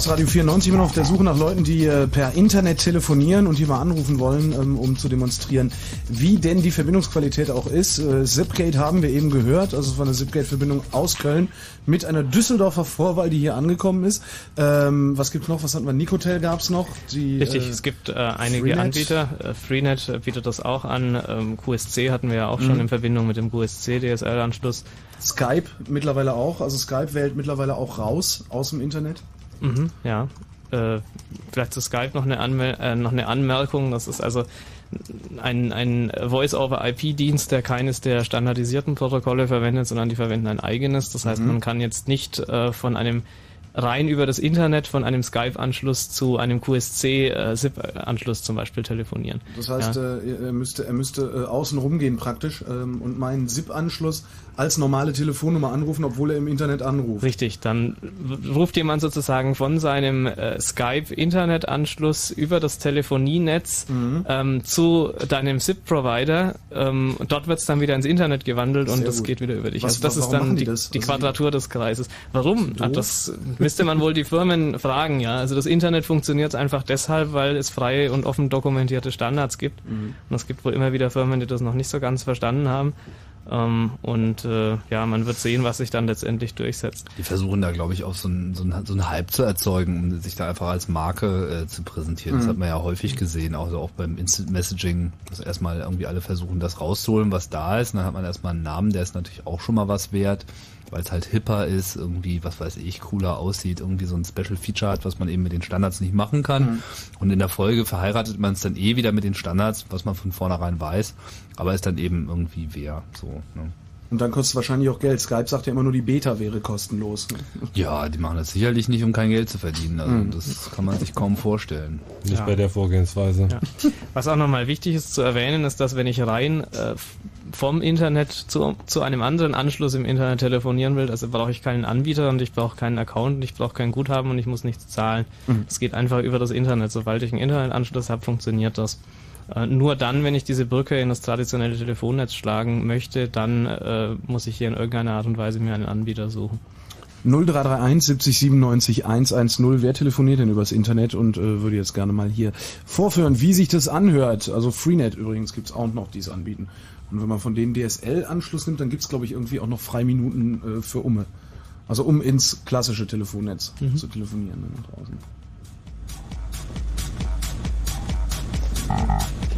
Chaos Radio 94 immer noch auf der Suche nach Leuten, die äh, per Internet telefonieren und die mal anrufen wollen, ähm, um zu demonstrieren, wie denn die Verbindungsqualität auch ist. Äh, Zipgate haben wir eben gehört, also es war eine Zipgate-Verbindung aus Köln mit einer Düsseldorfer Vorwahl, die hier angekommen ist. Ähm, was gibt's noch? Was hatten wir? Nicotel gab's noch. Die, Richtig, äh, es gibt äh, einige Freenet. Anbieter. Äh, Freenet bietet das auch an. Ähm, QSC hatten wir ja auch schon Mhm. in Verbindung mit dem QSC-DSL-Anschluss. Skype mittlerweile auch. Also Skype wählt mittlerweile auch raus aus dem Internet. Mhm, ja. Äh, vielleicht zu Skype noch eine, Anmel äh, noch eine Anmerkung. Das ist also ein, ein Voice-over-IP-Dienst, der keines der standardisierten Protokolle verwendet, sondern die verwenden ein eigenes. Das heißt, Mhm. man kann jetzt nicht äh, von einem rein über das Internet von einem Skype-Anschluss zu einem QSC-SIP-Anschluss zum Beispiel telefonieren. Das heißt, ja. äh, er müsste, er müsste äh, außen rumgehen praktisch ähm, und meinen SIP-Anschluss als normale Telefonnummer anrufen, obwohl er im Internet anruft. Richtig, dann ruft jemand sozusagen von seinem äh, Skype-Internetanschluss über das Telefonienetz Mhm. ähm, zu deinem SIP-Provider. Ähm, und dort wird es dann wieder ins Internet gewandelt und Sehr das gut. geht wieder über dich. Was- also das ist dann die die, das? die Also Quadratur des Kreises. Warum? Doof. das müsste man wohl die Firmen fragen, ja. Also das Internet funktioniert einfach deshalb, weil es freie und offen dokumentierte Standards gibt. Mhm. Und es gibt wohl immer wieder Firmen, die das noch nicht so ganz verstanden haben. Ähm, und äh, ja, man wird sehen, was sich dann letztendlich durchsetzt. Die versuchen da, glaube ich, auch so einen so so einen Hype zu erzeugen, um sich da einfach als Marke äh, zu präsentieren. Das Mhm. hat man ja häufig gesehen, also auch beim Instant Messaging, dass erstmal irgendwie alle versuchen, das rauszuholen, was da ist. Und dann hat man erstmal einen Namen, der ist natürlich auch schon mal was wert, weil es halt hipper ist, irgendwie, was weiß ich, cooler aussieht, irgendwie so ein Special Feature hat, was man eben mit den Standards nicht machen kann. Mhm. Und in der Folge verheiratet man es dann eh wieder mit den Standards, was man von vornherein weiß, aber ist dann eben irgendwie wer, so, ne? Und dann kostet es wahrscheinlich auch Geld. Skype sagt ja immer nur, die Beta wäre kostenlos. Ne? Ja, die machen das sicherlich nicht, um kein Geld zu verdienen. Also Mhm. das kann man sich kaum vorstellen. Nicht Ja. bei der Vorgehensweise. Ja. Was auch nochmal wichtig ist zu erwähnen, ist, dass wenn ich rein äh, vom Internet zu, zu einem anderen Anschluss im Internet telefonieren will, also brauche ich keinen Anbieter und ich brauche keinen Account und ich brauche kein Guthaben und ich muss nichts zahlen. Mhm. Es geht einfach über das Internet. Sobald ich einen Internetanschluss habe, funktioniert das. Äh, nur dann, wenn ich diese Brücke in das traditionelle Telefonnetz schlagen möchte, dann äh, muss ich hier in irgendeiner Art und Weise mir einen Anbieter suchen. 0331 70 97 110. Wer telefoniert denn übers Internet und äh, würde jetzt gerne mal hier vorführen, wie sich das anhört. Also Freenet übrigens gibt's auch noch, die es anbieten. Und wenn man von denen DSL-Anschluss nimmt, dann gibt's glaube ich, irgendwie auch noch Freiminuten äh, für Umme. Also um ins klassische Telefonnetz Mhm. zu telefonieren draußen. Uh-huh.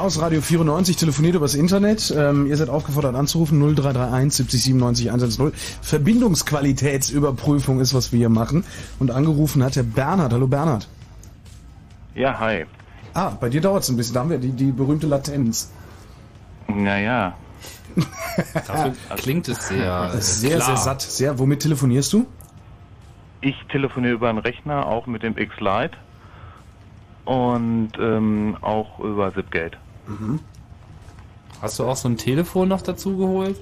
Chaos Radio 94 telefoniert übers Internet. Ähm, ihr seid aufgefordert anzurufen 0331 70 97 110. Verbindungsqualitätsüberprüfung ist, was wir hier machen. Und angerufen hat der Bernhard. Hallo Bernhard. Ja, hi. Ah, bei dir dauert es ein bisschen. Da haben wir die, die berühmte Latenz. Naja. Dafür klingt es sehr, sehr, klar. sehr satt. Sehr. Womit telefonierst du? Ich telefoniere über einen Rechner, auch mit dem X-Lite. Und ähm, auch über Zipgate. Mhm. Hast du auch so ein Telefon noch dazu geholt?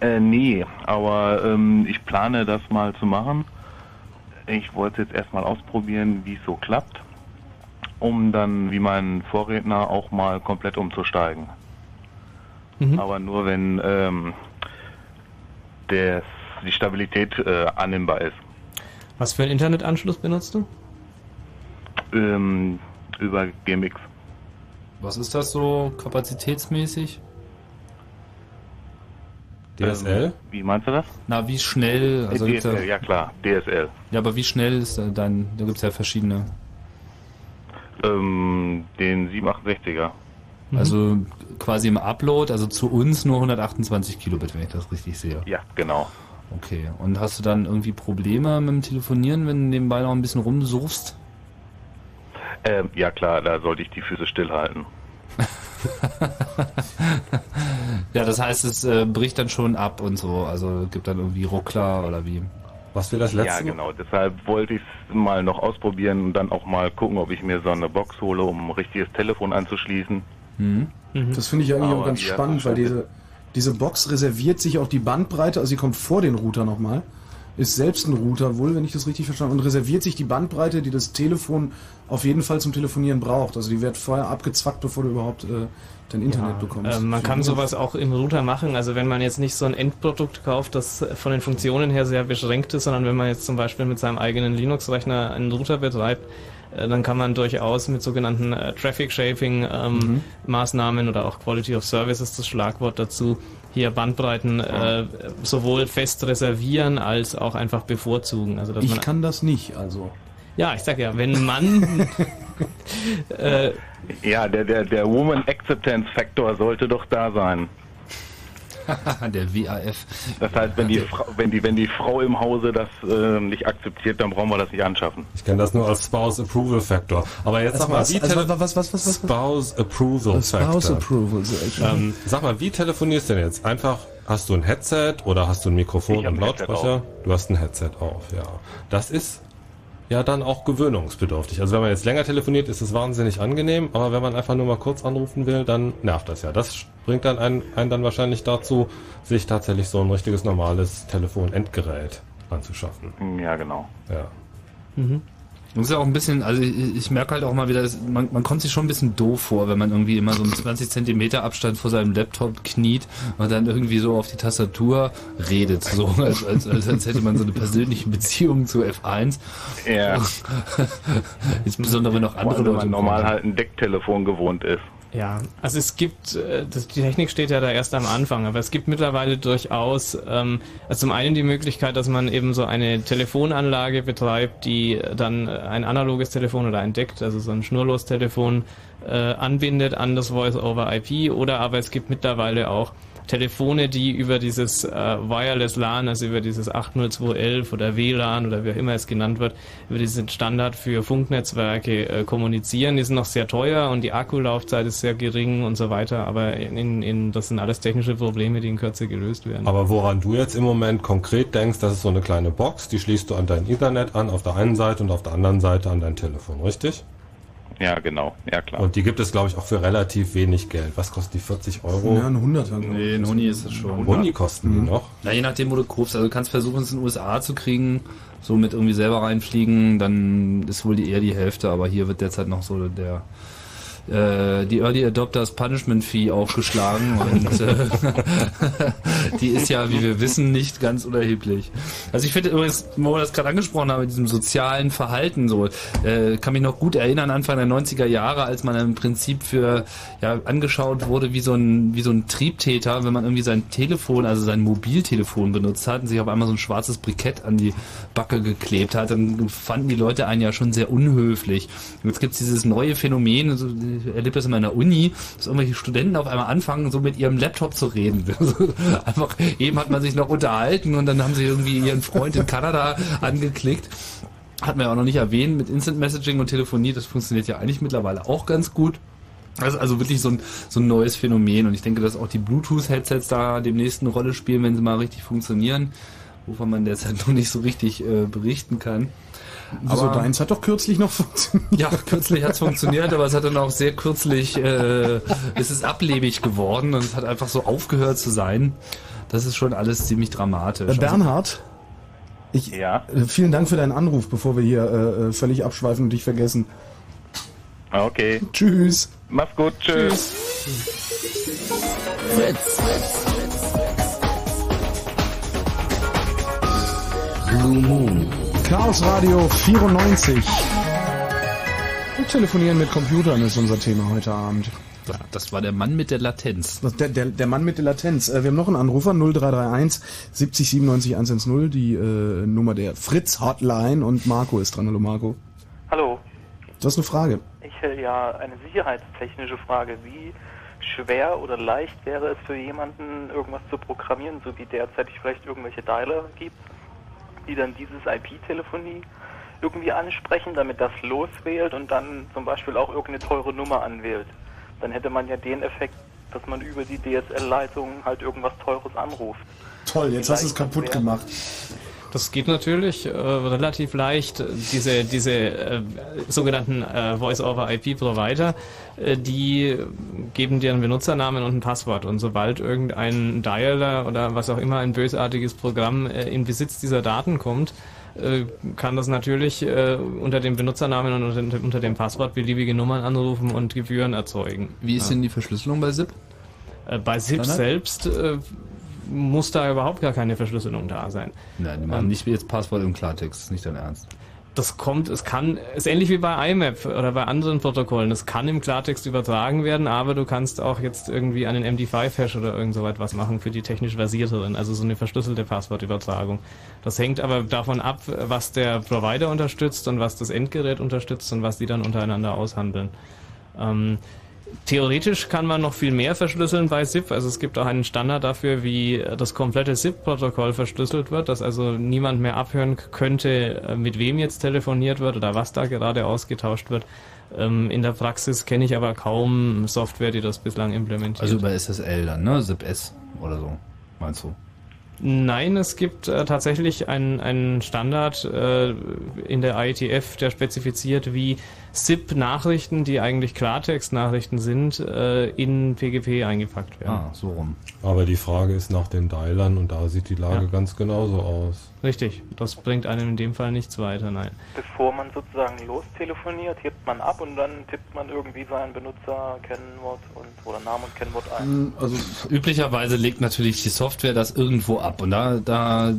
Äh, nee, aber ähm, ich plane das mal zu machen. Ich wollte jetzt erstmal ausprobieren, wie es so klappt, um dann wie mein Vorredner auch mal komplett umzusteigen. Mhm. Aber nur wenn ähm, der, die Stabilität äh, annehmbar ist. Was für einen Internetanschluss benutzt du? Ähm, über GMX. Was ist das so kapazitätsmäßig? DSL? Ähm, wie meinst du das? Na, wie schnell? Also DSL, ja klar, DSL. Ja, aber wie schnell ist da dein, da gibt's ja verschiedene. Ähm, den 768er. Also quasi im Upload, also zu uns nur 128 Kilobit, wenn ich das richtig sehe. Ja, genau. Okay. Und hast du dann irgendwie Probleme mit dem Telefonieren, wenn du nebenbei noch ein bisschen rumsuchst? Ähm, ja klar, da sollte ich die Füße stillhalten. Ja, das heißt, es äh, bricht dann schon ab und so. Also gibt dann irgendwie Ruckler oder wie? Was wir das Ja, genau. Deshalb wollte ich es mal noch ausprobieren und dann auch mal gucken, ob ich mir so eine Box hole, um ein richtiges Telefon anzuschließen. Mhm. Das finde ich eigentlich Aber auch ganz spannend, weil diese, diese Box reserviert sich auch die Bandbreite, also sie kommt vor den Router nochmal, ist selbst ein Router wohl, wenn ich das richtig verstanden habe, und reserviert sich die Bandbreite, die das Telefon auf jeden Fall zum Telefonieren braucht. Also die wird vorher abgezwackt, bevor du überhaupt äh, dein Internet bekommst. Ähm, man kann sowas auch im Router machen. Also wenn man jetzt nicht so ein Endprodukt kauft, das von den Funktionen her sehr beschränkt ist, sondern wenn man jetzt zum Beispiel mit seinem eigenen Linux-Rechner einen Router betreibt, äh, dann kann man durchaus mit sogenannten äh, Traffic Shaping ähm, Mhm. Maßnahmen oder auch Quality of Service ist das Schlagwort dazu, hier Bandbreiten äh, sowohl fest reservieren als auch einfach bevorzugen. Also dass ich man kann das nicht, also. ja, ich sag ja, wenn man äh, Ja, der, der, der Woman Acceptance Factor sollte doch da sein. Der WAF. Das heißt, wenn die, Frau, wenn die, wenn die Frau im Hause das äh, nicht akzeptiert, dann brauchen wir das nicht anschaffen. Ich kenne das nur als Spouse Approval Factor. Aber jetzt sag mal, was? wie Also, tele- was, was, was, was, was? Spouse Approval Spouse Factor. Approval. Ähm, sag mal, wie telefonierst du denn jetzt? Einfach, hast du ein Headset oder hast du ein Mikrofon und Lautsprecher? Du hast ein Headset auf, ja. Das ist ja dann auch gewöhnungsbedürftig. Also wenn man jetzt länger telefoniert, ist es wahnsinnig angenehm, aber wenn man einfach nur mal kurz anrufen will, dann nervt das ja. Das bringt dann einen, einen dann wahrscheinlich dazu, sich tatsächlich so ein richtiges normales Telefon-Endgerät anzuschaffen. Ja, genau. Ja. Das ist ja auch ein bisschen, also ich, ich merke halt auch mal wieder, man, man kommt sich schon ein bisschen doof vor, wenn man irgendwie immer so einen 20 Zentimeter Abstand vor seinem Laptop kniet und dann irgendwie so auf die Tastatur redet, so als, als, als, als hätte man so eine persönliche Beziehung zu F1. Ja. Insbesondere wenn noch andere allem, wenn Leute man normal halt ein Decktelefon gewohnt ist. Ja, also es gibt, äh, das, die Technik steht ja da erst am Anfang, aber es gibt mittlerweile durchaus ähm, also zum einen die Möglichkeit, dass man eben so eine Telefonanlage betreibt, die dann ein analoges Telefon oder ein DECT, also so ein Schnurlostelefon, äh, anbindet an das Voice-over-IP oder aber es gibt mittlerweile auch Telefone, die über dieses äh, Wireless LAN, also über dieses 80211 oder WLAN oder wie auch immer es genannt wird, über diesen Standard für Funknetzwerke äh, kommunizieren. Die sind noch sehr teuer und die Akkulaufzeit ist sehr gering und so weiter, aber in, in, das sind alles technische Probleme, die in Kürze gelöst werden. Aber woran du jetzt im Moment konkret denkst, das ist so eine kleine Box, die schließt du an dein Ethernet an, auf der einen Seite und auf der anderen Seite an dein Telefon, richtig? Ja, genau. Ja, klar. Und die gibt es, glaube ich, auch für relativ wenig Geld. Was kostet die? 40 Euro? Ja, ein Hunderter. Nee, ein Huni ist es schon. Huni kosten die noch? Na, je nachdem, wo du kaufst. Also du kannst versuchen, es in den USA zu kriegen, so mit irgendwie selber reinfliegen, dann ist wohl die eher die Hälfte, aber hier wird derzeit noch so der äh, die Early Adopters Punishment Fee aufgeschlagen und äh, die ist ja, wie wir wissen, nicht ganz unerheblich. Also ich finde übrigens, wo wir das gerade angesprochen haben, mit diesem sozialen Verhalten so, äh, kann mich noch gut erinnern, Anfang der 90er Jahre, als man im Prinzip für ja angeschaut wurde wie so ein wie so ein Triebtäter, wenn man irgendwie sein Telefon, also sein Mobiltelefon benutzt hat und sich auf einmal so ein schwarzes Brikett an die Backe geklebt hat, dann fanden die Leute einen ja schon sehr unhöflich. Und jetzt gibt's dieses neue Phänomen, also ich erlebe das in meiner Uni, dass irgendwelche Studenten auf einmal anfangen, so mit ihrem Laptop zu reden. Einfach, eben hat man sich noch unterhalten und dann haben sie irgendwie ihren Freund in Kanada angeklickt. Hatten wir auch noch nicht erwähnt, mit Instant Messaging und Telefonie, das funktioniert ja eigentlich mittlerweile auch ganz gut. Das ist also wirklich so ein, so ein neues Phänomen und ich denke, dass auch die Bluetooth-Headsets da demnächst eine Rolle spielen, wenn sie mal richtig funktionieren. wovon man derzeit noch nicht so richtig äh, berichten kann. Also deins hat doch kürzlich noch funktioniert. Ja, kürzlich hat es funktioniert, aber es hat dann auch sehr kürzlich, äh, es ist ablebig geworden und es hat einfach so aufgehört zu sein. Das ist schon alles ziemlich dramatisch. Äh, Bernhard, ich, ja. äh, vielen Dank für deinen Anruf, bevor wir hier äh, äh völlig abschweifen und dich vergessen. Okay. Tschüss. Mach's gut. Tschüss. Fritz. Blue Moon. Chaos Radio 94. Und telefonieren mit Computern ist unser Thema heute Abend. Das war der Mann mit der Latenz. Der, der, der Mann mit der Latenz. Äh, wir haben noch einen Anrufer, 0331 70 97 110, die äh, Nummer der Fritz Hotline und Marco ist dran. Hallo Marco. Hallo. Du hast eine Frage. Ich hätte ja eine sicherheitstechnische Frage. Wie schwer oder leicht wäre es für jemanden, irgendwas zu programmieren, so wie derzeit vielleicht irgendwelche Dialer gibt? Die dann dieses IP-Telefonie irgendwie ansprechen, damit das loswählt und dann zum Beispiel auch irgendeine teure Nummer anwählt. Dann hätte man ja den Effekt, dass man über die DSL-Leitung halt irgendwas Teures anruft. Toll, jetzt hast du es kaputt gemacht. Das geht natürlich äh, relativ leicht. Diese, diese äh, sogenannten äh, Voice-over-IP-Provider, äh, die geben dir einen Benutzernamen und ein Passwort. Und sobald irgendein Dialer oder was auch immer ein bösartiges Programm äh, in Besitz dieser Daten kommt, äh, kann das natürlich unter dem Benutzernamen und unter, unter, dem Passwort beliebige Nummern anrufen und Gebühren erzeugen. Wie ist ja. denn die Verschlüsselung bei SIP? Bei SIP selbst muss da überhaupt gar keine Verschlüsselung da sein. Nein, die machen ähm, nicht wie jetzt Passwort im Klartext, ist nicht dein Ernst. Das kommt, es kann, ist ähnlich wie bei IMAP oder bei anderen Protokollen. Es kann im Klartext übertragen werden, aber du kannst auch jetzt irgendwie einen MD5-Hash oder irgend so etwas machen für die technisch versierteren, also so eine verschlüsselte Passwortübertragung. Das hängt aber davon ab, was der Provider unterstützt und was das Endgerät unterstützt und was die dann untereinander aushandeln. Ähm, Theoretisch kann man noch viel mehr verschlüsseln bei SIP. Also es gibt auch einen Standard dafür, wie das komplette SIP-Protokoll verschlüsselt wird, dass also niemand mehr abhören könnte, äh, mit wem jetzt telefoniert wird oder was da gerade ausgetauscht wird. Ähm, in der Praxis kenne ich aber kaum Software, die das bislang implementiert. Also über SSL dann, ne? SIP-S oder so, meinst du? Nein, es gibt äh, tatsächlich einen, einen Standard äh, in der IETF, der spezifiziert, wie SIP-Nachrichten, die eigentlich Klartext-Nachrichten sind, äh, in PGP eingepackt werden. Ah, so rum. Aber die Frage ist nach den Dialern und da sieht die Lage ja. ganz genauso aus. Richtig, das bringt einem in dem Fall nichts weiter, nein. Bevor man sozusagen lostelefoniert, hebt man ab und dann tippt man irgendwie seinen Benutzer-Kennwort und oder Namen und Kennwort ein. Hm, also üblicherweise legt natürlich die Software das irgendwo ab und da da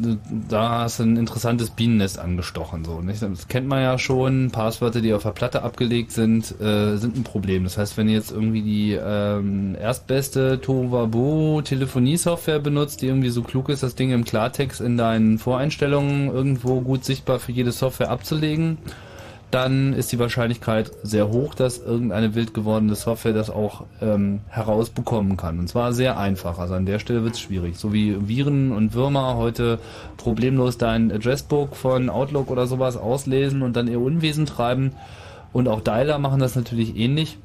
da hast du ein interessantes Bienennest angestochen so. Nicht? Das kennt man ja schon. Passwörter, die auf der Platte abgelegt sind, äh, sind ein Problem. Das heißt, wenn ihr jetzt irgendwie die ähm, erstbeste Tovabo Telefonie-Software benutzt, die irgendwie so klug ist, das Ding im Klartext in deinen Voreinstellungen irgendwo gut sichtbar für jede Software abzulegen, dann ist die Wahrscheinlichkeit sehr hoch, dass irgendeine wild gewordene Software das auch ähm, herausbekommen kann. Und zwar sehr einfach. Also an der Stelle wird es schwierig. So wie Viren und Würmer heute problemlos dein Addressbook von Outlook oder sowas auslesen und dann ihr Unwesen treiben, und auch Dialer machen das natürlich ähnlich,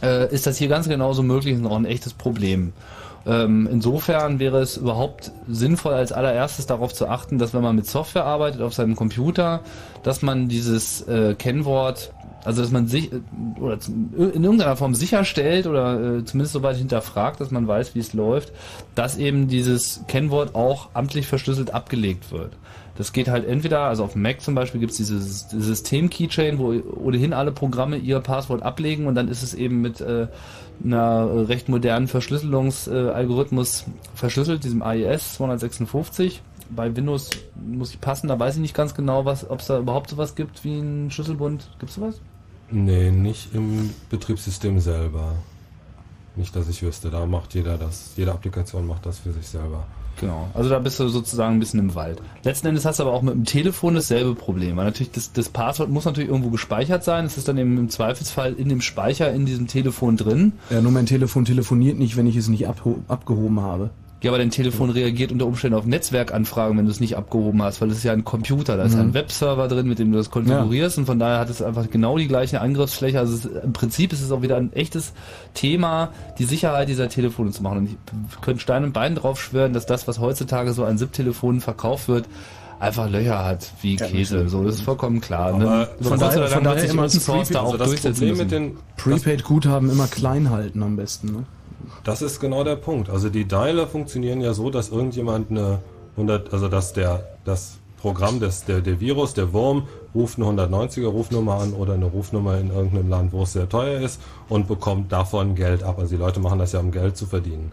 äh, ist das hier ganz genauso möglich und auch ein echtes Problem. Ähm, insofern wäre es überhaupt sinnvoll, als allererstes darauf zu achten, dass wenn man mit Software arbeitet auf seinem Computer, dass man dieses äh, Kennwort, also dass man sich äh, oder in irgendeiner Form sicherstellt oder äh, zumindest soweit hinterfragt, dass man weiß, wie es läuft, dass eben dieses Kennwort auch amtlich verschlüsselt abgelegt wird. Das geht halt entweder, also auf Mac zum Beispiel gibt es dieses System-Keychain, wo ohnehin alle Programme ihr Passwort ablegen und dann ist es eben mit äh, einer recht modernen Verschlüsselungsalgorithmus äh, verschlüsselt, diesem AES 256. Bei Windows muss ich passen, da weiß ich nicht ganz genau, ob es da überhaupt sowas gibt wie ein Schlüsselbund. Gibt es sowas? Nee, nicht im Betriebssystem selber. Nicht, dass ich wüsste, da macht jeder das, jede Applikation macht das für sich selber. Genau. Also da bist du sozusagen ein bisschen im Wald. Letzten Endes hast du aber auch mit dem Telefon dasselbe Problem. Weil natürlich das, das Passwort muss natürlich irgendwo gespeichert sein. Es ist dann eben im Zweifelsfall in dem Speicher in diesem Telefon drin. Ja, nur mein Telefon telefoniert nicht, wenn ich es nicht abgehoben habe. Ja, aber dein Telefon reagiert unter Umständen auf Netzwerkanfragen, wenn du es nicht abgehoben hast, weil es ist ja ein Computer, da ist Mhm. ein Webserver drin, mit dem du das konfigurierst und von daher hat es einfach genau die gleiche Angriffsfläche. Also es, ist- im Prinzip ist es auch wieder ein echtes Thema, die Sicherheit dieser Telefone zu machen. Und ich könnte Stein und Bein drauf schwören, dass das, was heutzutage so an SIP-Telefonen verkauft wird, einfach Löcher hat wie Käse. So, das ist vollkommen klar. Aber ne? von daher- von daher immer Source da auch also das durchsetzen Problem müssen. mit den Prepaid-Guthaben immer klein halten am besten, ne? Das ist genau der Punkt. Also die Dialer funktionieren ja so, dass irgendjemand eine 100, also dass der das Programm des der, der Virus, der Wurm ruft eine 190er Rufnummer an oder eine Rufnummer in irgendeinem Land, wo es sehr teuer ist und bekommt davon Geld ab. Also die Leute machen das ja, um Geld zu verdienen.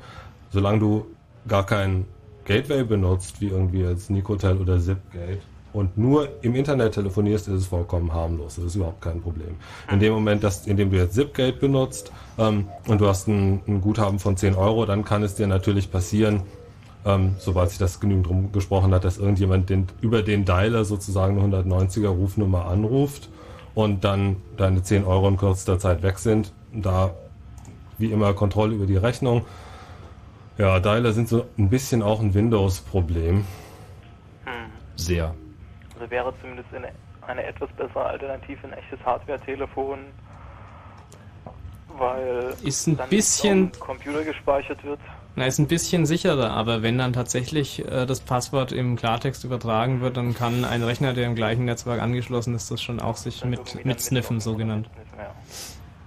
Solange du gar kein Gateway benutzt, wie irgendwie jetzt Nicotel oder Zipgate und nur im Internet telefonierst, ist es vollkommen harmlos. Das ist überhaupt kein Problem. In dem Moment, dass, in dem du jetzt Zipgate benutzt ähm, und du hast ein, ein Guthaben von 10 Euro, dann kann es dir natürlich passieren, ähm, sobald sich das genügend drum gesprochen hat, dass irgendjemand den, über den Dialer sozusagen eine 190er Rufnummer anruft und dann deine 10 Euro in kürzester Zeit weg sind. Da wie immer Kontrolle über die Rechnung. Ja, Dialer sind so ein bisschen auch ein Windows-Problem. Sehr. Also wäre zumindest eine, eine etwas bessere Alternative ein echtes Hardware-Telefon, weil Ist ein dann bisschen- nicht auf dem Computer gespeichert wird. Na, ist ein bisschen sicherer, aber wenn dann tatsächlich äh, das Passwort im Klartext übertragen wird, dann kann ein Rechner, der im gleichen Netzwerk angeschlossen ist, das schon auch sich mit, mit Sniffen so genannt.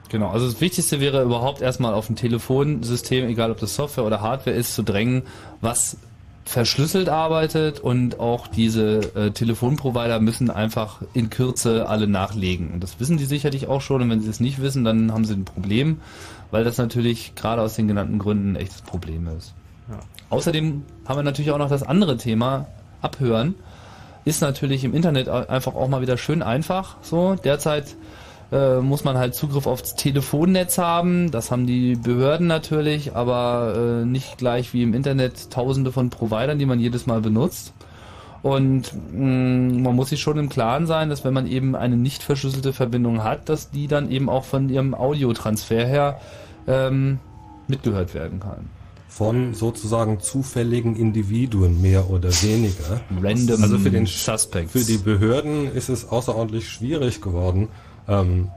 Genau, also das Wichtigste wäre überhaupt erstmal auf ein Telefonsystem, egal ob das Software oder Hardware ist, zu drängen, was verschlüsselt arbeitet und auch diese äh, Telefonprovider müssen einfach in Kürze alle nachlegen. Und das wissen die sicherlich auch schon und wenn sie es nicht wissen, dann haben sie ein Problem, weil das natürlich gerade aus den genannten Gründen ein echtes Problem ist. Ja. Außerdem haben wir natürlich auch noch das andere Thema, Abhören. Ist natürlich im Internet einfach auch mal wieder schön einfach. So, derzeit äh, muss man halt Zugriff aufs Telefonnetz haben. Das haben die Behörden natürlich, aber äh, nicht gleich wie im Internet tausende von Providern, die man jedes Mal benutzt. Und mh, man muss sich schon im Klaren sein, dass wenn man eben eine nicht verschlüsselte Verbindung hat, dass die dann eben auch von ihrem Audiotransfer her ähm, mitgehört werden kann. Von sozusagen zufälligen Individuen mehr oder weniger. Random also für den Suspects. Für die Behörden ist es außerordentlich schwierig geworden, ähm,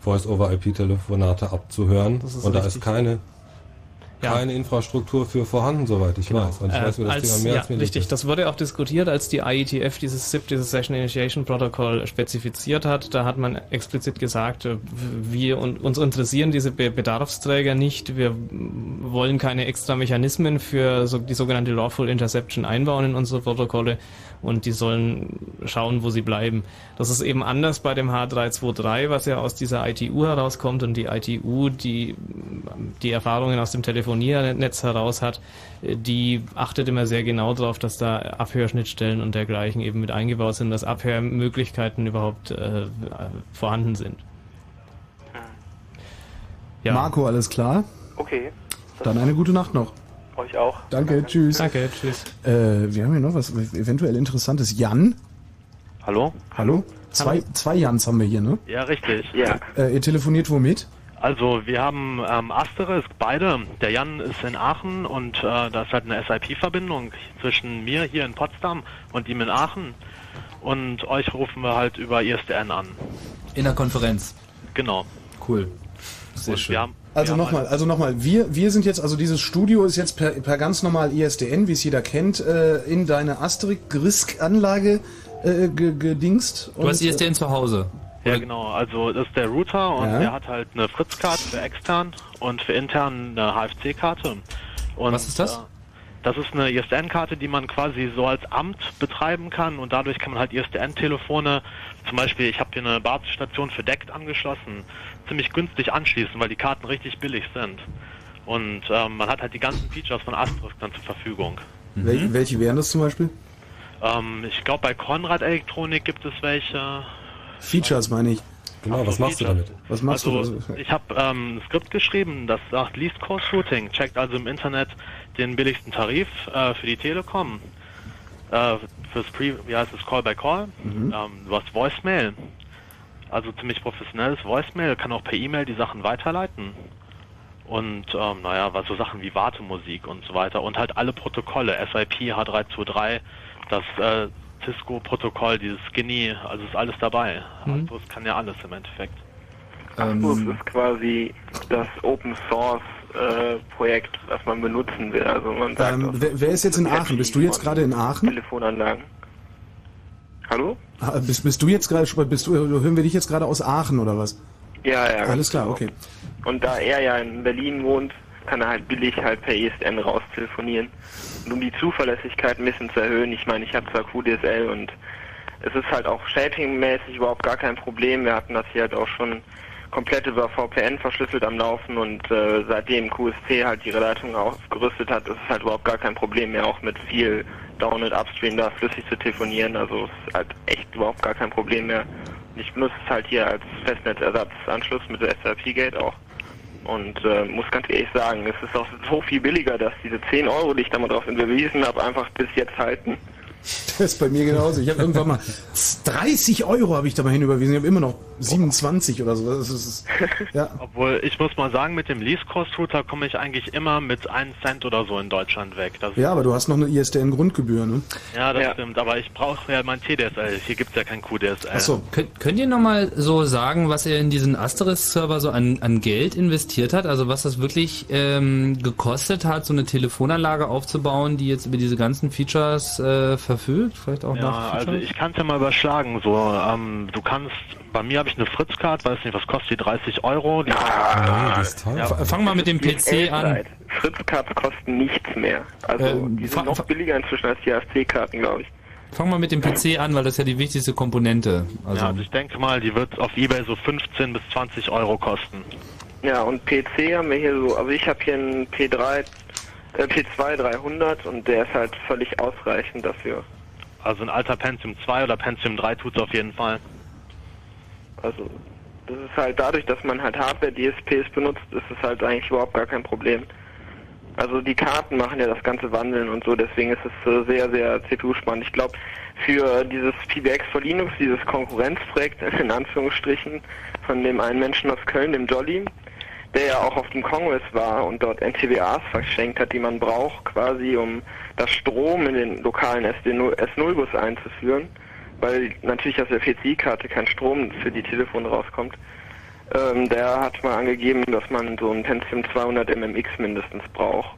Voice-over-IP-Telefonate abzuhören. Und da richtig. ist keine, Ja. keine Infrastruktur für vorhanden, soweit ich weiß. Und ich Äh, weiß, wie das als, Thema mehr ja, als mir richtig, liegt. das wurde auch diskutiert, als die IETF dieses SIP, dieses Session Initiation Protocol spezifiziert hat. Da hat man explizit gesagt, äh, wir und uns interessieren diese Be Bedarfsträger nicht. Wir wollen keine extra Mechanismen für so, die sogenannte Lawful Interception einbauen in unsere Protokolle und die sollen schauen, wo sie bleiben. Das ist eben anders bei dem H323, was ja aus dieser ITU herauskommt und die ITU, die die Erfahrungen aus dem Telefoniernetz heraus hat, äh, die achtet immer sehr genau darauf, dass da Abhörschnittstellen und dergleichen eben mit eingebaut sind, dass Abhörmöglichkeiten überhaupt äh, vorhanden sind. Ja. Marco, alles klar? Okay, Dann eine gute Nacht noch. euch auch. Danke, tschüss. Danke, tschüss. Äh, wir haben hier noch was eventuell Interessantes. Jan? Hallo? Hallo? Zwei, zwei Jans haben wir hier, ne? Ja, richtig. Ja. Äh, ihr telefoniert womit? Also wir haben ähm, Asterisk, beide. Der Jan ist in Aachen und äh, da ist halt eine SIP-Verbindung zwischen mir hier in Potsdam und ihm in Aachen. Und euch rufen wir halt über ISDN an. In der Konferenz. Genau. Cool. Sehr und schön. Wir haben, Also haben nochmal, also nochmal, wir, wir sind jetzt, also dieses Studio ist jetzt per, per ganz normal ISDN, wie es jeder kennt, äh, in deine Asterisk-Anlage äh, ge- gedingst. Du hast ISDN zu Hause. Ja, genau. Also das ist der Router und Ja. der hat halt eine Fritz-Karte für extern und für intern eine HFC-Karte. Was ist das? Äh, das ist eine ISDN-Karte, die man quasi so als Amt betreiben kann und dadurch kann man halt ISDN-Telefone, zum Beispiel, ich habe hier eine Basisstation für DECT angeschlossen, ziemlich günstig anschließen, weil die Karten richtig billig sind. Und ähm, man hat halt die ganzen Features von Asterisk dann zur Verfügung. Wel welche wären das zum Beispiel? Ähm, ich glaube, bei Konrad Elektronik gibt es welche. Features meine ich. Genau, was machst du damit? Was machst also, du? Ich habe ähm, ein Skript geschrieben, das sagt Least Cost Routing, checkt also im Internet den billigsten Tarif äh, für die Telekom. Äh, fürs Pre, wie heißt es, Call by Call. Mhm. Ähm, du hast Voicemail. Also ziemlich professionelles Voicemail, kann auch per E-Mail die Sachen weiterleiten. und ähm, naja, was so Sachen wie Wartemusik und so weiter und halt alle Protokolle, SIP, H323, das äh, Cisco-Protokoll, dieses Skinny, also ist alles dabei. Mhm. Also es kann ja alles im Endeffekt. Axbus ist quasi das Open Source äh, Projekt, was man benutzen will. Also man sagt Ähm, wer, wer ist jetzt in Aachen? Bist du jetzt gerade in Aachen? Telefonanlagen. Hallo? Ah, Bist, bist du jetzt gerade, bist du, hören wir dich jetzt gerade aus Aachen oder was? Ja, ja. Alles klar, genau. okay. Und da er ja in Berlin wohnt, kann er halt billig halt per ISDN raus telefonieren. Und um die Zuverlässigkeit ein bisschen zu erhöhen, ich meine, ich habe zwar QDSL und es ist halt auch shaping-mäßig überhaupt gar kein Problem. Wir hatten das hier halt auch schon komplett über VPN verschlüsselt am Laufen und äh, seitdem QSC halt ihre Leitung ausgerüstet hat, ist es halt überhaupt gar kein Problem mehr, auch mit viel Down- und Upstream da flüssig zu telefonieren. Also es ist halt echt überhaupt gar kein Problem mehr. Ich benutze es halt hier als Festnetzersatzanschluss mit der SRP-Gate auch. Und äh, muss ganz ehrlich sagen, es ist auch so viel billiger, dass diese 10 Euro, die ich da mal drauf überwiesen habe, einfach bis jetzt halten. Das ist bei mir genauso. Ich habe irgendwann mal 30 Euro habe ich da mal hinüberwiesen. Ich habe immer noch 27 oder so. Das ist, ja. Obwohl, ich muss mal sagen, mit dem Lease-Cost-Router komme ich eigentlich immer mit 1 Cent oder so in Deutschland weg. Das ja, aber du hast noch eine ISDN-Grundgebühr, ne? Ja, das stimmt, aber ich brauche ja mein TDSL. Hier gibt's ja kein QDSL. Achso, könnt, könnt ihr nochmal so sagen, was er in diesen Asterisk-Server so an, an Geld investiert hat? Also was das wirklich ähm, gekostet hat, so eine Telefonanlage aufzubauen, die jetzt über diese ganzen Features äh, verfügt? Vielleicht auch Ja, also ich kann es ja mal überschlagen. So, ähm, du kannst, bei mir habe ich eine Fritz-Card, weiß nicht, was kostet die? 30 Euro. Die, Ah, F- Fang mal mit dem PC an. Fritz-Cards kosten nichts mehr. Also Ähm, die sind noch billiger inzwischen als die AFC-Karten, glaube ich. Fang mal mit dem PC an, weil das ist ja die wichtigste Komponente. Also, ja, also ich denke mal, die wird auf Ebay so 15 bis 20 Euro kosten. Ja, und PC haben wir hier so, also ich habe hier einen P3, äh, P2 300 und der ist halt völlig ausreichend dafür. Also ein alter Pentium 2 oder Pentium 3 tut's auf jeden Fall. Also das ist halt dadurch, dass man halt Hardware-DSPs benutzt, ist es halt eigentlich überhaupt gar kein Problem. Also die Karten machen ja das ganze Wandeln und so, deswegen ist es äh, sehr, sehr CPU-spannend. Ich glaube, für dieses PBX for Linux, dieses Konkurrenzprojekt in Anführungsstrichen von dem einen Menschen aus Köln, dem Jolly, der ja auch auf dem Congress war und dort NTWAs verschenkt hat, die man braucht, quasi um das Strom in den lokalen S0-Bus einzuführen, weil natürlich aus der PCI-Karte kein Strom für die Telefone rauskommt. Ähm, der hat mal angegeben, dass man so ein Pentium 200 MMX mindestens braucht.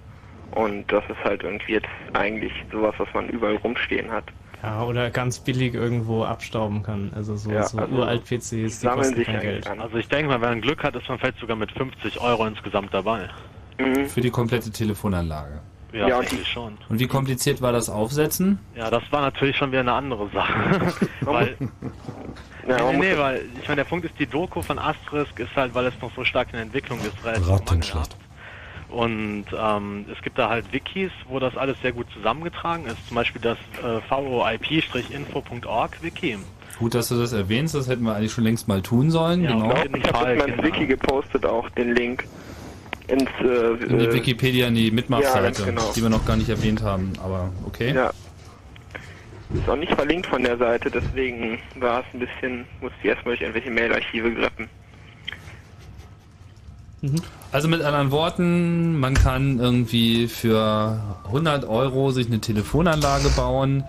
Und das ist halt irgendwie jetzt eigentlich sowas, was man überall rumstehen hat. Ja, oder ganz billig irgendwo abstauben kann. Also so, Ja, so also uralt-PCs, die sammeln kosten sich kein Geld. Also ich denke mal, wenn man Glück hat, ist man vielleicht sogar mit 50 Euro insgesamt dabei. Für die komplette Telefonanlage. Ja, Ja, und schon. Und wie kompliziert war das Aufsetzen? Ja, das war natürlich schon wieder eine andere Sache. weil, Ja, nee, nee, weil ich meine, der Punkt ist, die Doku von Asterisk ist halt, weil es noch so stark in Entwicklung ist, relativ mangelhaft. Und ähm, es gibt da halt Wikis, wo das alles sehr gut zusammengetragen ist. Zum Beispiel das äh, voip-info.org Wiki. Gut, dass du das erwähnst, das hätten wir eigentlich schon längst mal tun sollen. Ja, genau. auf jeden Ich habe ins genau. Wiki gepostet auch den Link ins äh, In die äh, Wikipedia, in die Ja, Mitmachseite, ganz genau. die wir noch gar nicht erwähnt haben, aber okay. Ja. Ist auch nicht verlinkt von der Seite, deswegen war es ein bisschen, musste ich erstmal durch irgendwelche Mailarchive greppen. Also mit anderen Worten, man kann irgendwie für 100 Euro sich eine Telefonanlage bauen,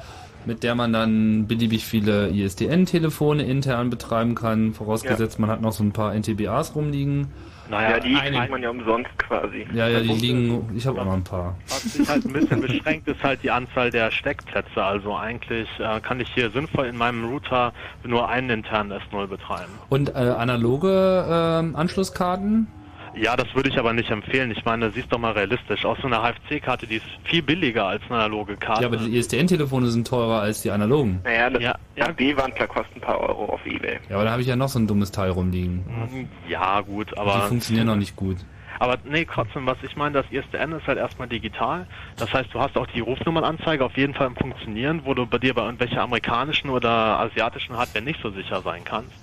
mit der man dann beliebig viele ISDN-Telefone intern betreiben kann, vorausgesetzt man hat noch so ein paar NTBAs rumliegen. Naja, ja, die einige- kriegt man ja umsonst quasi. Ja, ja, die liegen, ich habe auch noch ein paar. Was sich halt ein bisschen beschränkt, ist halt die Anzahl der Steckplätze. Also eigentlich äh, kann ich hier sinnvoll in meinem Router nur einen internen S0 betreiben. Und äh, analoge ähm, Anschlusskarten? Ja, das würde ich aber nicht empfehlen. Ich meine, siehst doch mal realistisch. Auch so eine HFC-Karte, die ist viel billiger als eine analoge Karte. Ja, aber die ISDN-Telefone sind teurer als die analogen. Naja, das Ja, ja. B-Wandler kostet ein paar Euro auf Ebay. Ja, aber da habe ich ja noch so ein dummes Teil rumliegen. Ja, gut, die aber funktionieren noch nicht gut. Aber nee, trotzdem, was ich meine, das ISDN ist halt erstmal digital. Das heißt, du hast auch die Rufnummernanzeige auf jeden Fall im Funktionieren, wo du bei dir bei irgendwelcher amerikanischen oder asiatischen Hardware nicht so sicher sein kannst.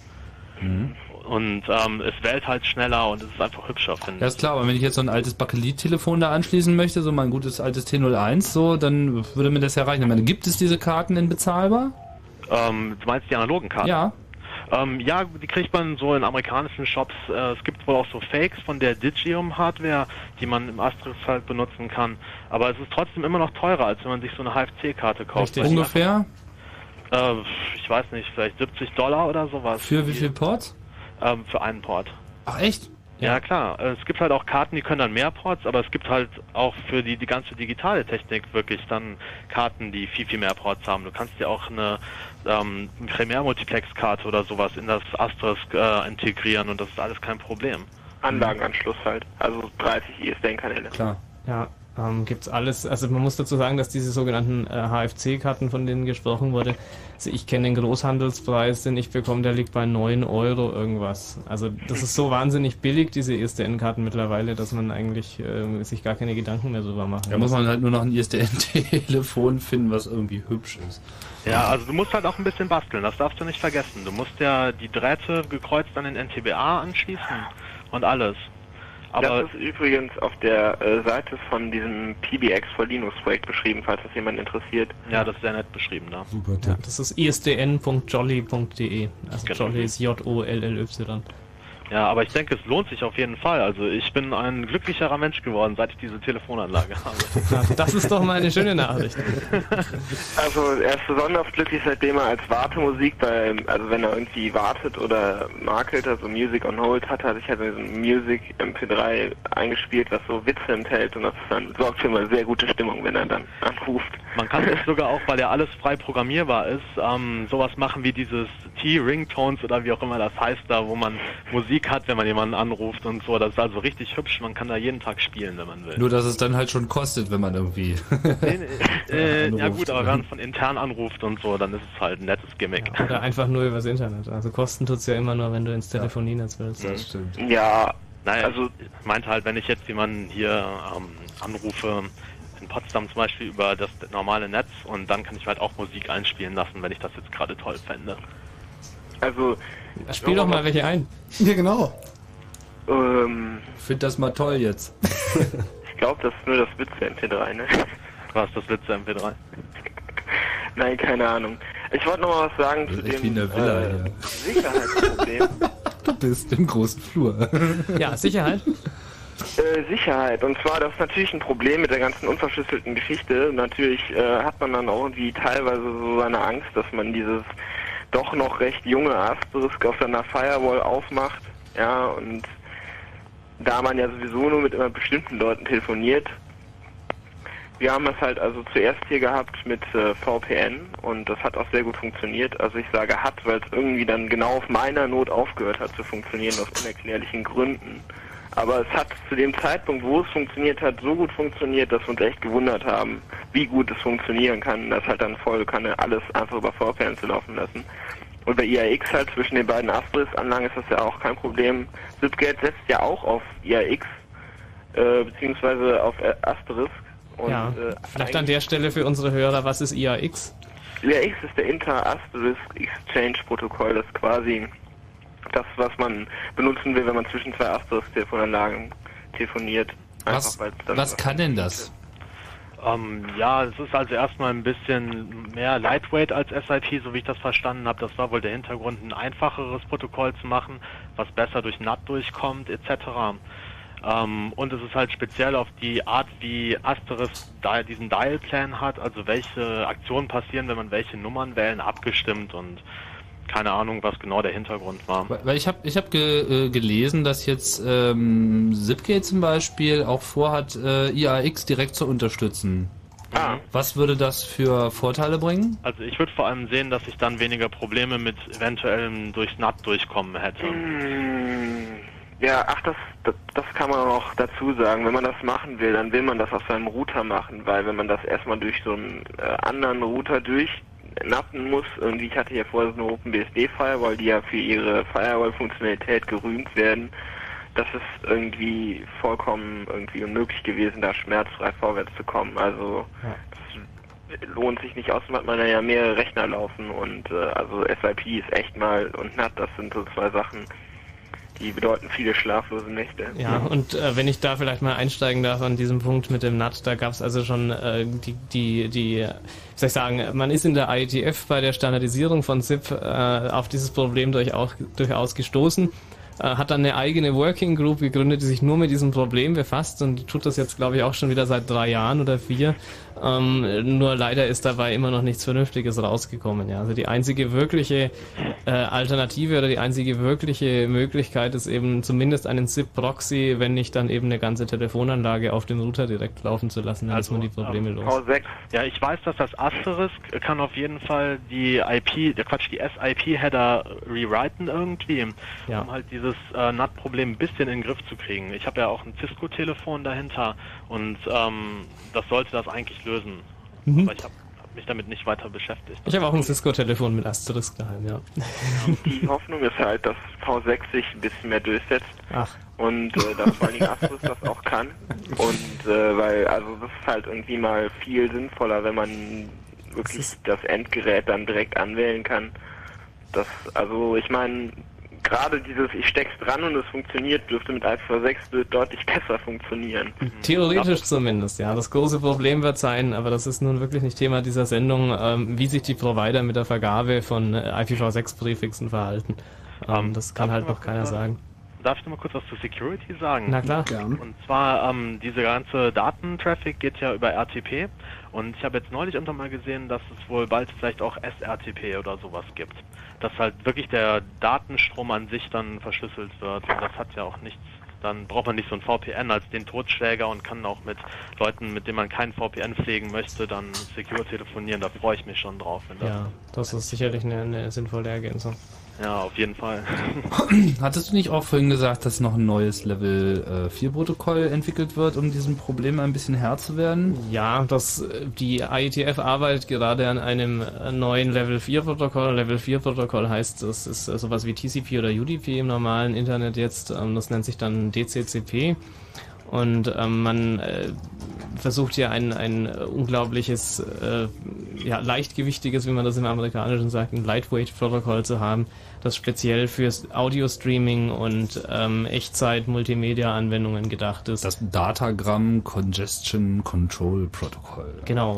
Mhm. Und ähm, es wählt halt schneller und es ist einfach hübscher, finde Ja, ich. ist klar, aber wenn ich jetzt so ein altes Bakelit-Telefon da anschließen möchte, so mein gutes altes T01, so, dann würde mir das ja reichen. Ich meine, gibt es diese Karten in bezahlbar? Ähm, du meinst die analogen Karten? Ja. Ähm, ja, die kriegt man so in amerikanischen Shops. Äh, es gibt wohl auch so Fakes von der Digium Hardware, die man im Asterisk halt benutzen kann. Aber es ist trotzdem immer noch teurer, als wenn man sich so eine HFC-Karte kauft. Richtig. Ungefähr? Äh, ich weiß nicht, vielleicht 70 Dollar oder sowas. Für wie viel Ports? Ähm, für einen Port. Ach echt? Ja, klar. Äh, Es gibt halt auch Karten, die können dann mehr Ports, aber es gibt halt auch für die, die ganze digitale Technik wirklich dann Karten, die viel, viel mehr Ports haben. Du kannst dir auch eine ähm, Primär-Multiplex-Karte oder sowas in das Asterisk äh, integrieren und das ist alles kein Problem. Anlagenanschluss halt. Also 30 ISDN-Kanäle. Klar. Ja, ähm, gibt's alles. Also man muss dazu sagen, dass diese sogenannten äh, HFC-Karten, von denen gesprochen wurde, also ich kenne den Großhandelspreis, den ich bekomme, der liegt bei 9 Euro irgendwas. Also das ist so wahnsinnig billig, diese ISDN-Karten mittlerweile, dass man eigentlich äh, sich gar keine Gedanken mehr drüber machen Da muss man halt nur noch ein ISDN-Telefon finden, was irgendwie hübsch ist. Ja, also du musst halt auch ein bisschen basteln, das darfst du nicht vergessen. Du musst ja die Drähte gekreuzt an den NTBA anschließen und alles. Aber das ist übrigens auf der äh, Seite von diesem PBX for Linux Projekt beschrieben, falls das jemand interessiert. ja, das ist sehr nett beschrieben da. Super Ja, das ist isdn.jolly.de. Also Genau. Jolly ist J-O-L-L-Y. Ja, aber ich denke, es lohnt sich auf jeden Fall. Also ich bin ein glücklicherer Mensch geworden, seit ich diese Telefonanlage habe. Das ist doch mal eine schöne Nachricht. Also er ist besonders glücklich, seitdem er als Wartemusik bei, also wenn er irgendwie wartet oder makelt, also Music on Hold hat, hat ich halt diesen Music MP3 eingespielt, was so Witze enthält und das dann sorgt für eine sehr gute Stimmung, wenn er dann anruft. Man kann es sogar auch, weil ja alles frei programmierbar ist, ähm, sowas machen wie dieses T-Ringtones oder wie auch immer das heißt da, wo man Musik hat, wenn man jemanden anruft und so. Das ist also richtig hübsch. Man kann da jeden Tag spielen, wenn man will. Nur, dass es dann halt schon kostet, wenn man irgendwie. Äh, ja gut, aber wenn man von intern anruft und so, dann ist es halt ein nettes Gimmick. Oder einfach nur übers Internet. Also kosten tut's ja immer nur, wenn du ins Telefonienetz willst. Das stimmt. Ja, Naja, also ich meinte halt, wenn ich jetzt jemanden hier ähm, anrufe, in Potsdam zum Beispiel über das normale Netz und dann kann ich halt auch Musik einspielen lassen, wenn ich das jetzt gerade toll fände. Also Spiel doch mal welche ein. Ja, genau. Ähm, Find das mal toll jetzt. ich glaube, das ist nur das Witze MP3, ne? Was, das Witze MP3? Nein, keine Ahnung. Ich wollte noch mal was sagen zu Echt wie dem in der Villa äh, hier. Sicherheitsproblem. Du bist im großen Flur. Ja, Sicherheit. Äh, Sicherheit. Und zwar, das ist natürlich ein Problem mit der ganzen unverschlüsselten Geschichte. Natürlich äh, hat man dann auch irgendwie teilweise so seine Angst, dass man dieses doch noch recht junge Asterisk auf seiner Firewall aufmacht. Ja, und da man ja sowieso nur mit immer bestimmten Leuten telefoniert, wir haben es halt also zuerst hier gehabt mit äh, VPN und das hat auch sehr gut funktioniert. Also ich sage hat, weil es irgendwie dann genau auf meiner Not aufgehört hat zu funktionieren aus unerklärlichen Gründen. Aber es hat zu dem Zeitpunkt, wo es funktioniert hat, so gut funktioniert, dass wir uns echt gewundert haben, wie gut es funktionieren kann. Das halt dann voll kann alles einfach über VPN zu laufen lassen. Und bei IAX halt zwischen den beiden Asterisk-Anlagen ist das ja auch kein Problem. Zipgate setzt ja auch auf IAX, äh, beziehungsweise auf äh, Asterisk. Und, ja, äh, vielleicht an der Stelle für unsere Hörer, was ist IAX? IAX ist der Inter-Asterisk Exchange Protokoll, das quasi das, was man benutzen will, wenn man zwischen zwei Asterisk-Telefonanlagen telefoniert. Was, was kann denn das? Ähm, ja, es ist also erstmal ein bisschen mehr Lightweight als SIP, so wie ich das verstanden habe. Das war wohl der Hintergrund, ein einfacheres Protokoll zu machen, was besser durch NAT durchkommt, etc. Ähm, und es ist halt speziell auf die Art, wie Asterisk Dial- diesen Dial-Plan hat, also welche Aktionen passieren, wenn man welche Nummern wählen, abgestimmt und keine Ahnung, was genau der Hintergrund war. Weil ich habe ich hab ge, äh, gelesen, dass jetzt ähm, Zipgate zum Beispiel auch vorhat, äh, IAX direkt zu unterstützen. Ah. Was würde das für Vorteile bringen? Also ich würde vor allem sehen, dass ich dann weniger Probleme mit eventuellem durchs NAT durchkommen hätte. Hm, Ja, ach, das, das, das kann man auch dazu sagen. Wenn man das machen will, dann will man das auf seinem Router machen, weil wenn man das erstmal durch so einen äh, anderen Router durchnappen muss, irgendwie, ich hatte ja vorher so eine OpenBSD-Firewall, die ja für ihre Firewall-Funktionalität gerühmt werden, das ist irgendwie vollkommen irgendwie unmöglich gewesen, da schmerzfrei vorwärts zu kommen. Also das lohnt sich nicht, außerdem hat man ja mehrere Rechner laufen und äh, also SIP ist echt mal und NAT, das sind so zwei Sachen, die bedeuten viele schlaflose Nächte. Ja, und äh, wenn ich da vielleicht mal einsteigen darf an diesem Punkt mit dem NAT, da gab es also schon äh, die, die, die, wie soll ich sagen, man ist in der IETF bei der Standardisierung von SIP äh, auf dieses Problem durch auch, durchaus gestoßen äh, hat dann eine eigene Working Group gegründet, die sich nur mit diesem Problem befasst und tut das jetzt, glaube ich, auch schon wieder seit drei Jahren oder vier. Ähm, nur leider ist dabei immer noch nichts Vernünftiges rausgekommen. Ja. Also die einzige wirkliche äh, Alternative oder die einzige wirkliche Möglichkeit ist eben zumindest einen SIP-Proxy, wenn nicht dann eben eine ganze Telefonanlage auf dem Router direkt laufen zu lassen, dann also, ist man die Probleme ähm, los. V6. Ja, ich weiß, dass das Asterisk kann auf jeden Fall die IP, der Quatsch, die SIP-Header rewriten irgendwie, ja. um halt dieses äh, NAT-Problem ein bisschen in den Griff zu kriegen. Ich habe ja auch ein Cisco-Telefon dahinter und ähm, das sollte das eigentlich lösen. Mhm. Aber ich habe hab mich damit nicht weiter beschäftigt. Ich habe auch ein Cisco-Telefon mit Asterisk daheim, ja. Die Hoffnung ist halt, dass V6 sich ein bisschen mehr durchsetzt. Ach. Und äh, dass vor allem Asterisk das auch kann. Und äh, weil, also das ist halt irgendwie mal viel sinnvoller, wenn man wirklich das Endgerät dann direkt anwählen kann. Das, also ich meine, gerade dieses ich steck's dran und es funktioniert, dürfte mit IPv6 deutlich besser funktionieren. Theoretisch zumindest, ja. Das große Problem wird sein, aber das ist nun wirklich nicht Thema dieser Sendung, ähm, wie sich die Provider mit der Vergabe von äh, IPv6-Präfixen verhalten. Ähm, das kann halt noch keiner sagen. Darf ich noch mal kurz was zur Security sagen? Na klar. Gern. Und zwar, ähm, diese ganze Datentraffic geht ja über RTP und ich habe jetzt neulich irgendwann mal gesehen, dass es wohl bald vielleicht auch SRTP oder sowas gibt. Dass halt wirklich der Datenstrom an sich dann verschlüsselt wird und das hat ja auch nichts dann braucht man nicht so ein VPN als den Totschläger und kann auch mit Leuten, mit denen man kein VPN pflegen möchte, dann secure telefonieren. Da freue ich mich schon drauf. Das ja, das ist sicherlich eine, eine sinnvolle Ergänzung. Ja, auf jeden Fall. Hattest du nicht auch vorhin gesagt, dass noch ein neues Level äh, 4 Protokoll entwickelt wird, um diesem Problem ein bisschen Herr zu werden? Ja, das, die IETF arbeitet gerade an einem neuen Level 4 Protokoll. Level 4 Protokoll heißt, das ist sowas wie TCP oder UDP im normalen Internet jetzt. Ähm, das nennt sich dann DCCP. Und ähm, man äh, versucht hier ein, ein unglaubliches, äh, ja, leichtgewichtiges, wie man das im Amerikanischen sagt, ein Lightweight-Protokoll zu haben, das speziell fürs Audio-Streaming und ähm, Echtzeit-Multimedia-Anwendungen gedacht ist. Das Datagram Congestion Control Protocol. Genau.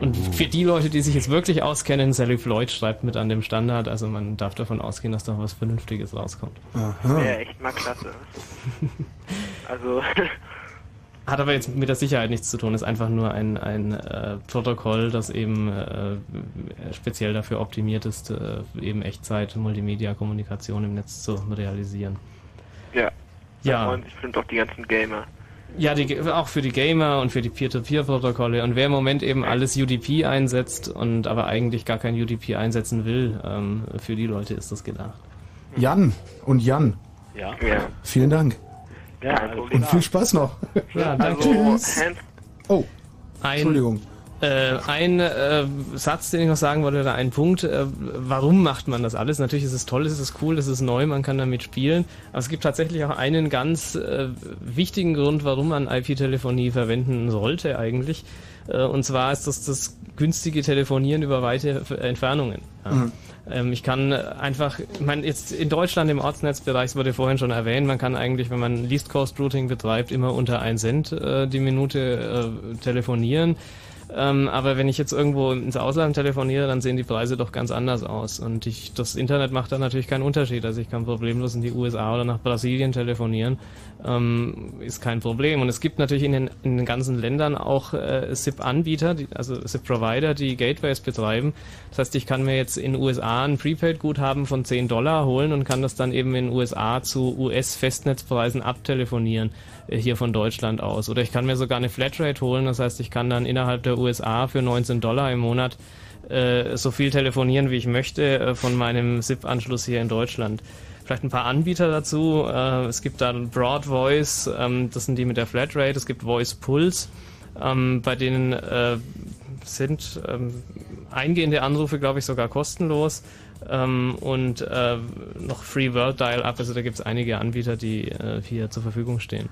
Und für die Leute, die sich jetzt wirklich auskennen, Sally Floyd schreibt mit an dem Standard, also man darf davon ausgehen, dass da was Vernünftiges rauskommt. Wäre echt mal klasse. also hat aber jetzt mit der Sicherheit nichts zu tun, ist einfach nur ein, ein äh, Protokoll, das eben äh, speziell dafür optimiert ist, äh, eben Echtzeit, Multimedia-Kommunikation im Netz zu realisieren. Ja, da ja. freuen sich bestimmt auch die ganzen Gamer. Ja, die, auch für die Gamer und für die Peer-to-Peer-Protokolle. Und wer im Moment eben alles UDP einsetzt und aber eigentlich gar kein UDP einsetzen will, ähm, für die Leute ist das gedacht. Jan und Jan. Ja. ja. Vielen Dank. Ja, und viel Spaß noch. Ja, danke. Also, Tschüss. Oh, ein, Entschuldigung. Äh, ein äh, Satz, den ich noch sagen wollte, oder ein Punkt, äh, warum macht man das alles? Natürlich ist es toll, es ist cool, es ist neu, man kann damit spielen, aber es gibt tatsächlich auch einen ganz äh, wichtigen Grund, warum man IP-Telefonie verwenden sollte eigentlich. Äh, und zwar ist das das günstige Telefonieren über weite Entfernungen. Ja. Mhm. Ähm, ich kann einfach, ich meine, jetzt in Deutschland im Ortsnetzbereich, es wurde vorhin schon erwähnt, man kann eigentlich, wenn man Least Cost Routing betreibt, immer unter 1 Cent äh, die Minute äh, telefonieren. Ähm, aber wenn ich jetzt irgendwo ins Ausland telefoniere, dann sehen die Preise doch ganz anders aus. Und ich, das Internet macht da natürlich keinen Unterschied. Also ich kann problemlos in die USA oder nach Brasilien telefonieren. Ähm, ist kein Problem. Und es gibt natürlich in den, in den ganzen Ländern auch äh, SIP-Anbieter, also SIP-Provider, die Gateways betreiben. Das heißt, ich kann mir jetzt in USA ein Prepaid-Guthaben von 10 Dollar holen und kann das dann eben in USA zu US-Festnetzpreisen abtelefonieren hier von Deutschland aus. Oder ich kann mir sogar eine Flatrate holen, das heißt, ich kann dann innerhalb der USA für 19 Dollar im Monat äh, so viel telefonieren, wie ich möchte, äh, von meinem SIP-Anschluss hier in Deutschland. Vielleicht ein paar Anbieter dazu. Äh, es gibt dann Broad Voice, ähm, das sind die mit der Flatrate. Es gibt Voice Pulse, ähm, bei denen äh, sind ähm, eingehende Anrufe, glaube ich, sogar kostenlos. Ähm, und äh, noch Free World Dial-Up, also da gibt es einige Anbieter, die äh, hier zur Verfügung stehen.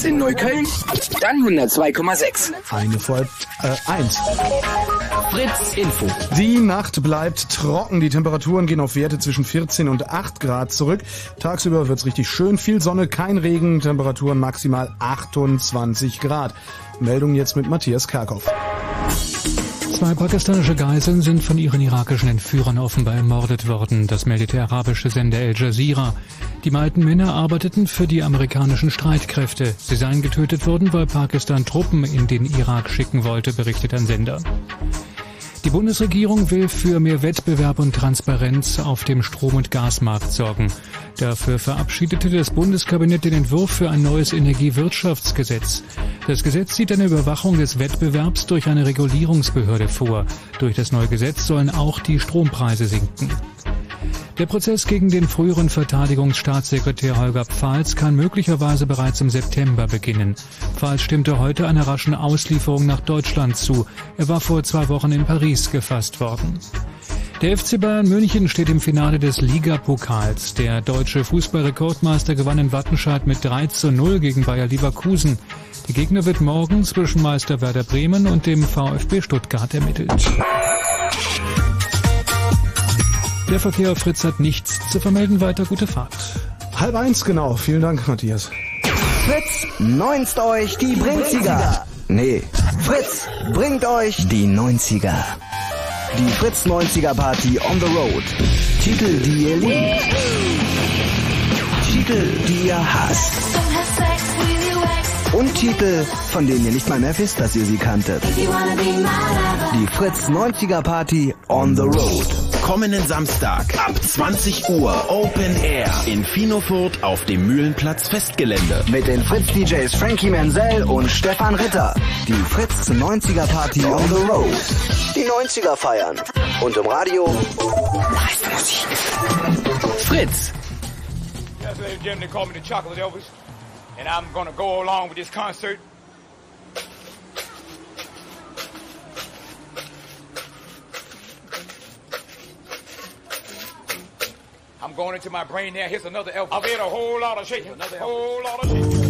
Fritz in Neukölln, dann 102,6. Eine voll äh, eins. Fritz Info. Die Nacht bleibt trocken. Die Temperaturen gehen auf Werte zwischen 14 und 8 Grad zurück. Tagsüber wird's richtig schön. Viel Sonne, kein Regen. Temperaturen maximal 28 Grad. Meldung jetzt mit Matthias Kerkhoff. Zwei pakistanische Geiseln sind von ihren irakischen Entführern offenbar ermordet worden. Das meldet der arabische Sender Al Jazeera. Die beiden Männer arbeiteten für die amerikanischen Streitkräfte. Sie seien getötet worden, weil Pakistan Truppen in den Irak schicken wollte, berichtet ein Sender. Die Bundesregierung will für mehr Wettbewerb und Transparenz auf dem Strom- und Gasmarkt sorgen. Dafür verabschiedete das Bundeskabinett den Entwurf für ein neues Energiewirtschaftsgesetz. Das Gesetz sieht eine Überwachung des Wettbewerbs durch eine Regulierungsbehörde vor. Durch das neue Gesetz sollen auch die Strompreise sinken. Der Prozess gegen den früheren Verteidigungsstaatssekretär Holger Pfalz kann möglicherweise bereits im September beginnen. Pfalz stimmte heute einer raschen Auslieferung nach Deutschland zu. Er war vor zwei Wochen in Paris gefasst worden. Der FC Bayern München steht im Finale des Ligapokals. Der deutsche Fußballrekordmeister gewann in Wattenscheid mit 3 zu 0 gegen Bayer Leverkusen. Der Gegner wird morgen zwischen Meister Werder Bremen und dem VfB Stuttgart ermittelt. Der Verkehr auf Fritz hat nichts zu vermelden. Weiter gute Fahrt. Halb eins genau. Vielen Dank, Matthias. Fritz, neunst euch die Brinziger. Nee, Fritz bringt euch die 90er. Die Fritz 90er Party on the Road. Titel, die ihr liebt. Titel, die ihr hasst. Und Titel, von denen ihr nicht mal mehr wisst, dass ihr sie kanntet. Die Fritz 90er Party on the Road. Kommenden Samstag ab 20 Uhr Open Air in Finofurt auf dem Mühlenplatz Festgelände. Mit den Fritz DJs Frankie Menzel und Stefan Ritter. Die Fritz 90er Party on the Road. Die 90er feiern. Und im Radio meiste Musik. Fritz. Yes, ladies and gentlemen, they call me the Chocolate Elvis. And I'm gonna go along with this concert. I'm going into my brain there. Here's another L. I've ate a whole lot of shaking. Another whole lot of.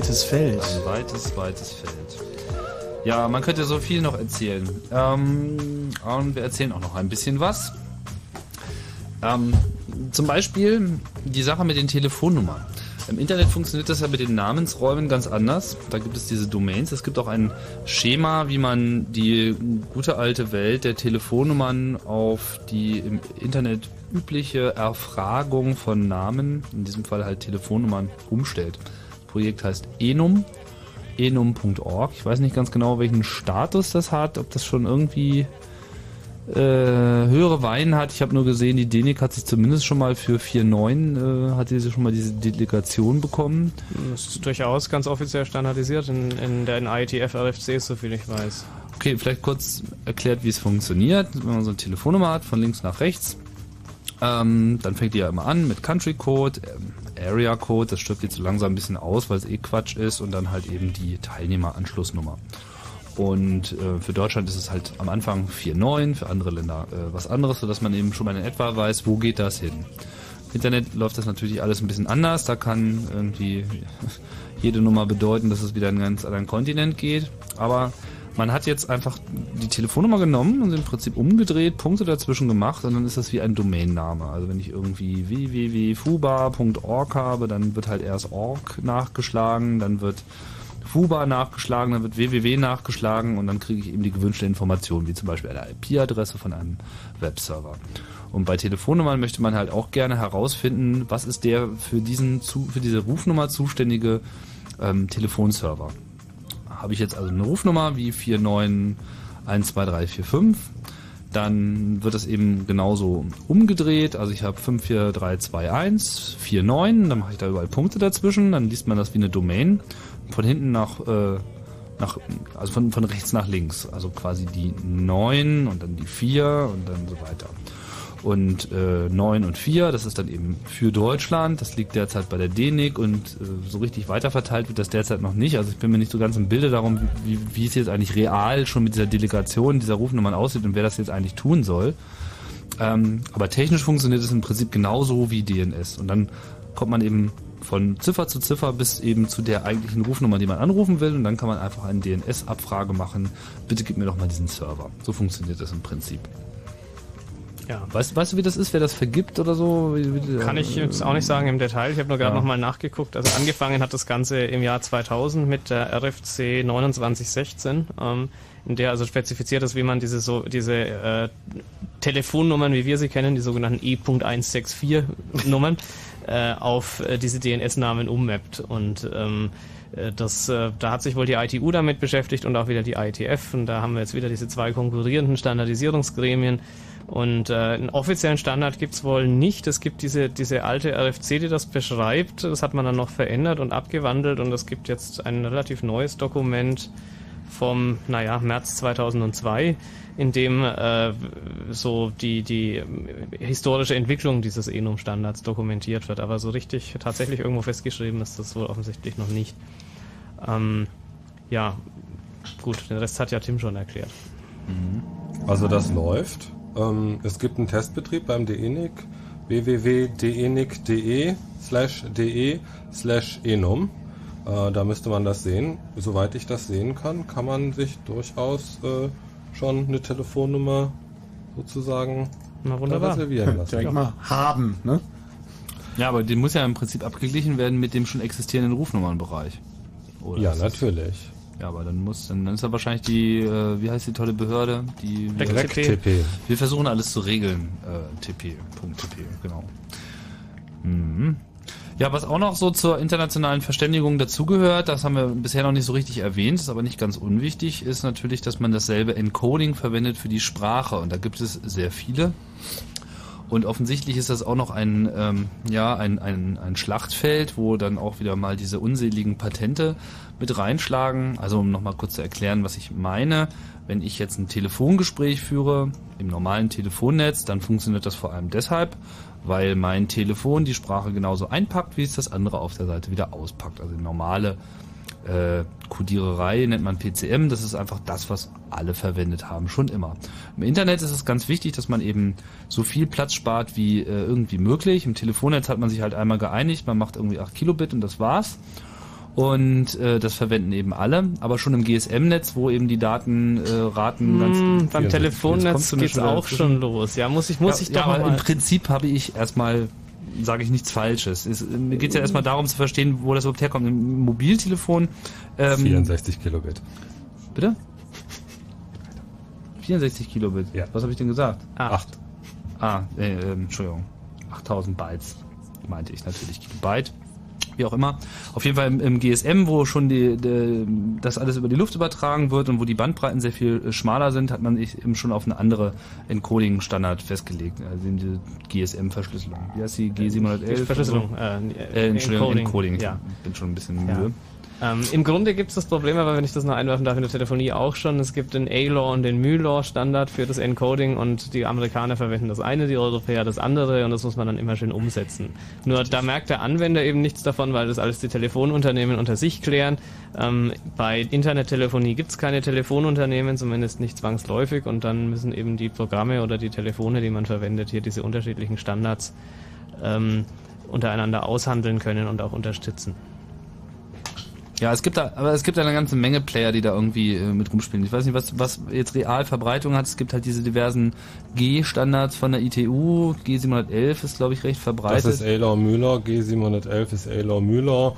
Weites Feld. Ein weites, weites Feld. Ja, man könnte so viel noch erzählen. Ähm, und wir erzählen auch noch ein bisschen was. Ähm, zum Beispiel die Sache mit den Telefonnummern. Im Internet funktioniert das ja mit den Namensräumen ganz anders. Da gibt es diese Domains. Es gibt auch ein Schema, wie man die gute alte Welt der Telefonnummern auf die im Internet übliche Erfragung von Namen, in diesem Fall halt Telefonnummern, umstellt. Projekt heißt Enum, enum.org. Ich weiß nicht ganz genau, welchen Status das hat, ob das schon irgendwie äh, höhere Weinen hat. Ich habe nur gesehen, die DENIC hat sich zumindest schon mal für 4.9 äh, hat sie schon mal diese Delegation bekommen. Das ist durchaus ganz offiziell standardisiert in, in den IETF RFCs, soviel ich weiß. Okay, vielleicht kurz erklärt, wie es funktioniert. Wenn man so eine Telefonnummer hat, von links nach rechts, ähm, dann fängt die ja immer an mit Country Code, ähm, Area Code, das stirbt jetzt so langsam ein bisschen aus, weil es eh Quatsch ist und dann halt eben die Teilnehmeranschlussnummer. Und äh, für Deutschland ist es halt am Anfang 4.9, für andere Länder äh, was anderes, sodass man eben schon mal in etwa weiß, wo geht das hin. Im Internet läuft das natürlich alles ein bisschen anders. Da kann irgendwie jede Nummer bedeuten, dass es wieder in einen ganz anderen Kontinent geht. Aber man hat jetzt einfach die Telefonnummer genommen und im Prinzip umgedreht, Punkte dazwischen gemacht und dann ist das wie ein Domainname. Also wenn ich irgendwie www.fuba.org habe, dann wird halt erst org nachgeschlagen, dann wird Fuba nachgeschlagen, dann wird www nachgeschlagen und dann kriege ich eben die gewünschte Information, wie zum Beispiel eine IP-Adresse von einem Webserver. Und bei Telefonnummern möchte man halt auch gerne herausfinden, was ist der für diesen für diese Rufnummer zuständige ähm, Telefonserver. Habe ich jetzt also eine Rufnummer wie 49123345, dann wird das eben genauso umgedreht. Also ich habe 54321, 49, dann mache ich da überall Punkte dazwischen, dann liest man das wie eine Domain. Von hinten nach, äh, nach also von, von rechts nach links. Also quasi die 9 und dann die 4 und dann so weiter. Und äh, 9 und 4, das ist dann eben für Deutschland. Das liegt derzeit bei der DENIC und äh, so richtig weiterverteilt wird das derzeit noch nicht. Also ich bin mir nicht so ganz im Bilde darum, wie, wie es jetzt eigentlich real schon mit dieser Delegation dieser Rufnummern aussieht und wer das jetzt eigentlich tun soll. Ähm, aber technisch funktioniert es im Prinzip genauso wie DNS. Und dann kommt man eben von Ziffer zu Ziffer bis eben zu der eigentlichen Rufnummer, die man anrufen will. Und dann kann man einfach eine DNS-Abfrage machen. Bitte gib mir doch mal diesen Server. So funktioniert das im Prinzip. Ja. Weißt, weißt du, wie das ist, wer das vergibt oder so? Kann ich jetzt auch nicht sagen im Detail. Ich habe nur gerade ja. nochmal nachgeguckt. Also angefangen hat das Ganze im Jahr 2000 mit der RFC 2916, ähm, in der also spezifiziert ist, wie man diese so diese äh, Telefonnummern, wie wir sie kennen, die sogenannten E.164 Nummern, äh, auf äh, diese DNS-Namen ummappt. Und ähm, äh, das, äh, da hat sich wohl die ITU damit beschäftigt und auch wieder die ITF. Und da haben wir jetzt wieder diese zwei konkurrierenden Standardisierungsgremien. Und äh, einen offiziellen Standard gibt's wohl nicht. Es gibt diese, diese alte RFC, die das beschreibt. Das hat man dann noch verändert und abgewandelt. Und es gibt jetzt ein relativ neues Dokument vom, naja, März 2002, in dem äh, so die, die historische Entwicklung dieses Enum-Standards dokumentiert wird. Aber so richtig tatsächlich irgendwo festgeschrieben ist das wohl offensichtlich noch nicht. Ähm, ja, gut, den Rest hat ja Tim schon erklärt. Also das läuft. Ähm, es gibt einen Testbetrieb beim DENIC www.denic.de slash de slash enum. Äh, da müsste man das sehen. Soweit ich das sehen kann, kann man sich durchaus äh, schon eine Telefonnummer sozusagen Na, wunderbar. reservieren lassen. Direkt mal haben, ne? Ja, aber die muss ja im Prinzip abgeglichen werden mit dem schon existierenden Rufnummernbereich. Oder ja, natürlich. Ja, aber dann muss, dann, dann ist da wahrscheinlich die, äh, wie heißt die tolle Behörde? Die TP. Wir versuchen alles zu regeln. Äh, TP. .TP, genau. Mhm. Ja, was auch noch so zur internationalen Verständigung dazugehört, das haben wir bisher noch nicht so richtig erwähnt, ist aber nicht ganz unwichtig, ist natürlich, dass man dasselbe Encoding verwendet für die Sprache. Und da gibt es sehr viele. Und offensichtlich ist das auch noch ein, ähm, ja, ein, ein, ein Schlachtfeld, wo dann auch wieder mal diese unseligen Patente mit reinschlagen. Also um nochmal kurz zu erklären, was ich meine. Wenn ich jetzt ein Telefongespräch führe im normalen Telefonnetz, dann funktioniert das vor allem deshalb, weil mein Telefon die Sprache genauso einpackt, wie es das andere auf der Seite wieder auspackt. Also die normale äh, Codiererei nennt man PCM. Das ist einfach das, was alle verwendet haben, schon immer. Im Internet ist es ganz wichtig, dass man eben so viel Platz spart wie äh, irgendwie möglich. Im Telefonnetz hat man sich halt einmal geeinigt, man macht irgendwie 8 Kilobit und das war's. Und äh, das verwenden eben alle, aber schon im GSM-Netz, wo eben die Datenraten äh, hm, beim Telefonnetz geht's auch schon los. Ja, muss ich muss ja, ich doch ja, aber mal im Prinzip habe ich erstmal sage ich nichts Falsches. Es, mir geht ja erstmal darum zu verstehen, wo das überhaupt herkommt. Im Mobiltelefon. Ähm, 64 Kilobit. Bitte? 64 Kilobit. Ja. Was habe ich denn gesagt? Acht. Ah, äh, äh, Entschuldigung. 8000 Bytes meinte ich natürlich Kilobyte wie auch immer. Auf jeden Fall im, im GSM, wo schon die, die, das alles über die Luft übertragen wird und wo die Bandbreiten sehr viel äh, schmaler sind, hat man sich eben schon auf eine andere Encoding-Standard festgelegt. Also diese GSM-Verschlüsselung. Wie heißt die G711? Verschlüsselung. Äh, Äh, Entschuldigung, Encoding. Encoding. Ja. Ich bin schon ein bisschen Ja. Ähm, Im Grunde gibt es das Problem, aber wenn ich das noch einwerfen darf, in der Telefonie auch schon. Es gibt den A-Law und den MU-Law-Standard für das Encoding und die Amerikaner verwenden das eine, die Europäer das andere und das muss man dann immer schön umsetzen. Nur da merkt der Anwender eben nichts davon, weil das alles die Telefonunternehmen unter sich klären. Ähm, bei Internettelefonie gibt es keine Telefonunternehmen, zumindest nicht zwangsläufig und dann müssen eben die Programme oder die Telefone, die man verwendet, hier diese unterschiedlichen Standards ähm, untereinander aushandeln können und auch unterstützen. Ja, es gibt da, aber es gibt da eine ganze Menge Player, die da irgendwie äh, mit rumspielen. Ich weiß nicht, was, was jetzt real Verbreitung hat. Es gibt halt diese diversen G-Standards von der ITU. G711 ist, glaube ich, recht verbreitet. Das ist A-Law Müller, G711 ist A-Law Müller,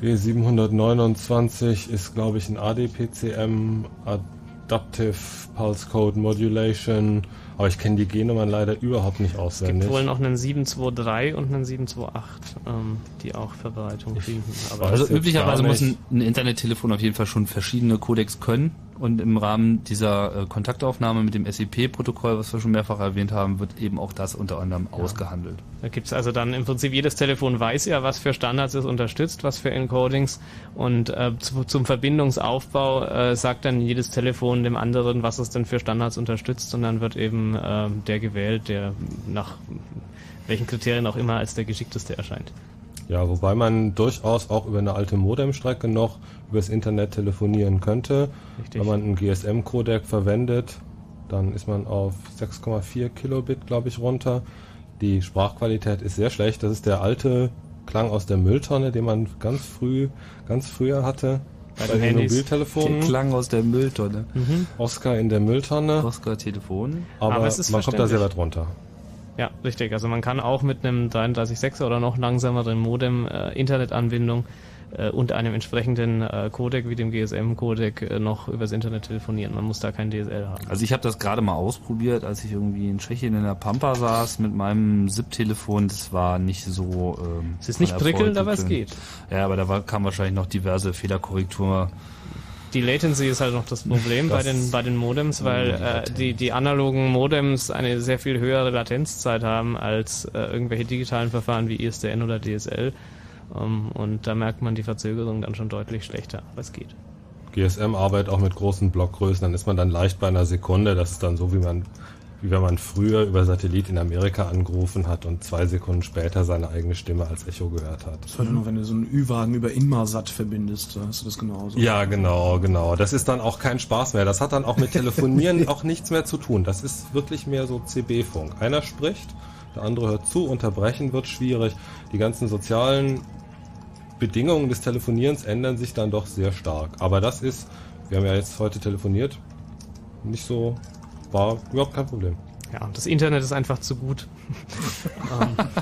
G729 ist, glaube ich, ein ADPCM, Adaptive Pulse Code Modulation, aber ich kenne die G-Nummern leider überhaupt nicht Es auswendig. gibt wohl noch einen 723 und einen 728, ähm, die auch Verbreitung finden. Aber Also üblicherweise muss ein, ein Internettelefon auf jeden Fall schon verschiedene Codecs können und im Rahmen dieser äh, Kontaktaufnahme mit dem SEP-Protokoll, was wir schon mehrfach erwähnt haben, wird eben auch das unter anderem ausgehandelt. Da gibt's also dann im Prinzip jedes Telefon weiß ja, was für Standards es unterstützt, was für Encodings und äh, zu, zum Verbindungsaufbau äh, sagt dann jedes Telefon dem anderen, was es denn für Standards unterstützt und dann wird eben äh, der gewählt, der nach welchen Kriterien auch immer als der geschickteste erscheint. Ja, wobei man durchaus auch über eine alte Modemstrecke noch übers Internet telefonieren könnte. Richtig. Wenn man einen GSM-Codec verwendet, dann ist man auf 6,4 Kilobit, glaube ich, runter. Die Sprachqualität ist sehr schlecht. Das ist der alte Klang aus der Mülltonne, den man ganz früh, ganz früher hatte. bei, bei den Mobiltelefonen. Der Klang aus der Mülltonne. Mhm. Oscar in der Mülltonne. Oscar Telefon. Aber, Aber man kommt da sehr weit runter. Ja, richtig. Also man kann auch mit einem 33.6er oder noch langsameren Modem äh, Internetanbindung und einem entsprechenden äh, Codec wie dem GSM-Codec äh, noch übers Internet telefonieren. Man muss da kein DSL haben. Also ich habe das gerade mal ausprobiert, als ich irgendwie in Tschechien in der Pampa saß mit meinem SIP-Telefon. Das war nicht so. Ähm, es ist nicht prickelnd, aber es geht. Ja, aber da war, kam wahrscheinlich noch diverse Fehlerkorrektur die Latency ist halt noch das Problem das bei den bei den Modems, weil äh, die die analogen Modems eine sehr viel höhere Latenzzeit haben als äh, irgendwelche digitalen Verfahren wie ISDN oder DSL. Um, und da merkt man die Verzögerung dann schon deutlich schlechter, aber es geht. GSM arbeitet auch mit großen Blockgrößen, dann ist man dann leicht bei einer Sekunde. Das ist dann so, wie man, wie wenn man früher über Satellit in Amerika angerufen hat und zwei Sekunden später seine eigene Stimme als Echo gehört hat. Das war nur, wenn du so einen Ü-Wagen über Inmarsat verbindest, da hast du das genauso. Ja, genau, genau. Das ist dann auch kein Spaß mehr. Das hat dann auch mit Telefonieren auch nichts mehr zu tun. Das ist wirklich mehr so CB-Funk. Einer spricht, der andere hört zu, unterbrechen wird schwierig. Die ganzen sozialen Bedingungen des Telefonierens ändern sich dann doch sehr stark. Aber das ist, wir haben ja jetzt heute telefoniert, nicht so, war überhaupt kein Problem. Ja, das Internet ist einfach zu gut.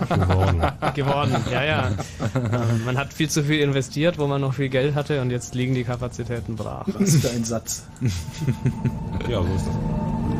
geworden. geworden, ja, ja. Ähm, man hat viel zu viel investiert, wo man noch viel Geld hatte und jetzt liegen die Kapazitäten brach. Was für ein Satz. ja, so ist das.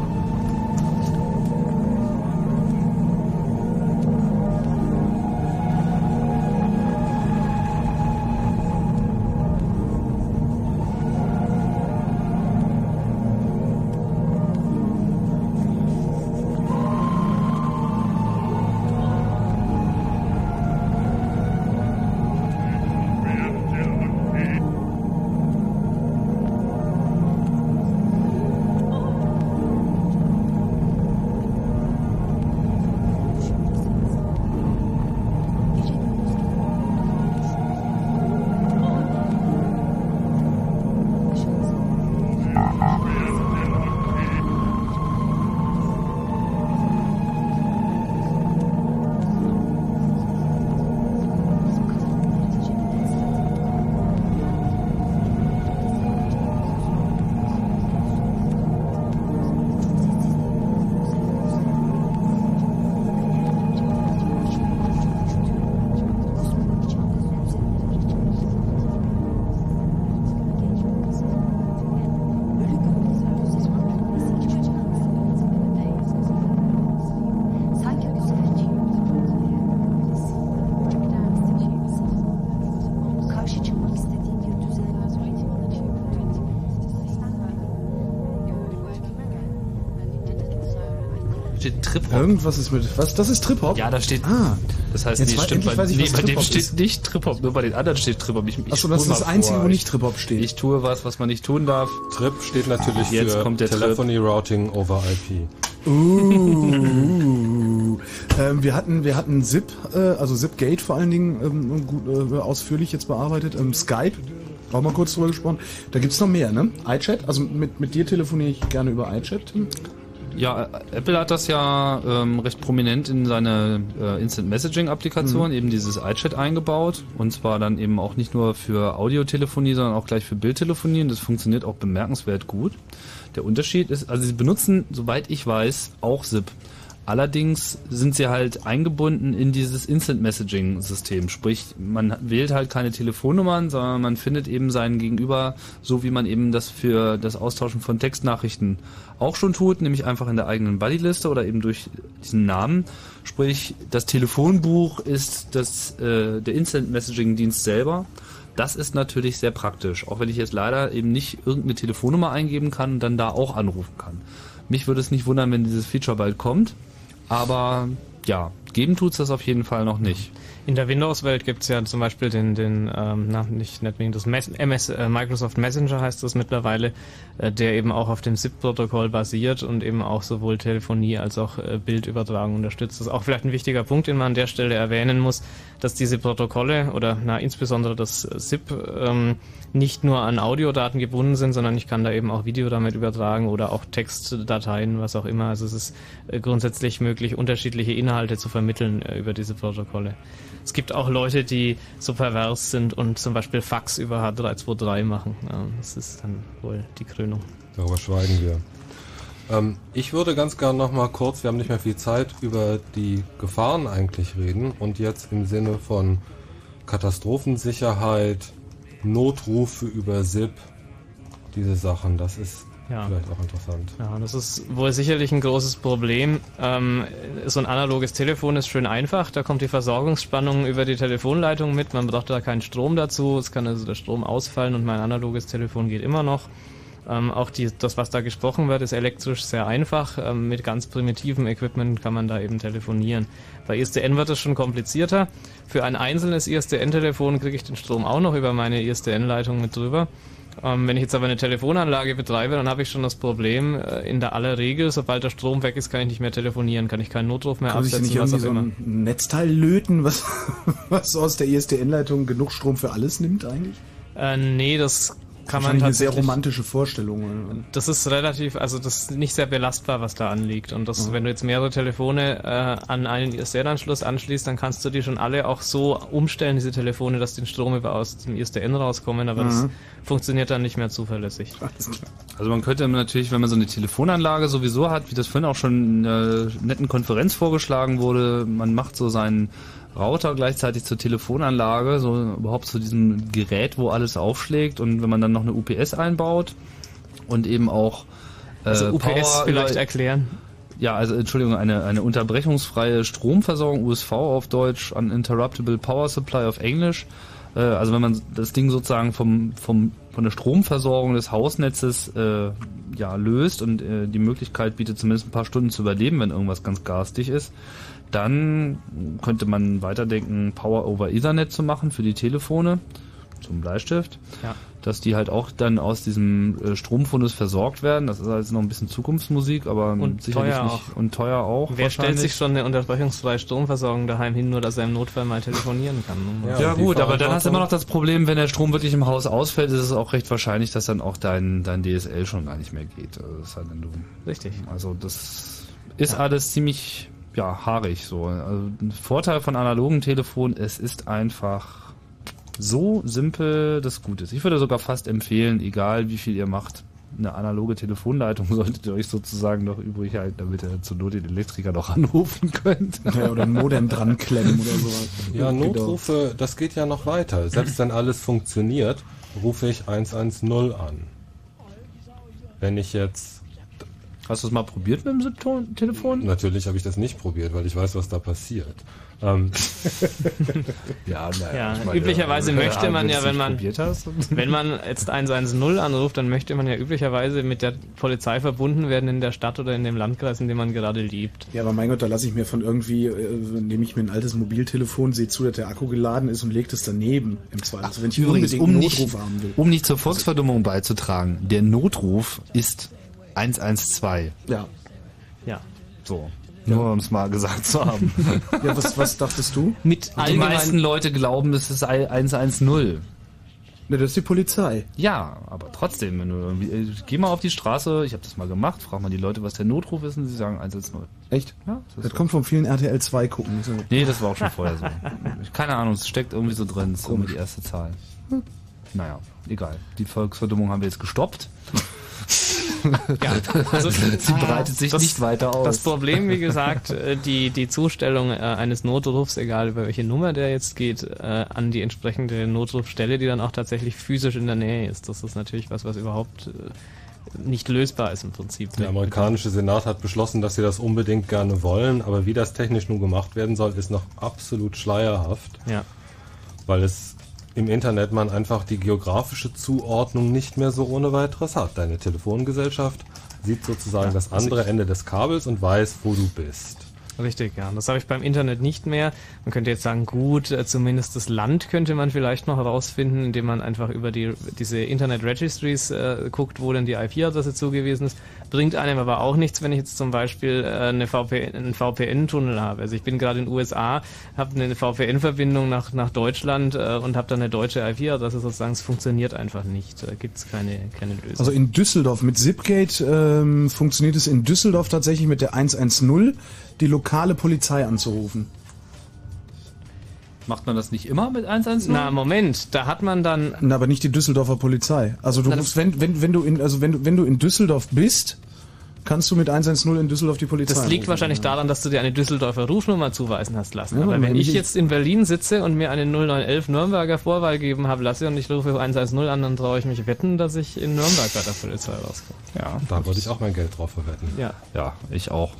Irgendwas ist mit. Was? Das ist Trip-Hop? Ja, da steht. Ah. Das heißt, Jetzt nee, stimmt. Bei, nee, bei dem steht ist. nicht Trip-Hop, nur bei den anderen steht Trip-Hop. Ich, ich Achso, das ist das Einzige, vor. wo nicht Trip-Hop steht. Ich tue was, was man nicht tun darf. Trip steht natürlich Jetzt für kommt der Telephony Trip. Routing over IP. Uh, ähm, wir hatten wir hatten Zip, äh, also Zipgate vor allen Dingen ähm, gut, äh, ausführlich jetzt bearbeitet. Ähm, Skype, auch mal kurz drüber gesprochen. Da gibt's noch mehr, ne? iChat, also mit, mit dir telefoniere ich gerne über iChat. Ja, Apple hat das ja ähm, recht prominent in seine äh, Instant Messaging Applikation, mhm. eben dieses iChat eingebaut. Und zwar dann eben auch nicht nur für Audiotelefonie, sondern auch gleich für Bildtelefonie. Und das funktioniert auch bemerkenswert gut. Der Unterschied ist, also sie benutzen, soweit ich weiß, auch SIP. Allerdings sind sie halt eingebunden in dieses Instant Messaging System. Sprich, man wählt halt keine Telefonnummern, sondern man findet eben seinen Gegenüber, so wie man eben das für das Austauschen von Textnachrichten auch schon tut, nämlich einfach in der eigenen Bodyliste oder eben durch diesen Namen. Sprich, das Telefonbuch ist das, äh, der Instant Messaging Dienst selber. Das ist natürlich sehr praktisch, auch wenn ich jetzt leider eben nicht irgendeine Telefonnummer eingeben kann und dann da auch anrufen kann. Mich würde es nicht wundern, wenn dieses Feature bald kommt. Aber ja, geben tut's das auf jeden Fall noch nicht. In der Windows-Welt gibt's ja zum Beispiel den, den ähm, na, nicht, nicht das MS, äh, Microsoft Messenger heißt das mittlerweile, äh, der eben auch auf dem SIP-Protokoll basiert und eben auch sowohl Telefonie als auch äh, Bildübertragung unterstützt. Das ist auch vielleicht ein wichtiger Punkt, den man an der Stelle erwähnen muss, dass diese Protokolle oder na, insbesondere das SIP ähm, nicht nur an Audiodaten gebunden sind, sondern ich kann da eben auch Video damit übertragen oder auch Textdateien, was auch immer. Also es ist äh, grundsätzlich möglich, unterschiedliche Inhalte zu vermitteln äh, über diese Protokolle. Es gibt auch Leute, die so pervers sind und zum Beispiel Fax über H323 machen. Das ist dann wohl die Krönung. Darüber schweigen wir. Ähm, ich würde ganz gern noch mal kurz, wir haben nicht mehr viel Zeit, über die Gefahren eigentlich reden und jetzt im Sinne von Katastrophensicherheit, Notrufe über SIP, diese Sachen, das ist ja. vielleicht auch interessant. Ja, das ist wohl sicherlich ein großes Problem. Ähm, so ein analoges Telefon ist schön einfach, da kommt die Versorgungsspannung über die Telefonleitung mit, man braucht da keinen Strom dazu, es kann also der Strom ausfallen und mein analoges Telefon geht immer noch. Ähm, auch die, das, was da gesprochen wird, ist elektrisch sehr einfach. Ähm, mit ganz primitivem Equipment kann man da eben telefonieren. Bei ISDN wird es schon komplizierter. Für ein einzelnes ISDN-Telefon kriege ich den Strom auch noch über meine ISDN-Leitung mit drüber. Ähm, wenn ich jetzt aber eine Telefonanlage betreibe, dann habe ich schon das Problem, äh, in der aller Regel, sobald der Strom weg ist, kann ich nicht mehr telefonieren, kann ich keinen Notruf mehr kann absetzen. Kann ich nicht irgendwie so ein Netzteil löten, was, was aus der ISDN-Leitung genug Strom für alles nimmt eigentlich? Äh, nee, das kann man tatsächlich. eine sehr romantische Vorstellung. Das ist relativ, also das ist nicht sehr belastbar, was da anliegt. Und das, mhm. wenn du jetzt mehrere Telefone äh, an einen ISDN-Anschluss anschließt, dann kannst du die schon alle auch so umstellen, diese Telefone, dass den Strom über aus dem ISDN rauskommen, aber mhm. das funktioniert dann nicht mehr zuverlässig. Also man könnte natürlich, wenn man so eine Telefonanlage sowieso hat, wie das vorhin auch schon in einer netten Konferenz vorgeschlagen wurde, man macht so seinen Router gleichzeitig zur Telefonanlage, so überhaupt zu diesem Gerät, wo alles aufschlägt und wenn man dann noch eine UPS einbaut und eben auch äh, also UPS Power vielleicht erklären. Ja, also Entschuldigung, eine, eine unterbrechungsfreie Stromversorgung, USV auf Deutsch, Uninterruptible Power Supply auf Englisch. Äh, also wenn man das Ding sozusagen vom, vom, von der Stromversorgung des Hausnetzes äh, ja, löst und äh, die Möglichkeit bietet, zumindest ein paar Stunden zu überleben, wenn irgendwas ganz garstig ist, dann könnte man weiterdenken, Power over Ethernet zu machen für die Telefone zum Bleistift. Ja. Dass die halt auch dann aus diesem äh, Stromfundus versorgt werden. Das ist also noch ein bisschen Zukunftsmusik, aber und sicherlich teuer nicht auch. und teuer auch. Wer stellt sich schon eine unterbrechungsfreie Stromversorgung daheim hin, nur dass er im Notfall mal telefonieren kann? Ja, ja gut, aber dann hast du immer noch das Problem, wenn der Strom wirklich im Haus ausfällt, ist es auch recht wahrscheinlich, dass dann auch dein, dein DSL schon gar nicht mehr geht. Also das halt, wenn du, Richtig. Also das ist ja. alles ziemlich ja, haarig so. Also ein Vorteil von analogen Telefonen, es ist einfach so simpel, dass gut ist. Ich würde sogar fast empfehlen, egal wie viel ihr macht, eine analoge Telefonleitung solltet ihr euch sozusagen noch übrig halten, damit ihr zur Not den Elektriker noch anrufen könnt. Ja, oder ein Modem dran klemmen oder sowas. Ja, Notrufe, das geht ja noch weiter. Selbst wenn alles funktioniert, rufe ich 110 an. Wenn ich jetzt Hast du es mal probiert mit dem Telefon? Natürlich habe ich das nicht probiert, weil ich weiß, was da passiert. Ähm. ja, naja, ja, meine, üblicherweise ja, möchte man ja, wenn man wenn man jetzt 110 anruft, dann möchte man ja üblicherweise mit der Polizei verbunden werden in der Stadt oder in dem Landkreis, in dem man gerade lebt. Ja, aber mein Gott, da lasse ich mir von irgendwie, äh, nehme ich mir ein altes Mobiltelefon, sehe zu, dass der Akku geladen ist und lege das daneben im Zweifel. Also wenn ich übrigens um nicht, um nicht zur Volksverdummung beizutragen, der Notruf ist 112. Ja. Ja. So. Nur um es mal gesagt zu haben. ja, was, was dachtest du? Mit die meisten Leute glauben, es ist 110. Ne, das ist die Polizei. Ja, aber trotzdem, wenn du irgendwie, äh, geh mal auf die Straße, ich habe das mal gemacht, frag mal die Leute, was der Notruf ist und sie sagen 110. Echt? Ja. Das, das kommt von vielen RTL 2 gucken. So. Nee, das war auch schon vorher so. Keine Ahnung, es steckt irgendwie so drin, es ist irgendwie die erste Zahl. Hm. Naja, egal. Die Volksverdummung haben wir jetzt gestoppt ja, also, sie breitet sich das, nicht weiter aus. Das Problem, wie gesagt, äh, die, die Zustellung äh, eines Notrufs, egal über welche Nummer der jetzt geht, äh, an die entsprechende Notrufstelle, die dann auch tatsächlich physisch in der Nähe ist. Das ist natürlich was, was überhaupt nicht lösbar ist im Prinzip. Der amerikanische Senat hat beschlossen, dass sie das unbedingt gerne wollen, aber wie das technisch nun gemacht werden soll, ist noch absolut schleierhaft. Ja. Weil es im Internet man einfach die geografische Zuordnung nicht mehr so ohne weiteres hat. Deine Telefongesellschaft sieht sozusagen das andere Ende des Kabels und weiß, wo du bist. Richtig, ja. Das habe ich beim Internet nicht mehr. Man könnte jetzt sagen, gut, äh, zumindest das Land könnte man vielleicht noch herausfinden, indem man einfach über die, diese Internet Registries äh, guckt, wo denn die IP-Adresse zugewiesen ist. Bringt einem aber auch nichts, wenn ich jetzt zum Beispiel äh, eine VPN, einen VPN-Tunnel habe. Also ich bin gerade in den USA, habe eine VPN-Verbindung nach, nach Deutschland äh, und habe dann eine deutsche IP-Adresse sozusagen. Es funktioniert einfach nicht. Da gibt es keine, keine Lösung. Also in Düsseldorf mit Zipgate ähm, funktioniert es in Düsseldorf tatsächlich mit der 110 die lokale Polizei anzurufen. Macht man das nicht immer mit 110? Na, Moment, da hat man dann. Na, aber nicht die Düsseldorfer Polizei. Also du Na, rufst, wenn, wenn, wenn du in, also wenn du, wenn du in Düsseldorf bist, kannst du mit 110 in Düsseldorf die Polizei Das liegt rufen. wahrscheinlich daran, dass du dir eine Düsseldorfer Rufnummer zuweisen hast lassen. Ja, Aber wenn ich ich- jetzt in Berlin sitze und mir eine 0911 Nürnberger Vorwahl gegeben habe lasse und ich rufe 110 an, dann traue ich mich wetten, dass ich in Nürnberg bei der Polizei rauskomme. Ja. Da würde ich auch mein Geld drauf verwetten. Ja. Ja, ich auch.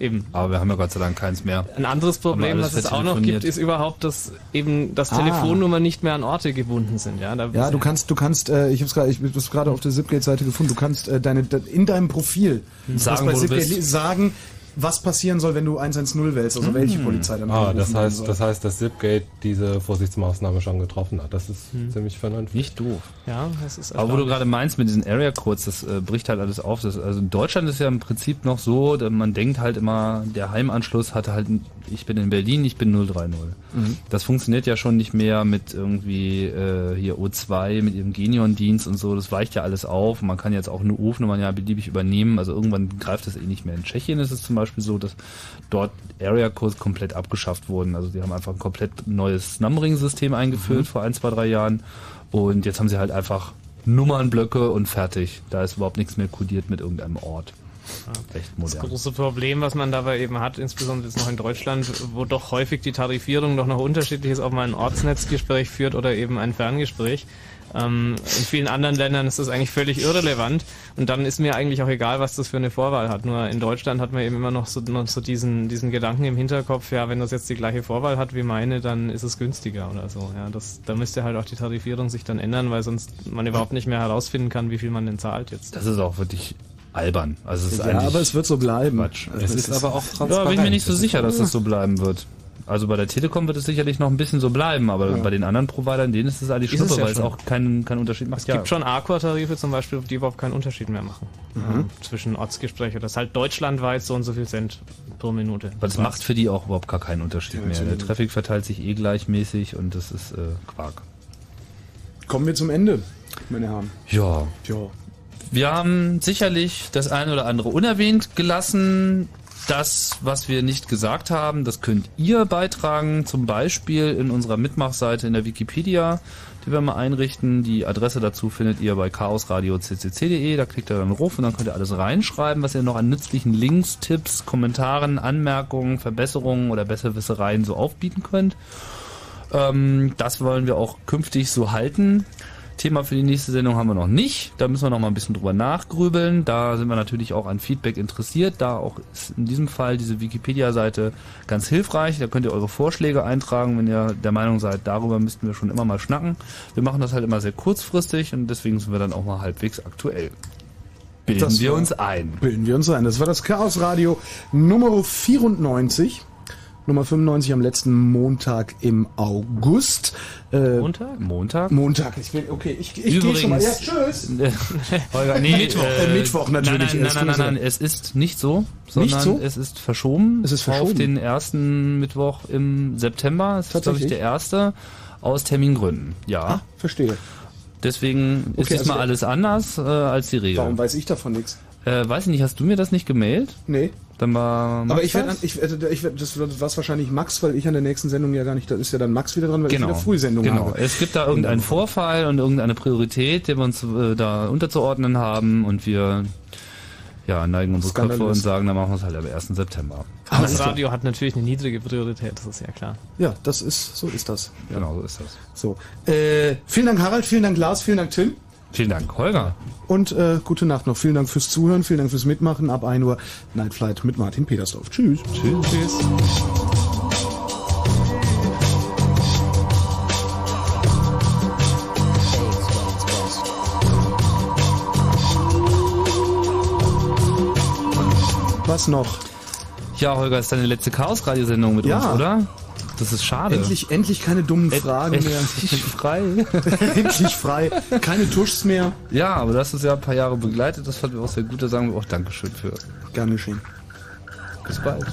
Eben. Aber wir haben ja Gott sei Dank keins mehr. Ein anderes Problem, was es auch noch gibt, ist überhaupt, dass eben, dass Ah. Telefonnummern nicht mehr an Orte gebunden sind. Ja, da Ja, du kannst, du kannst, äh, ich habe es gerade, auf der Zipgate-Seite gefunden. Du kannst äh, deine de- in deinem Profil Sagen, bei wo du Zipgate sagen, was passieren soll, wenn du 110 wählst, also welche Polizei dann Ah, das heißt, soll. das heißt, dass Zipgate diese Vorsichtsmaßnahme schon getroffen hat. Das ist Hm. ziemlich vernünftig. Nicht doof. Ja, das ist Aber wo du gerade meinst mit diesen Area Codes, das äh, bricht halt alles auf. Das, also in Deutschland ist ja im Prinzip noch so, man denkt halt immer, der Heimanschluss hatte halt, ich bin in Berlin, ich bin 030. Mhm. Das funktioniert ja schon nicht mehr mit irgendwie äh, hier O2, mit ihrem Genion-Dienst und so. Das weicht ja alles auf. Man kann jetzt auch eine Rufnummer ja beliebig übernehmen. Also irgendwann greift das eh nicht mehr. In Tschechien ist es zum Beispiel so, dass dort Area Codes komplett abgeschafft wurden. Also die haben einfach ein komplett neues Numbering-System eingeführt Mhm. vor ein, zwei, drei Jahren. Und jetzt haben sie halt einfach Nummernblöcke und fertig. Da ist überhaupt nichts mehr kodiert mit irgendeinem Ort. Echt Das große Problem, was man dabei eben hat, insbesondere jetzt noch in Deutschland, wo doch häufig die Tarifierung doch noch unterschiedlich ist, ob man ein Ortsnetzgespräch führt oder eben ein Ferngespräch. Ähm, in vielen anderen Ländern ist das eigentlich völlig irrelevant und dann ist mir eigentlich auch egal, was das für eine Vorwahl hat. Nur in Deutschland hat man eben immer noch so, noch so diesen, diesen Gedanken im Hinterkopf, ja, wenn das jetzt die gleiche Vorwahl hat wie meine, dann ist es günstiger oder so. Ja, das, da müsste halt auch die Tarifierung sich dann ändern, weil sonst man überhaupt nicht mehr herausfinden kann, wie viel man denn zahlt jetzt. Das ist auch wirklich albern. Also es ist Ja, aber es wird so bleiben. Quatsch. Also es es ist ist- aber auch transparent. Ja, bin ich mir nicht so sicher, dass das so bleiben wird. Also bei der Telekom wird es sicherlich noch ein bisschen so bleiben, aber Ja. bei den anderen Providern, denen ist es eigentlich es schnuppe, ja weil es schon. auch keinen keinen Unterschied macht. Es gibt schon Aqua-Tarife zum Beispiel, die überhaupt keinen Unterschied mehr machen. Mhm. Ähm, zwischen Ortsgespräch oder das ist halt deutschlandweit so und so viel Cent pro Minute. Weil das macht für die auch überhaupt gar keinen Unterschied mehr. Der. Traffic verteilt sich eh gleichmäßig und das ist äh, Quark. Kommen wir zum Ende, meine Herren. Ja. Ja. Wir haben sicherlich das eine oder andere unerwähnt gelassen. Das, was wir nicht gesagt haben, das könnt ihr beitragen, zum Beispiel in unserer Mitmachseite in der Wikipedia, die wir mal einrichten. Die Adresse dazu findet ihr bei chaosradio.ccc.de. Da klickt ihr dann Ruf und dann könnt ihr alles reinschreiben, was ihr noch an nützlichen Links, Tipps, Kommentaren, Anmerkungen, Verbesserungen oder Besserwissereien so aufbieten könnt. Ähm, das wollen wir auch künftig so halten. Thema für die nächste Sendung haben wir noch nicht. Da müssen wir noch mal ein bisschen drüber nachgrübeln. Da sind wir natürlich auch an Feedback interessiert. Da auch ist in diesem Fall diese Wikipedia-Seite ganz hilfreich. Da könnt ihr eure Vorschläge eintragen, wenn ihr der Meinung seid, darüber müssten wir schon immer mal schnacken. Wir machen das halt immer sehr kurzfristig und deswegen sind wir dann auch mal halbwegs aktuell. Bilden Das wir war- uns ein. Bilden wir uns ein. Das war das Chaos Radio Nummer 94. Nummer 95 am letzten Montag im August. Äh, Montag? Montag? Montag. Ich bin, okay, ich, ich gehe schon mal. Ja, tschüss. Holger, nee, Mittwoch, äh, Mittwoch natürlich. Nein, nein, nein, nein, nein, nein, es ist nicht so, sondern Nicht so? es ist verschoben. Es ist verschoben. Auf den ersten Mittwoch im September. Es ist, glaube ich, der erste. Aus Termingründen. Ja. Ah, verstehe. Deswegen ist Okay, diesmal also- alles anders äh, als die Regel. Warum weiß ich davon nichts? Äh, weiß ich nicht, hast du mir das nicht gemeldet? Nee. Dann war Max Aber ich werde, das? ich, ich werde, das war es wahrscheinlich Max, weil ich an der nächsten Sendung ja gar nicht, da ist ja dann Max wieder dran, weil Genau. ich wieder Frühsendung genau. habe. Es gibt da irgendeinen Vorfall und irgendeine Priorität, die wir uns äh, da unterzuordnen haben und wir ja, neigen unsere Köpfe Skandalös. und sagen, dann machen wir es halt am 1. September. Das Radio hat natürlich eine niedrige Priorität, das ist ja klar. Ja, das ist, so ist das. Genau, so ist das. So. Äh, vielen Dank Harald, vielen Dank Lars, vielen Dank Tim. Vielen Dank, Holger. Und äh, gute Nacht noch. Vielen Dank fürs Zuhören, vielen Dank fürs Mitmachen. Ab 1 Uhr Night Flight mit Martin Petersdorf. Tschüss. Tschüss. Tschüss. Was noch? Ja, Holger, ist deine letzte Chaos-Radiosendung mit Ja. uns, oder? Das ist schade. Endlich, endlich keine dummen Fragen mehr. Endlich frei. endlich frei. Keine Tuschs mehr. Ja, aber hast uns ja ein paar Jahre begleitet. Das fanden wir auch sehr gut. Da sagen wir auch Dankeschön für. Gern geschehen. Bis bald.